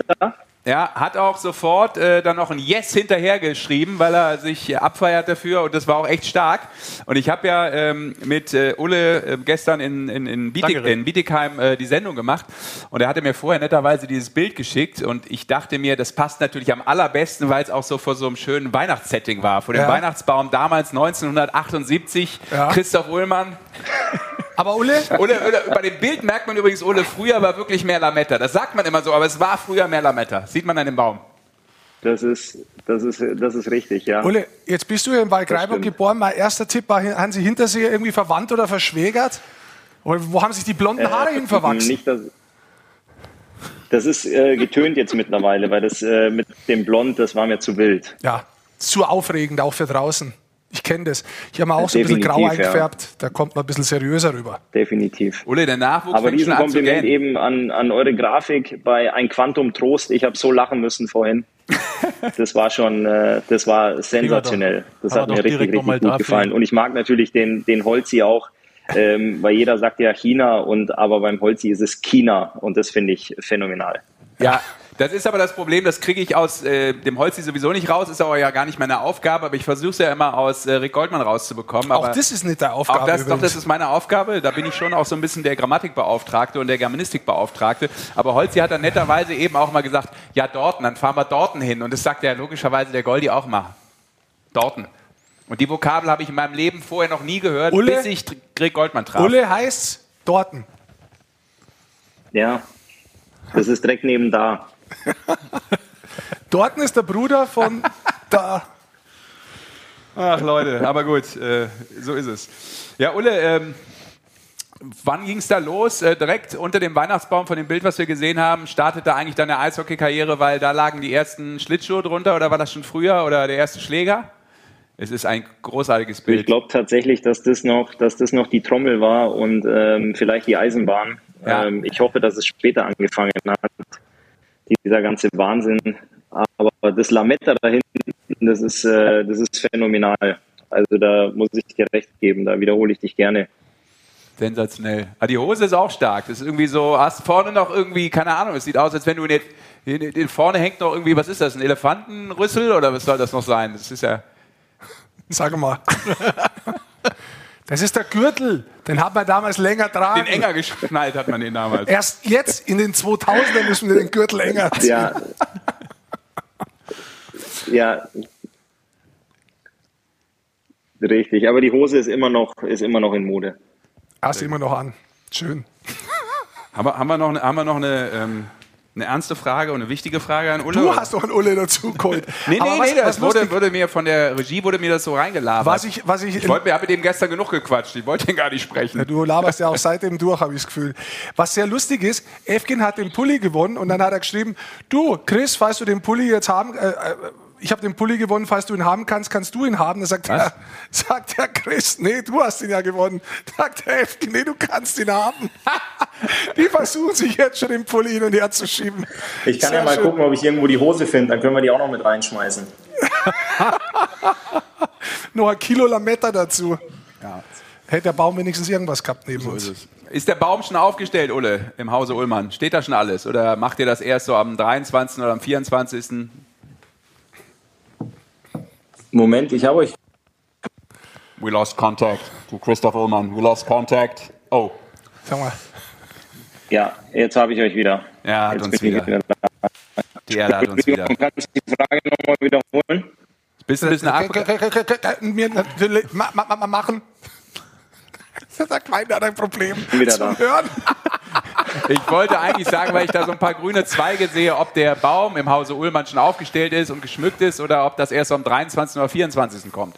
Ja, hat auch sofort äh, dann noch ein Yes hinterhergeschrieben, weil er sich äh, abfeiert dafür und das war auch echt stark. Und ich habe ja ähm, mit äh, Ulle äh, gestern in, in, in, Bietig, in Bietigheim äh, die Sendung gemacht und er hatte mir vorher netterweise dieses Bild geschickt und ich dachte mir, das passt natürlich am allerbesten, weil es auch so vor so einem schönen Weihnachtssetting war. Vor dem Ja. Weihnachtsbaum damals 1978, Ja. Christoph Ullmann. Aber Ulle, Ulle, Ulle, bei dem Bild merkt man übrigens, Ulle, früher war wirklich mehr Lametta. Das sagt man immer so, aber es war früher mehr Lametta. Sieht man an dem Baum. Das ist, das, ist, das ist richtig, ja. Ulle, jetzt bist du ja in Waldgreiburg geboren. Mein erster Tipp war, haben Sie Hinterseher irgendwie verwandt oder verschwägert? Oder wo haben sich die blonden Haare hin verwachsen? Nicht, dass, das ist äh, getönt jetzt mittlerweile, weil das äh, mit dem Blond, das war mir zu wild. Ja, zu aufregend, auch für draußen. Ich kenne das. Ich habe mir auch so ein bisschen grau ja. eingefärbt. Da kommt man ein bisschen seriöser rüber. Definitiv. Ulle, der Nachwuchs Aber Riesenkompliment gähnen. eben an, an eure Grafik bei Ein Quantum Trost. Ich habe so lachen müssen vorhin. Das war schon, äh, das war sensationell. Das hat mir richtig, richtig gut dafür. gefallen. Und ich mag natürlich den, den Holzi auch, ähm, weil jeder sagt ja China und aber beim Holzi ist es China und das finde ich phänomenal. Ja, das ist aber das Problem, das kriege ich aus äh, dem Holzi sowieso nicht raus, ist aber ja gar nicht meine Aufgabe, aber ich versuche es ja immer aus äh, Rick Goldmann rauszubekommen. Auch aber das ist nicht deine Aufgabe. Auch das, doch, das ist meine Aufgabe. Da bin ich schon auch so ein bisschen der Grammatikbeauftragte und der Germanistikbeauftragte. Aber Holzi hat dann netterweise eben auch mal gesagt, ja, Dorten, dann fahren wir Dorten hin. Und das sagt ja logischerweise der Goldi auch mal. Dorten. Und die Vokabel habe ich in meinem Leben vorher noch nie gehört, Ulle? bis ich Rick Goldmann traf. Ulle heißt Dorten. Ja, das ist direkt neben da. <laughs> Dorten ist der Bruder von da. Ach Leute, aber gut, äh, so ist es. Ja, Ulle, ähm, wann ging es da los? Äh, direkt unter dem Weihnachtsbaum von dem Bild, was wir gesehen haben, startete eigentlich deine Eishockey-Karriere, weil da lagen die ersten Schlittschuhe drunter oder war das schon früher oder der erste Schläger? Es ist ein großartiges Ich Bild. glaube tatsächlich, dass das noch, dass das noch die Trommel war und ähm, vielleicht die Eisenbahn. Ja. Ähm, ich hoffe, dass es später angefangen hat, dieser ganze Wahnsinn. Aber das Lametta da hinten, das ist, äh, das ist phänomenal. Also da muss ich dir recht geben, da wiederhole ich dich gerne. Sensationell. Ah, die Hose ist auch stark. Das ist irgendwie so, hast vorne noch irgendwie, keine Ahnung, es sieht aus, als wenn du in, den, in, in vorne hängt noch irgendwie, was ist das, ein Elefantenrüssel oder was soll das noch sein? Das ist ja. Sag mal. <laughs> Das ist der Gürtel. Den hat man damals länger tragen. Den enger geschnallt hat man den damals. Erst jetzt in den 2000ern müssen wir den Gürtel enger ziehen. Ja. ja. Richtig, aber die Hose ist immer noch, ist immer noch in Mode. Hast du immer noch an. Schön. Haben wir, haben wir noch, eine, haben wir noch eine, ähm, eine ernste Frage und eine wichtige Frage an Ulle? Du hast doch einen Ulle dazu geholt. <laughs> Nee, Aber nee, was- nee, das wurde, wurde mir von der Regie wurde mir das so reingelabert. Was ich, was ich, ich wollte habe mit dem gestern genug gequatscht. Ich wollte ihn gar nicht sprechen. Ja, du laberst ja auch seitdem durch, habe ich das Gefühl. Was sehr lustig ist, Efkin hat den Pulli gewonnen und dann hat er geschrieben, du, Chris, falls du den Pulli jetzt haben, äh, äh, ich habe den Pulli gewonnen, falls du ihn haben kannst, kannst du ihn haben. Dann sagt, Was? der, <laughs> sagt der Chris, nee, du hast ihn ja gewonnen. Sagt der Efkin, nee, du kannst ihn haben. <laughs> Die versuchen sich jetzt schon den Pulli hin und her zu schieben. Ich kann Sehr ja mal schön. gucken, ob ich irgendwo die Hose finde, dann können wir die auch noch mit reinschmeißen. <laughs> Noch ein Kilo Lametta dazu. Hätte der Baum wenigstens irgendwas gehabt neben uns. Ist der Baum schon aufgestellt, Ulle, im Hause Ullmann? Steht da schon alles? Oder macht ihr das erst so am 23. oder am 24.? Moment, ich habe euch. We lost contact to Christoph Ullmann. We lost contact. Oh. Sag mal, Ja, jetzt habe ich euch wieder. Ja, hat jetzt uns ich wieder. Die Erde hat uns wieder. Kannst du die Frage nochmal wiederholen? Bist du ein bisschen ab Mir natürlich ma, ma, ma, machen. <laughs> Das hat keiner ein Problem Wieder zum da. Hören. Ich wollte eigentlich sagen, weil ich da so ein paar grüne Zweige sehe, ob der Baum im Hause Ullmann schon aufgestellt ist und geschmückt ist oder ob das erst am 23. oder 24. kommt.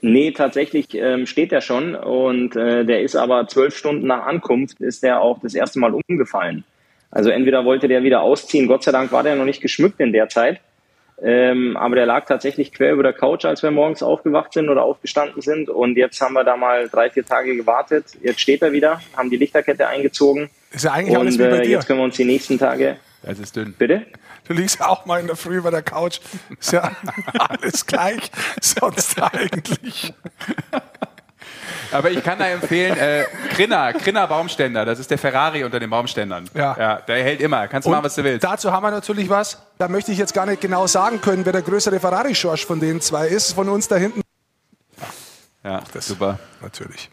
Nee, tatsächlich ähm, steht der schon und äh, der ist aber zwölf Stunden nach Ankunft ist der auch das erste Mal umgefallen. Also entweder wollte der wieder ausziehen, Gott sei Dank war der noch nicht geschmückt in der Zeit, ähm, aber der lag tatsächlich quer über der Couch, als wir morgens aufgewacht sind oder aufgestanden sind und jetzt haben wir da mal drei, vier Tage gewartet. Jetzt steht er wieder, haben die Lichterkette eingezogen Ist ja eigentlich alles und wie bei äh, dir. jetzt können wir uns die nächsten Tage... Es ist dünn. Bitte? Du liegst ja auch mal in der Früh über der Couch. Ist ja <laughs> alles gleich, sonst eigentlich. Aber ich kann da empfehlen, äh, Krinner, Krinner Baumständer, das ist der Ferrari unter den Baumständern. Ja. der hält immer. Kannst du machen, was du willst. Dazu haben wir natürlich was. Da möchte ich jetzt gar nicht genau sagen können, wer der größere Ferrari-Schorsch von den zwei ist. Von uns da hinten. Ja, super. Natürlich.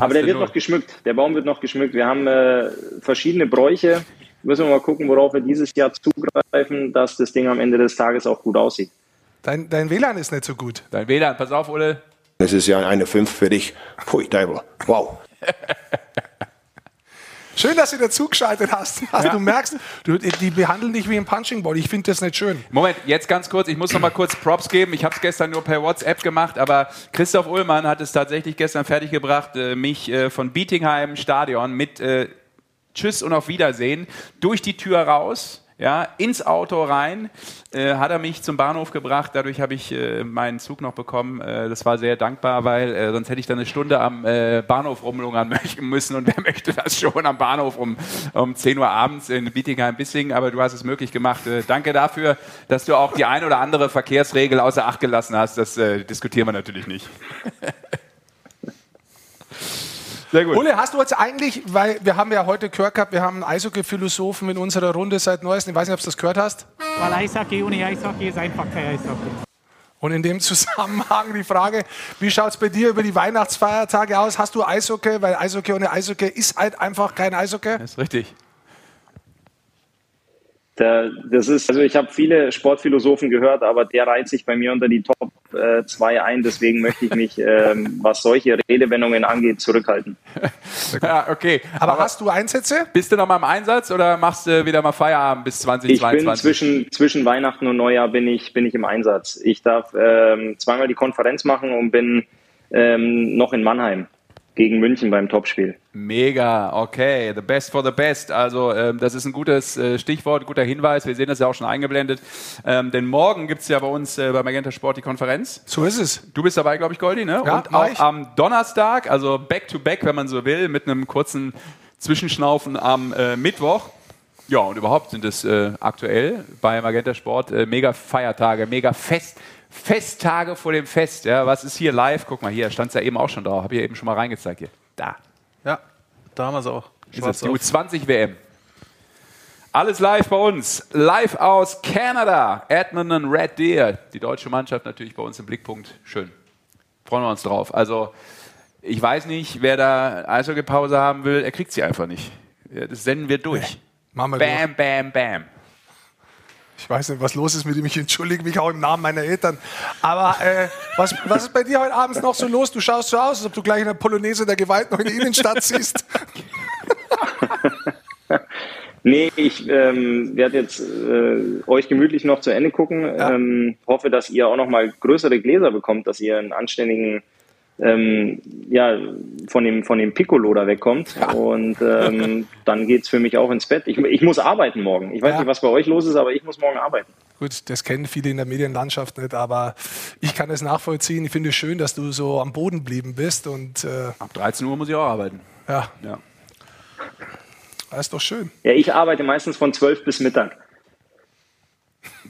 Aber der wird noch geschmückt. Der Baum wird noch geschmückt. Wir haben äh, verschiedene Bräuche. Müssen wir mal gucken, worauf wir dieses Jahr zugreifen, dass das Ding am Ende des Tages auch gut aussieht. Dein, dein WLAN ist nicht so gut. Dein WLAN, pass auf, Ulle. Das ist ja eine 5 für dich. Pui, Teufel. Wow. <laughs> Schön, dass du dazugeschaltet hast. <laughs> Also Du merkst, du, die behandeln dich wie ein Punching Ball. Ich finde das nicht schön. Moment, jetzt ganz kurz, ich muss noch mal kurz Props geben. Ich habe es gestern nur per WhatsApp gemacht, aber Christoph Ullmann hat es tatsächlich gestern fertiggebracht, äh, mich äh, von Bietigheim Stadion mit äh, Tschüss und auf Wiedersehen durch die Tür raus. Ja, ins Auto rein, äh, hat er mich zum Bahnhof gebracht. Dadurch habe ich äh, meinen Zug noch bekommen. Äh, das war sehr dankbar, weil äh, sonst hätte ich dann eine Stunde am äh, Bahnhof rumlungern <laughs> müssen. Und wer möchte das schon am Bahnhof um, um 10 Uhr abends in Bietigheim-Bissingen? Aber du hast es möglich gemacht. Äh, danke dafür, dass du auch die ein oder andere Verkehrsregel außer Acht gelassen hast. Das diskutieren wir natürlich nicht. <laughs> Sehr gut. Ulle, hast du jetzt eigentlich, weil wir haben ja heute gehört gehabt, wir haben einen Eishockey-Philosophen in unserer Runde seit neuestem. Ich weiß nicht, ob du das gehört hast. Weil Eishockey ohne Eishockey ist einfach kein Eishockey. Und in dem Zusammenhang die Frage, wie schaut es bei dir über die Weihnachtsfeiertage aus? Hast du Eishockey? Weil Eishockey ohne Eishockey ist halt einfach kein Eishockey. Das ist richtig. Da, das ist, also ich habe viele Sportphilosophen gehört, aber der reiht sich bei mir unter die Top 2 äh, ein. Deswegen möchte ich mich, ähm, was solche Redewendungen angeht, zurückhalten. <laughs> Ja, okay. Aber, hast du Einsätze? Bist du noch mal im Einsatz oder machst du wieder mal Feierabend bis Ich 2022? bin zwischen, zwischen Weihnachten und Neujahr bin ich, bin ich im Einsatz. Ich darf ähm, zweimal die Konferenz machen und bin ähm, noch in Mannheim gegen München beim Topspiel. Mega, okay. The best for the best. Also ähm, das ist ein gutes äh, Stichwort, guter Hinweis. Wir sehen das ja auch schon eingeblendet. Ähm, denn morgen gibt's ja bei uns äh, bei Magenta Sport die Konferenz. So ist es. Du bist dabei, glaube ich, Goldi, ne? Ja, Und auch ich. am Donnerstag, also back-to-back, wenn man so will, mit einem kurzen Zwischenschnaufen am äh, Mittwoch. Ja, und überhaupt sind es äh, aktuell bei Magenta Sport äh, mega Feiertage, mega Fest. Festtage vor dem Fest. Ja, was ist hier live? Guck mal, hier stand es ja eben auch schon drauf. Habe ich ja eben schon mal reingezeigt hier. Da. Ja, da haben wir es auch. Ist Schwarz die auf. U20 WM. Alles live bei uns. Live aus Kanada. Edmonton Red Deer. Die deutsche Mannschaft natürlich bei uns im Blickpunkt. Schön. Freuen wir uns drauf. Also, ich weiß nicht, wer da Eishockey-Pause haben will. Er kriegt sie einfach nicht. Das senden wir durch. Machen wir Bam, bam, bam. Ich weiß nicht, was los ist mit ihm. Ich entschuldige mich auch im Namen meiner Eltern. Aber äh, was, was ist bei dir heute abends noch so los? Du schaust so aus, als ob du gleich in der Polonaise der Gewalt noch in die Innenstadt ziehst. <laughs> Nee, ich ähm, werde jetzt äh, euch gemütlich noch zu Ende gucken. Ähm, hoffe, dass ihr auch noch mal größere Gläser bekommt, dass ihr einen anständigen ähm, ja, von dem, von dem Piccolo da wegkommt. Und ähm, <laughs> dann geht's für mich auch ins Bett. Ich, ich muss arbeiten morgen. Ich weiß Ja. nicht, was bei euch los ist, aber ich muss morgen arbeiten. Gut, das kennen viele in der Medienlandschaft nicht, aber ich kann es nachvollziehen. Ich finde es schön, dass du so am Boden geblieben bist und äh, Ab 13 Uhr muss ich auch arbeiten. ja, Ja. das ist doch schön. Ja, ich arbeite meistens von 12 bis Mittag.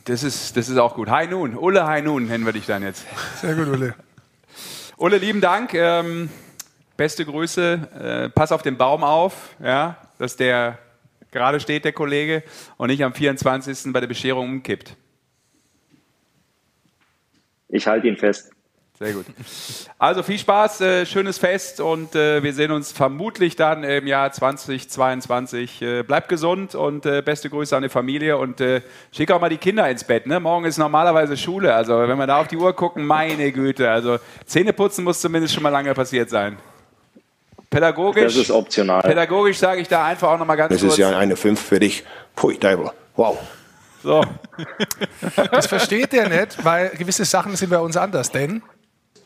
Das ist, das ist auch gut. High Noon. Ulle High Noon nennen wir dich dann jetzt. Sehr gut, Ulle. Ulle, lieben Dank. Ähm, beste Grüße. Äh, pass auf den Baum auf, ja, dass der gerade steht, der Kollege, und nicht am 24. bei der Bescherung umkippt. Ich halte ihn fest. Sehr gut. Also viel Spaß, äh, schönes Fest und äh, wir sehen uns vermutlich dann im Jahr 2022. Äh, bleibt gesund und äh, beste Grüße an die Familie und äh, schick auch mal die Kinder ins Bett. Ne? Morgen ist normalerweise Schule. Also wenn wir da auf die Uhr gucken, meine Güte. Also Zähneputzen muss zumindest schon mal lange passiert sein. Pädagogisch. Das ist optional. Pädagogisch sage ich da einfach auch noch mal ganz Das kurz. ist ja eine 5 für dich. Pui, Teufel. Wow. So. Das versteht der nicht, weil gewisse Sachen sind bei uns anders. Denn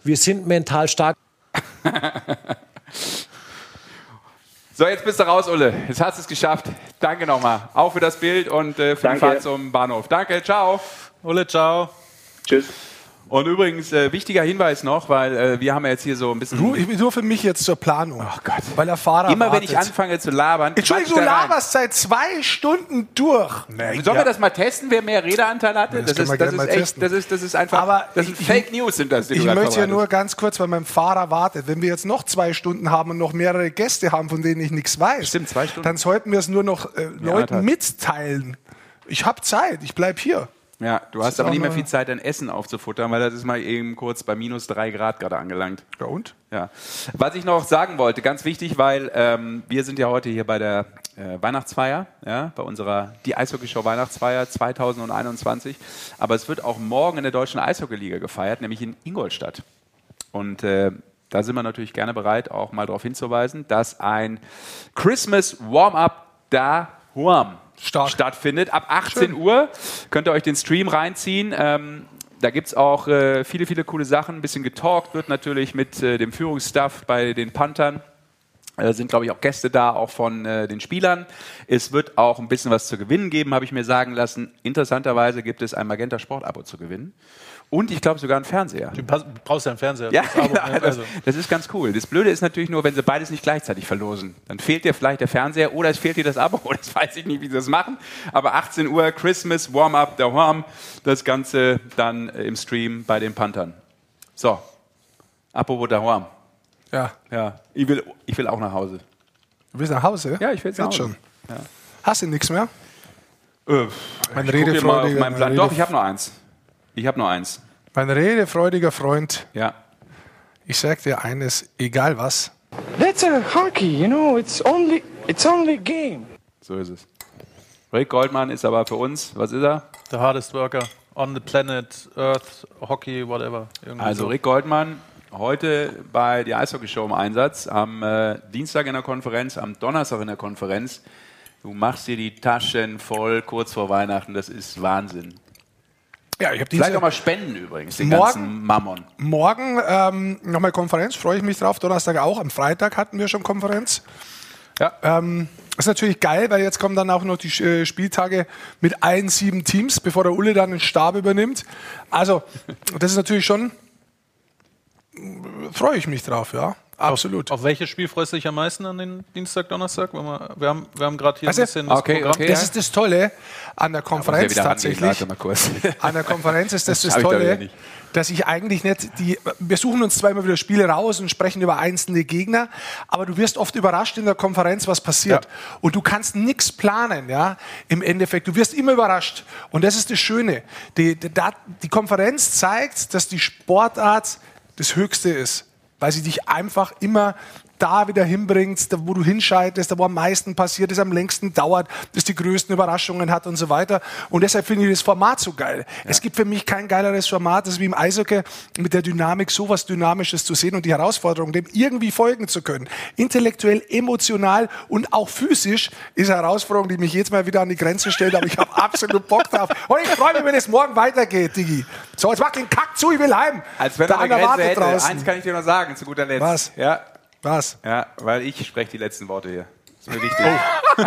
wir sind mental stark. <laughs> So, jetzt bist du raus, Ulle. Jetzt hast du es geschafft. Danke nochmal. Auch für das Bild und äh, für Danke. die Fahrt zum Bahnhof. Danke, ciao. Ulle, ciao. Tschüss. Und übrigens, äh, wichtiger Hinweis noch, weil äh, wir haben ja jetzt hier so ein bisschen... du, ich, nur für mich jetzt zur Planung. Oh Gott. Weil der Fahrer Immer wenn ich wartet. anfange zu labern... Entschuldigung, du laberst seit zwei Stunden durch. Sollen wir das mal testen, wer mehr Redeanteil hatte? Das Das, ist, das ist echt, das ist, das ist einfach, Aber das sind ich- Fake News sind das, die Ich möchte ja nur ganz kurz, weil mein Fahrer wartet. Wenn wir jetzt noch zwei Stunden haben und noch mehrere Gäste haben, von denen ich nichts weiß, Stimmt, zwei Stunden. dann sollten wir es nur noch äh, Leuten anderthalb. mitteilen. Ich habe Zeit, ich bleib hier. Ja, du hast aber nicht mehr viel Zeit, dein Essen aufzufuttern, weil das ist mal eben kurz bei minus drei Grad gerade angelangt. Ja und? Ja. Was ich noch sagen wollte, ganz wichtig, weil ähm, wir sind ja heute hier bei der äh, Weihnachtsfeier, ja, bei unserer Die Eishockeyshow Weihnachtsfeier 2021. Aber es wird auch morgen in der Deutschen Eishockeyliga gefeiert, nämlich in Ingolstadt. Und äh, da sind wir natürlich gerne bereit, auch mal darauf hinzuweisen, dass ein Christmas Warm-up da Huam Stark. stattfindet. Ab 18 Uhr könnt ihr euch den Stream reinziehen. Ähm, da gibt es auch äh, viele, viele coole Sachen. Ein bisschen getalkt wird natürlich mit äh, dem Führungsstaff bei den Panthern. Da sind, glaube ich, auch Gäste da, auch von äh, den Spielern. Es wird auch ein bisschen was zu gewinnen geben, habe ich mir sagen lassen. Interessanterweise gibt es ein Magenta Sport-Abo zu gewinnen. Und ich glaube sogar einen Fernseher. Du brauchst ja einen Fernseher. Ja, Das Abo, <laughs> ne? das, Also, das ist ganz cool. Das Blöde ist natürlich nur, wenn sie beides nicht gleichzeitig verlosen. Dann fehlt dir vielleicht der Fernseher oder es fehlt dir das Abo. <laughs> Das weiß ich nicht, wie sie das machen. Aber 18 Uhr, Christmas, Warm-up, der Warm, das Ganze dann äh, im Stream bei den Panthern. So, apropos der Warm. Ja. Ja, ich will, ich will auch nach Hause. Du willst nach Hause? Ja, ich will jetzt nach Hause. schon. Hast du nichts mehr? Äh, Mein ich mal auf meinen Plan. mein Doch, Rede- ich habe noch eins. Ich habe noch eins. Mein redefreudiger Freund, Ja. ich sag dir eines, egal was, That's a hockey, you know. It's only it's only a game. So ist es. Rick Goldmann ist aber für uns, was ist er? the hardest worker on the planet, Earth, Hockey, whatever. Irgendwie Also so. Rick Goldmann heute bei der Eishockey-Show im Einsatz, am äh, Dienstag in der Konferenz, am Donnerstag in der Konferenz. Du machst dir die Taschen voll kurz vor Weihnachten, das ist Wahnsinn. Ja, ich habe Vielleicht auch mal spenden übrigens, den Morgen- ganzen Mammon. morgen ähm, nochmal Konferenz, freue ich mich drauf. Donnerstag auch. Am Freitag hatten wir schon Konferenz. Ja. Ähm, ist natürlich geil, weil jetzt kommen dann auch noch die äh, Spieltage mit allen sieben Teams, bevor der Ulle dann den Stab übernimmt. Also, das ist natürlich schon, äh, freue ich mich drauf, ja. Absolut. Auf welches Spiel freust du dich am meisten an den Dienstag, Donnerstag? Wir, wir haben, wir haben gerade hier Also, ein bisschen das okay, Programm. okay. Das ist das Tolle an der Konferenz wieder rangehen, tatsächlich. warte mal kurz. <laughs> An der Konferenz ist das das, Das ich da Tolle, nicht. dass ich eigentlich nicht die. Wir suchen uns zwar immer wieder Spiele raus und sprechen über einzelne Gegner, aber du wirst oft überrascht in der Konferenz, was passiert. Und du kannst nichts planen, ja. Im Endeffekt, du wirst immer überrascht. Und das ist das Schöne. Die, die, die Konferenz zeigt, dass die Sportart das Höchste ist, weil sie dich einfach immer da wieder hinbringt, da wo du hinscheidest, da wo am meisten passiert ist, am längsten dauert, das die größten Überraschungen hat und so weiter. Und deshalb finde ich das Format so geil. Es gibt für mich kein geileres Format, das wie im Eishockey mit der Dynamik sowas Dynamisches zu sehen und die Herausforderung, dem irgendwie folgen zu können. Intellektuell, emotional und auch physisch ist eine Herausforderung, die mich jetzt mal wieder an die Grenze stellt, aber ich habe <laughs> absolut Bock drauf. Und ich freue mich, wenn es morgen weitergeht, Digi. So, jetzt mach den Kack zu, ich will heim. Als wenn Der er eine Anna Grenze wartet draußen. Eins kann ich dir noch sagen, zu guter Letzt. Was? Ja, Was? ja weil ich spreche die letzten Worte hier. Das ist mir wichtig. <laughs>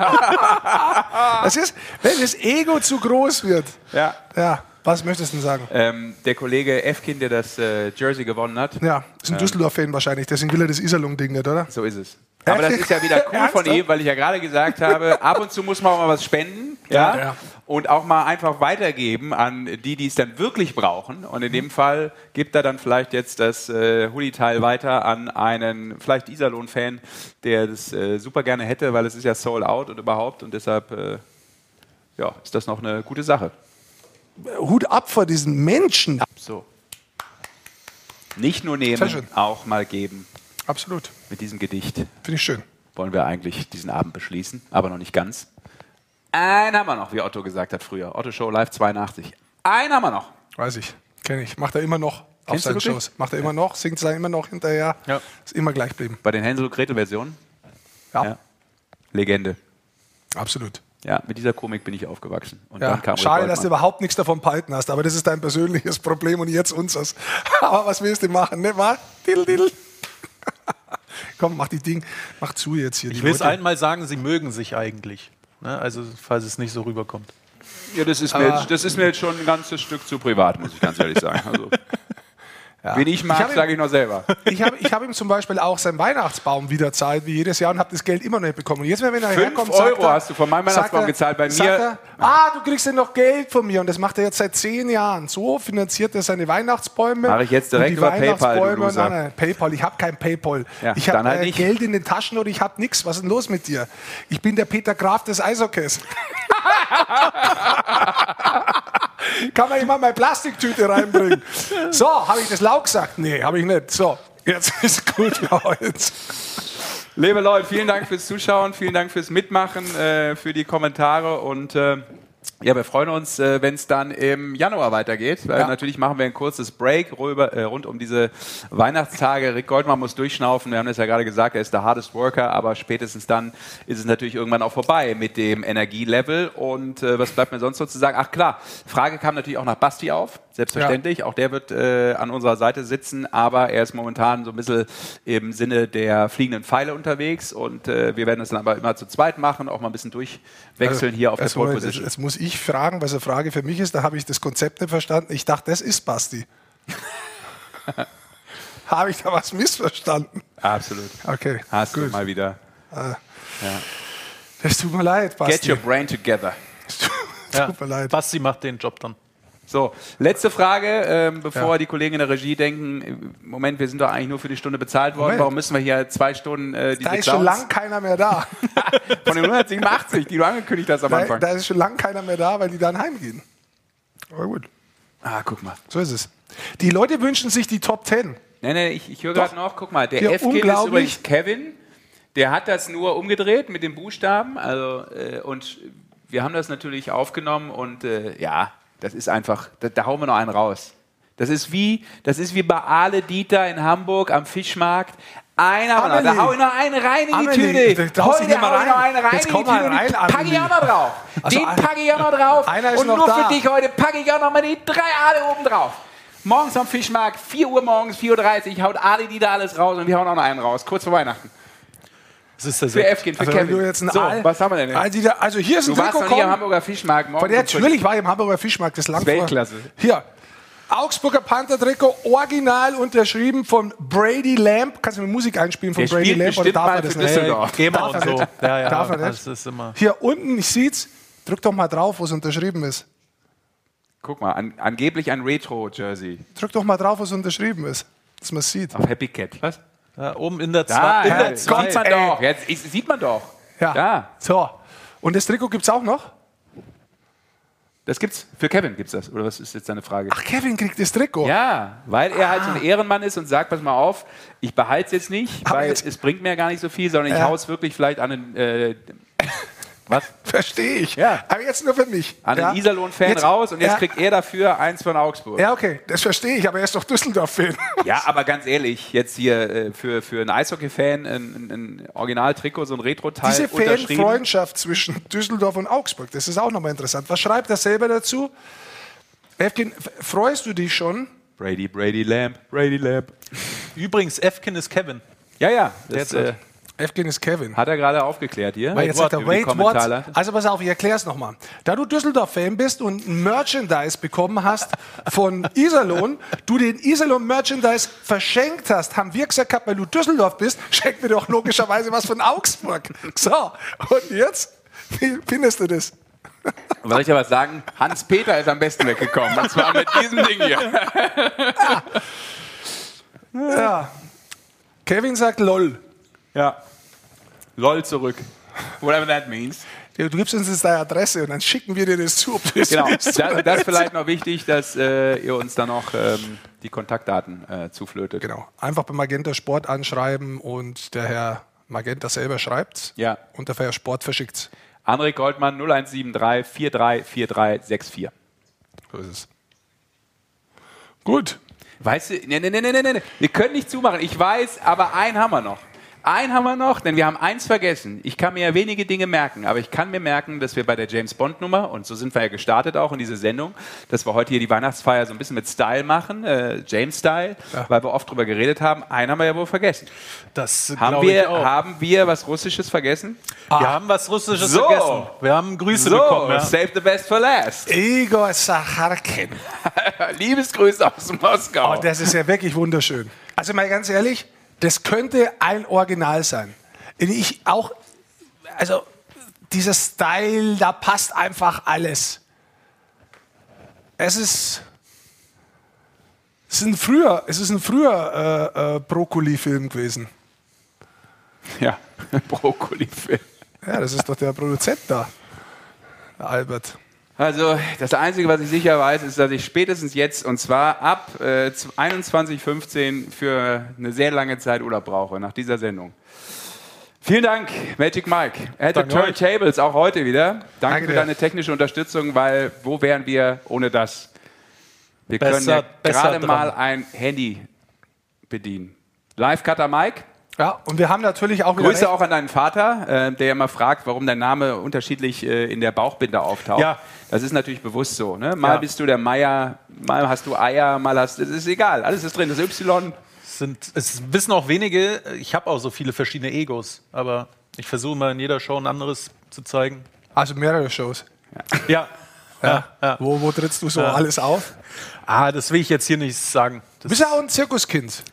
Das ist, wenn das Ego zu groß wird. Ja. Ja, was möchtest du denn sagen? Ähm, der Kollege Efkin, der das äh, Jersey gewonnen hat. Ja, ist ein Düsseldorf-Fan wahrscheinlich, deswegen will er das Iserlohn-Ding nicht, oder? So ist es. Aber das ist ja wieder cool von ihm, weil ich ja gerade gesagt habe, ab und zu muss man auch mal was spenden. Ja, Ja, ja. Und auch mal einfach weitergeben an die, die es dann wirklich brauchen. Und in dem Fall gibt er dann vielleicht jetzt das äh, Hoodie-Teil weiter an einen, vielleicht Iserlohn-Fan, der das äh, super gerne hätte, weil es ist ja sold out und überhaupt. Und deshalb äh, ja, ist das noch eine gute Sache. Hut ab vor diesen Menschen. So. Nicht nur nehmen, auch mal geben. Absolut. Mit diesem Gedicht Finde ich schön. wollen wir eigentlich diesen Abend beschließen, aber noch nicht ganz. Einen haben wir noch, wie Otto gesagt hat früher. Otto Show Live 82. Einen haben wir noch. Weiß ich. Kenne ich. Macht er immer noch auf Kennst seinen? Shows. Macht er immer noch, singt es immer noch hinterher. Ja. Ist immer gleich geblieben. Bei den Hänsel und Gretel Versionen. Ja, Ja. Legende. absolut. Ja, mit dieser Komik bin ich aufgewachsen. Und Ja. dann kam Schade, dass du überhaupt nichts davon behalten hast, aber das ist dein persönliches Problem und jetzt unseres. <laughs> aber was willst du machen, ne? Was? Diddle, diddle. Komm, mach die Ding, mach zu jetzt hier. Ich will es einmal sagen, sie mögen sich eigentlich. Ne? Also, falls es nicht so rüberkommt. Ja, das ist, mir jetzt, das ist mir jetzt schon ein ganzes Stück zu privat, muss ich ganz ehrlich sagen. Also, Ja. Wen ich mag, sage ich noch selber. <laughs> Ich habe ich hab ihm zum Beispiel auch seinen Weihnachtsbaum wieder zahlt, wie jedes Jahr, und habe das Geld immer noch nicht bekommen. Und jetzt, wenn er Fünf herkommt, Euro sagt er, hast du von meinem Weihnachtsbaum er- gezahlt, bei mir- Er, ah, du kriegst ja noch Geld von mir. Und das macht er jetzt seit zehn Jahren. So finanziert er seine Weihnachtsbäume. Mach ich jetzt direkt über PayPal. Nein, nein, PayPal. Ich habe kein PayPal. Ja, ich habe halt äh. Geld in den Taschen oder ich habe nichts. Was ist denn los mit dir? Ich bin der Peter Graf des Eishockeys. <laughs> Kann man immer meine Plastiktüte reinbringen? So, habe ich das laut gesagt? Nee, habe ich nicht. So, jetzt <laughs> ist gut heute. Liebe Leute, vielen Dank fürs Zuschauen, vielen Dank fürs Mitmachen, äh, für die Kommentare und äh, ja, wir freuen uns, äh, wenn es dann im Januar weitergeht. Weil Ja. Natürlich machen wir ein kurzes Break rüber, äh, rund um diese Weihnachtstage. Rick Goldmann muss durchschnaufen. Wir haben das ja gerade gesagt, er ist der hardest worker, aber spätestens dann ist es natürlich irgendwann auch vorbei mit dem Energielevel. Und äh, was bleibt mir sonst noch zu sagen? Ach klar, Frage kam natürlich auch nach Basti auf. Selbstverständlich. Auch der wird äh, an unserer Seite sitzen, aber er ist momentan so ein bisschen im Sinne der fliegenden Pfeile unterwegs und äh, wir werden es dann aber immer zu zweit machen, auch mal ein bisschen durchwechseln hier auf der Also, Pole Position. Jetzt muss ich fragen, was eine Frage für mich ist. Da habe ich das Konzept nicht verstanden. Ich dachte, das ist Basti. <laughs> habe ich da was missverstanden? Absolut. Okay, Hast du gut. mal wieder. Das tut mir leid, Basti. Get your brain together. Tut mir leid. Basti macht den Job dann. So, letzte Frage, ähm, bevor Ja. die Kollegen in der Regie denken, Moment, wir sind doch eigentlich nur für die Stunde bezahlt worden, Moment. warum müssen wir hier zwei Stunden äh, diese Da ist schon Clowns lang keiner mehr da. <laughs> von den 187, die du angekündigt hast am da, Anfang? da ist schon lang keiner mehr da, weil die dann heimgehen. Aber gut, ah, guck mal. so ist es. Die Leute wünschen sich die Top Ten. Nee, nee, ich, ich höre gerade noch, guck mal, der Ja, F-Kind ist übrigens Kevin. Der hat das nur umgedreht mit den Buchstaben. Also, äh, und wir haben das natürlich aufgenommen und äh, ja, das ist einfach, da, da hauen wir noch einen raus. Das ist wie, das ist wie bei Ale Dieter in Hamburg am Fischmarkt. Einer, noch. da Amelie. hau ich noch einen rein in Amelie, die Tüte. da Heute hau ich noch einen rein Jetzt in die Tüte. rein, den pack ich Amelie. auch noch drauf. Also den packe ich auch noch drauf. Einer ist und noch nur da. für dich heute packe ich auch noch mal die drei Ale oben drauf. Morgens am Fischmarkt, 4 Uhr morgens, 4.30 Uhr, haut Ali die da alles raus und wir hauen auch noch einen raus, kurz vor Weihnachten. Das ist der Für Sekt. F-Kind, für Also, Kevin. du jetzt ein so, Aal- was haben wir denn? jetzt? Also, da- also hier ist ein du warst Trikot noch nie am. Hamburger Fischmarkt. Von morgens der natürlich war ich im Hamburger Fischmarkt, das lang Weltklasse. Hier. Augsburger Panther-Trikot, original unterschrieben von Brady Lamb. Kannst du mir Musik einspielen von Der Brady spielt Lamb bestimmt mal das nicht? Düsseldorf. GEMA Darf und er so. nicht? <laughs> Ja, ja, Darf er nicht? das ist immer. Hier unten, ich seht's. Drück doch mal drauf, wo es unterschrieben ist. Guck mal, an, angeblich ein Retro-Jersey Drück doch mal drauf, wo es unterschrieben ist. Dass man es sieht. auf Happy Cat. Was? Ja, oben in der Da, zwei- in ja, der sieht zwei- man ey. doch. Jetzt ist, sieht man doch. Ja. Da. So. Und das Trikot gibt's auch noch? Das gibt's. Für Kevin gibt's das. Oder was ist jetzt deine Frage? Ach, Kevin kriegt das Trikot. Ja, weil er halt so Ah. ein Ehrenmann ist und sagt, pass mal auf, ich behalte es jetzt nicht, Aber weil jetzt- es bringt mir gar nicht so viel, sondern ich Ja. hau es wirklich vielleicht an den, äh, was? <laughs> Verstehe ich. Ja. Aber jetzt nur für mich. An den ja. Iserlohn-Fan Jetzt- raus und jetzt ja. kriegt er dafür eins von Augsburg. Ja, okay, das verstehe ich, aber er ist doch Düsseldorf-Fan. <laughs> Ja, aber ganz ehrlich, jetzt hier äh, für, für einen Eishockey-Fan ein, ein, Original-Trikot, so ein Retro-Teil Diese unterschrieben. Fanfreundschaft zwischen Düsseldorf und Augsburg, das ist auch nochmal interessant. Was schreibt er selber dazu? Efkin, freust du dich schon? Brady, Brady Lamb, Brady Lamb. Übrigens, Efkin ist Kevin. Ja, ja, das Derzeit. äh, Efkin ist Kevin. hat er gerade aufgeklärt hier. Weil jetzt sagt er, wait, what? Also pass auf, ich erkläre es nochmal. Da du Düsseldorf-Fan bist und ein Merchandise bekommen hast von Iserlohn, du den Iserlohn-Merchandise verschenkt hast, haben wir gesagt gehabt, weil du Düsseldorf bist, schenk mir doch logischerweise was von Augsburg. So, und jetzt? Wie findest du das? Soll ich ja was sagen? Hans-Peter ist am besten weggekommen. Und zwar mit diesem Ding hier. Ja. Kevin sagt LOL. Ja. LOL zurück. Whatever that means. Du gibst uns jetzt deine Adresse und dann schicken wir dir das zu. Ob du das Genau. Das, das vielleicht noch wichtig, dass äh, ihr uns dann noch ähm, die Kontaktdaten äh, zuflötet. Genau. Einfach bei Magenta Sport anschreiben und der Herr Magenta selber schreibt Ja. und der Herr Sport verschickt. André Goldmann 0173 434364. So ist es. Gut. Weißt du, nee, nee, nee, nee, nee, nee. wir können nicht zumachen. Ich weiß, aber einen haben wir noch. Einen haben wir noch, denn wir haben eins vergessen. Ich kann mir ja wenige Dinge merken, aber ich kann mir merken, dass wir bei der James Bond Nummer, und so sind wir ja gestartet auch in diese Sendung, dass wir heute hier die Weihnachtsfeier so ein bisschen mit Style machen, äh, James Style, weil wir oft drüber geredet haben. Einen haben wir ja wohl vergessen. Das Haben glaube ich wir, auch. haben wir was Russisches vergessen? Wir haben was Russisches So. vergessen. Wir haben Grüße so, bekommen. Ja. save the best for last. Igor Sacharkin. <laughs> Liebesgrüße aus Moskau. Oh, das ist ja wirklich wunderschön. Also mal ganz ehrlich, das könnte ein Original sein. Ich auch, also dieser Style, da passt einfach alles. Es ist, es ist ein früher, es ist ein früher äh, äh, Brokkoli-Film gewesen. Ja, <laughs> Brokkoli-Film. Ja, das ist doch der Produzent da, der Albert. Also, das Einzige, was ich sicher weiß, ist, dass ich spätestens jetzt, und zwar ab äh, 21.15 für eine sehr lange Zeit Urlaub brauche, nach dieser Sendung. Vielen Dank, Magic Mike. Danke euch. Turntables, auch heute wieder. Danke, Danke für deine technische Unterstützung, weil wo wären wir ohne das? Wir können Besser- ja besser gerade mal ein Handy bedienen. Live-Cutter Mike. Ja, und wir haben natürlich auch Grüße recht- auch an deinen Vater, äh, der immer fragt, warum dein Name unterschiedlich äh, in der Bauchbinde auftaucht. Ja. Das ist natürlich bewusst so. Ne? Mal Ja. bist du der Meier, mal hast du Eier, mal hast das ist egal. Alles ist drin. Das Y. Es, sind, es wissen auch wenige, ich habe auch so viele verschiedene Egos, aber ich versuche mal in jeder Show ein anderes zu zeigen. Also mehrere Shows. Ja. Ja. ja. Wo, wo trittst du so Ja. alles auf? Ah, das will ich jetzt hier nicht sagen. Du bist ja auch ein Zirkuskind.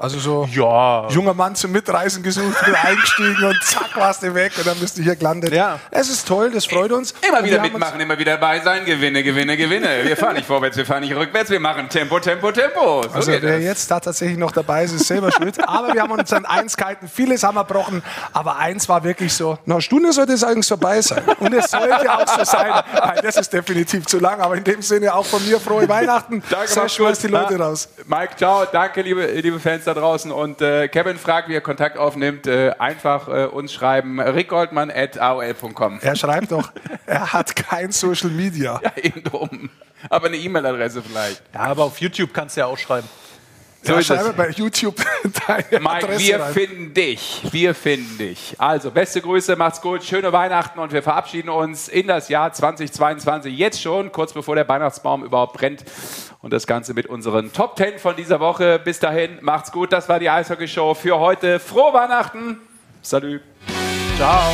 Also so Ja. junger Mann zum Mitreisen gesucht, bin eingestiegen und zack warst du weg und dann bist du hier gelandet. Ja. Es ist toll, das freut uns. Immer wieder mitmachen, immer wieder dabei sein. Gewinne, gewinne, gewinne. Wir fahren nicht vorwärts, wir fahren nicht rückwärts. Wir machen Tempo, Tempo, Tempo. So also wer das. jetzt da tatsächlich noch dabei ist, ist selber schuld. Aber wir haben uns an eins gehalten. Vieles haben wir gebrochen, aber eins war wirklich so. Einer Stunde sollte es eigentlich vorbei sein. Und es sollte auch so sein. Nein, das ist definitiv zu lang, aber in dem Sinne auch von mir frohe Weihnachten. Danke, Sag, schmeiß die Leute raus. Mike, ciao. Danke, liebe, liebe Fans da draußen. Und äh, Kevin fragt, wie er Kontakt aufnimmt. Äh, einfach äh, uns schreiben. rickgoldmann at aol.com. Er schreibt doch, er hat kein Social Media. <laughs> Ja, eben drum. Aber eine E-Mail-Adresse vielleicht. Ja, aber auf YouTube kannst du ja auch schreiben. So ja, schreibe bei YouTube <laughs> deine Mike, Adresse wir rein. finden dich. Wir finden dich. Also, beste Grüße, macht's gut, schöne Weihnachten und wir verabschieden uns in das Jahr 2022 jetzt schon, kurz bevor der Weihnachtsbaum überhaupt brennt. Und das Ganze mit unseren Top 10 von dieser Woche. Bis dahin, macht's gut. Das war die Eishockey-Show für heute. Frohe Weihnachten. Salut. Ciao.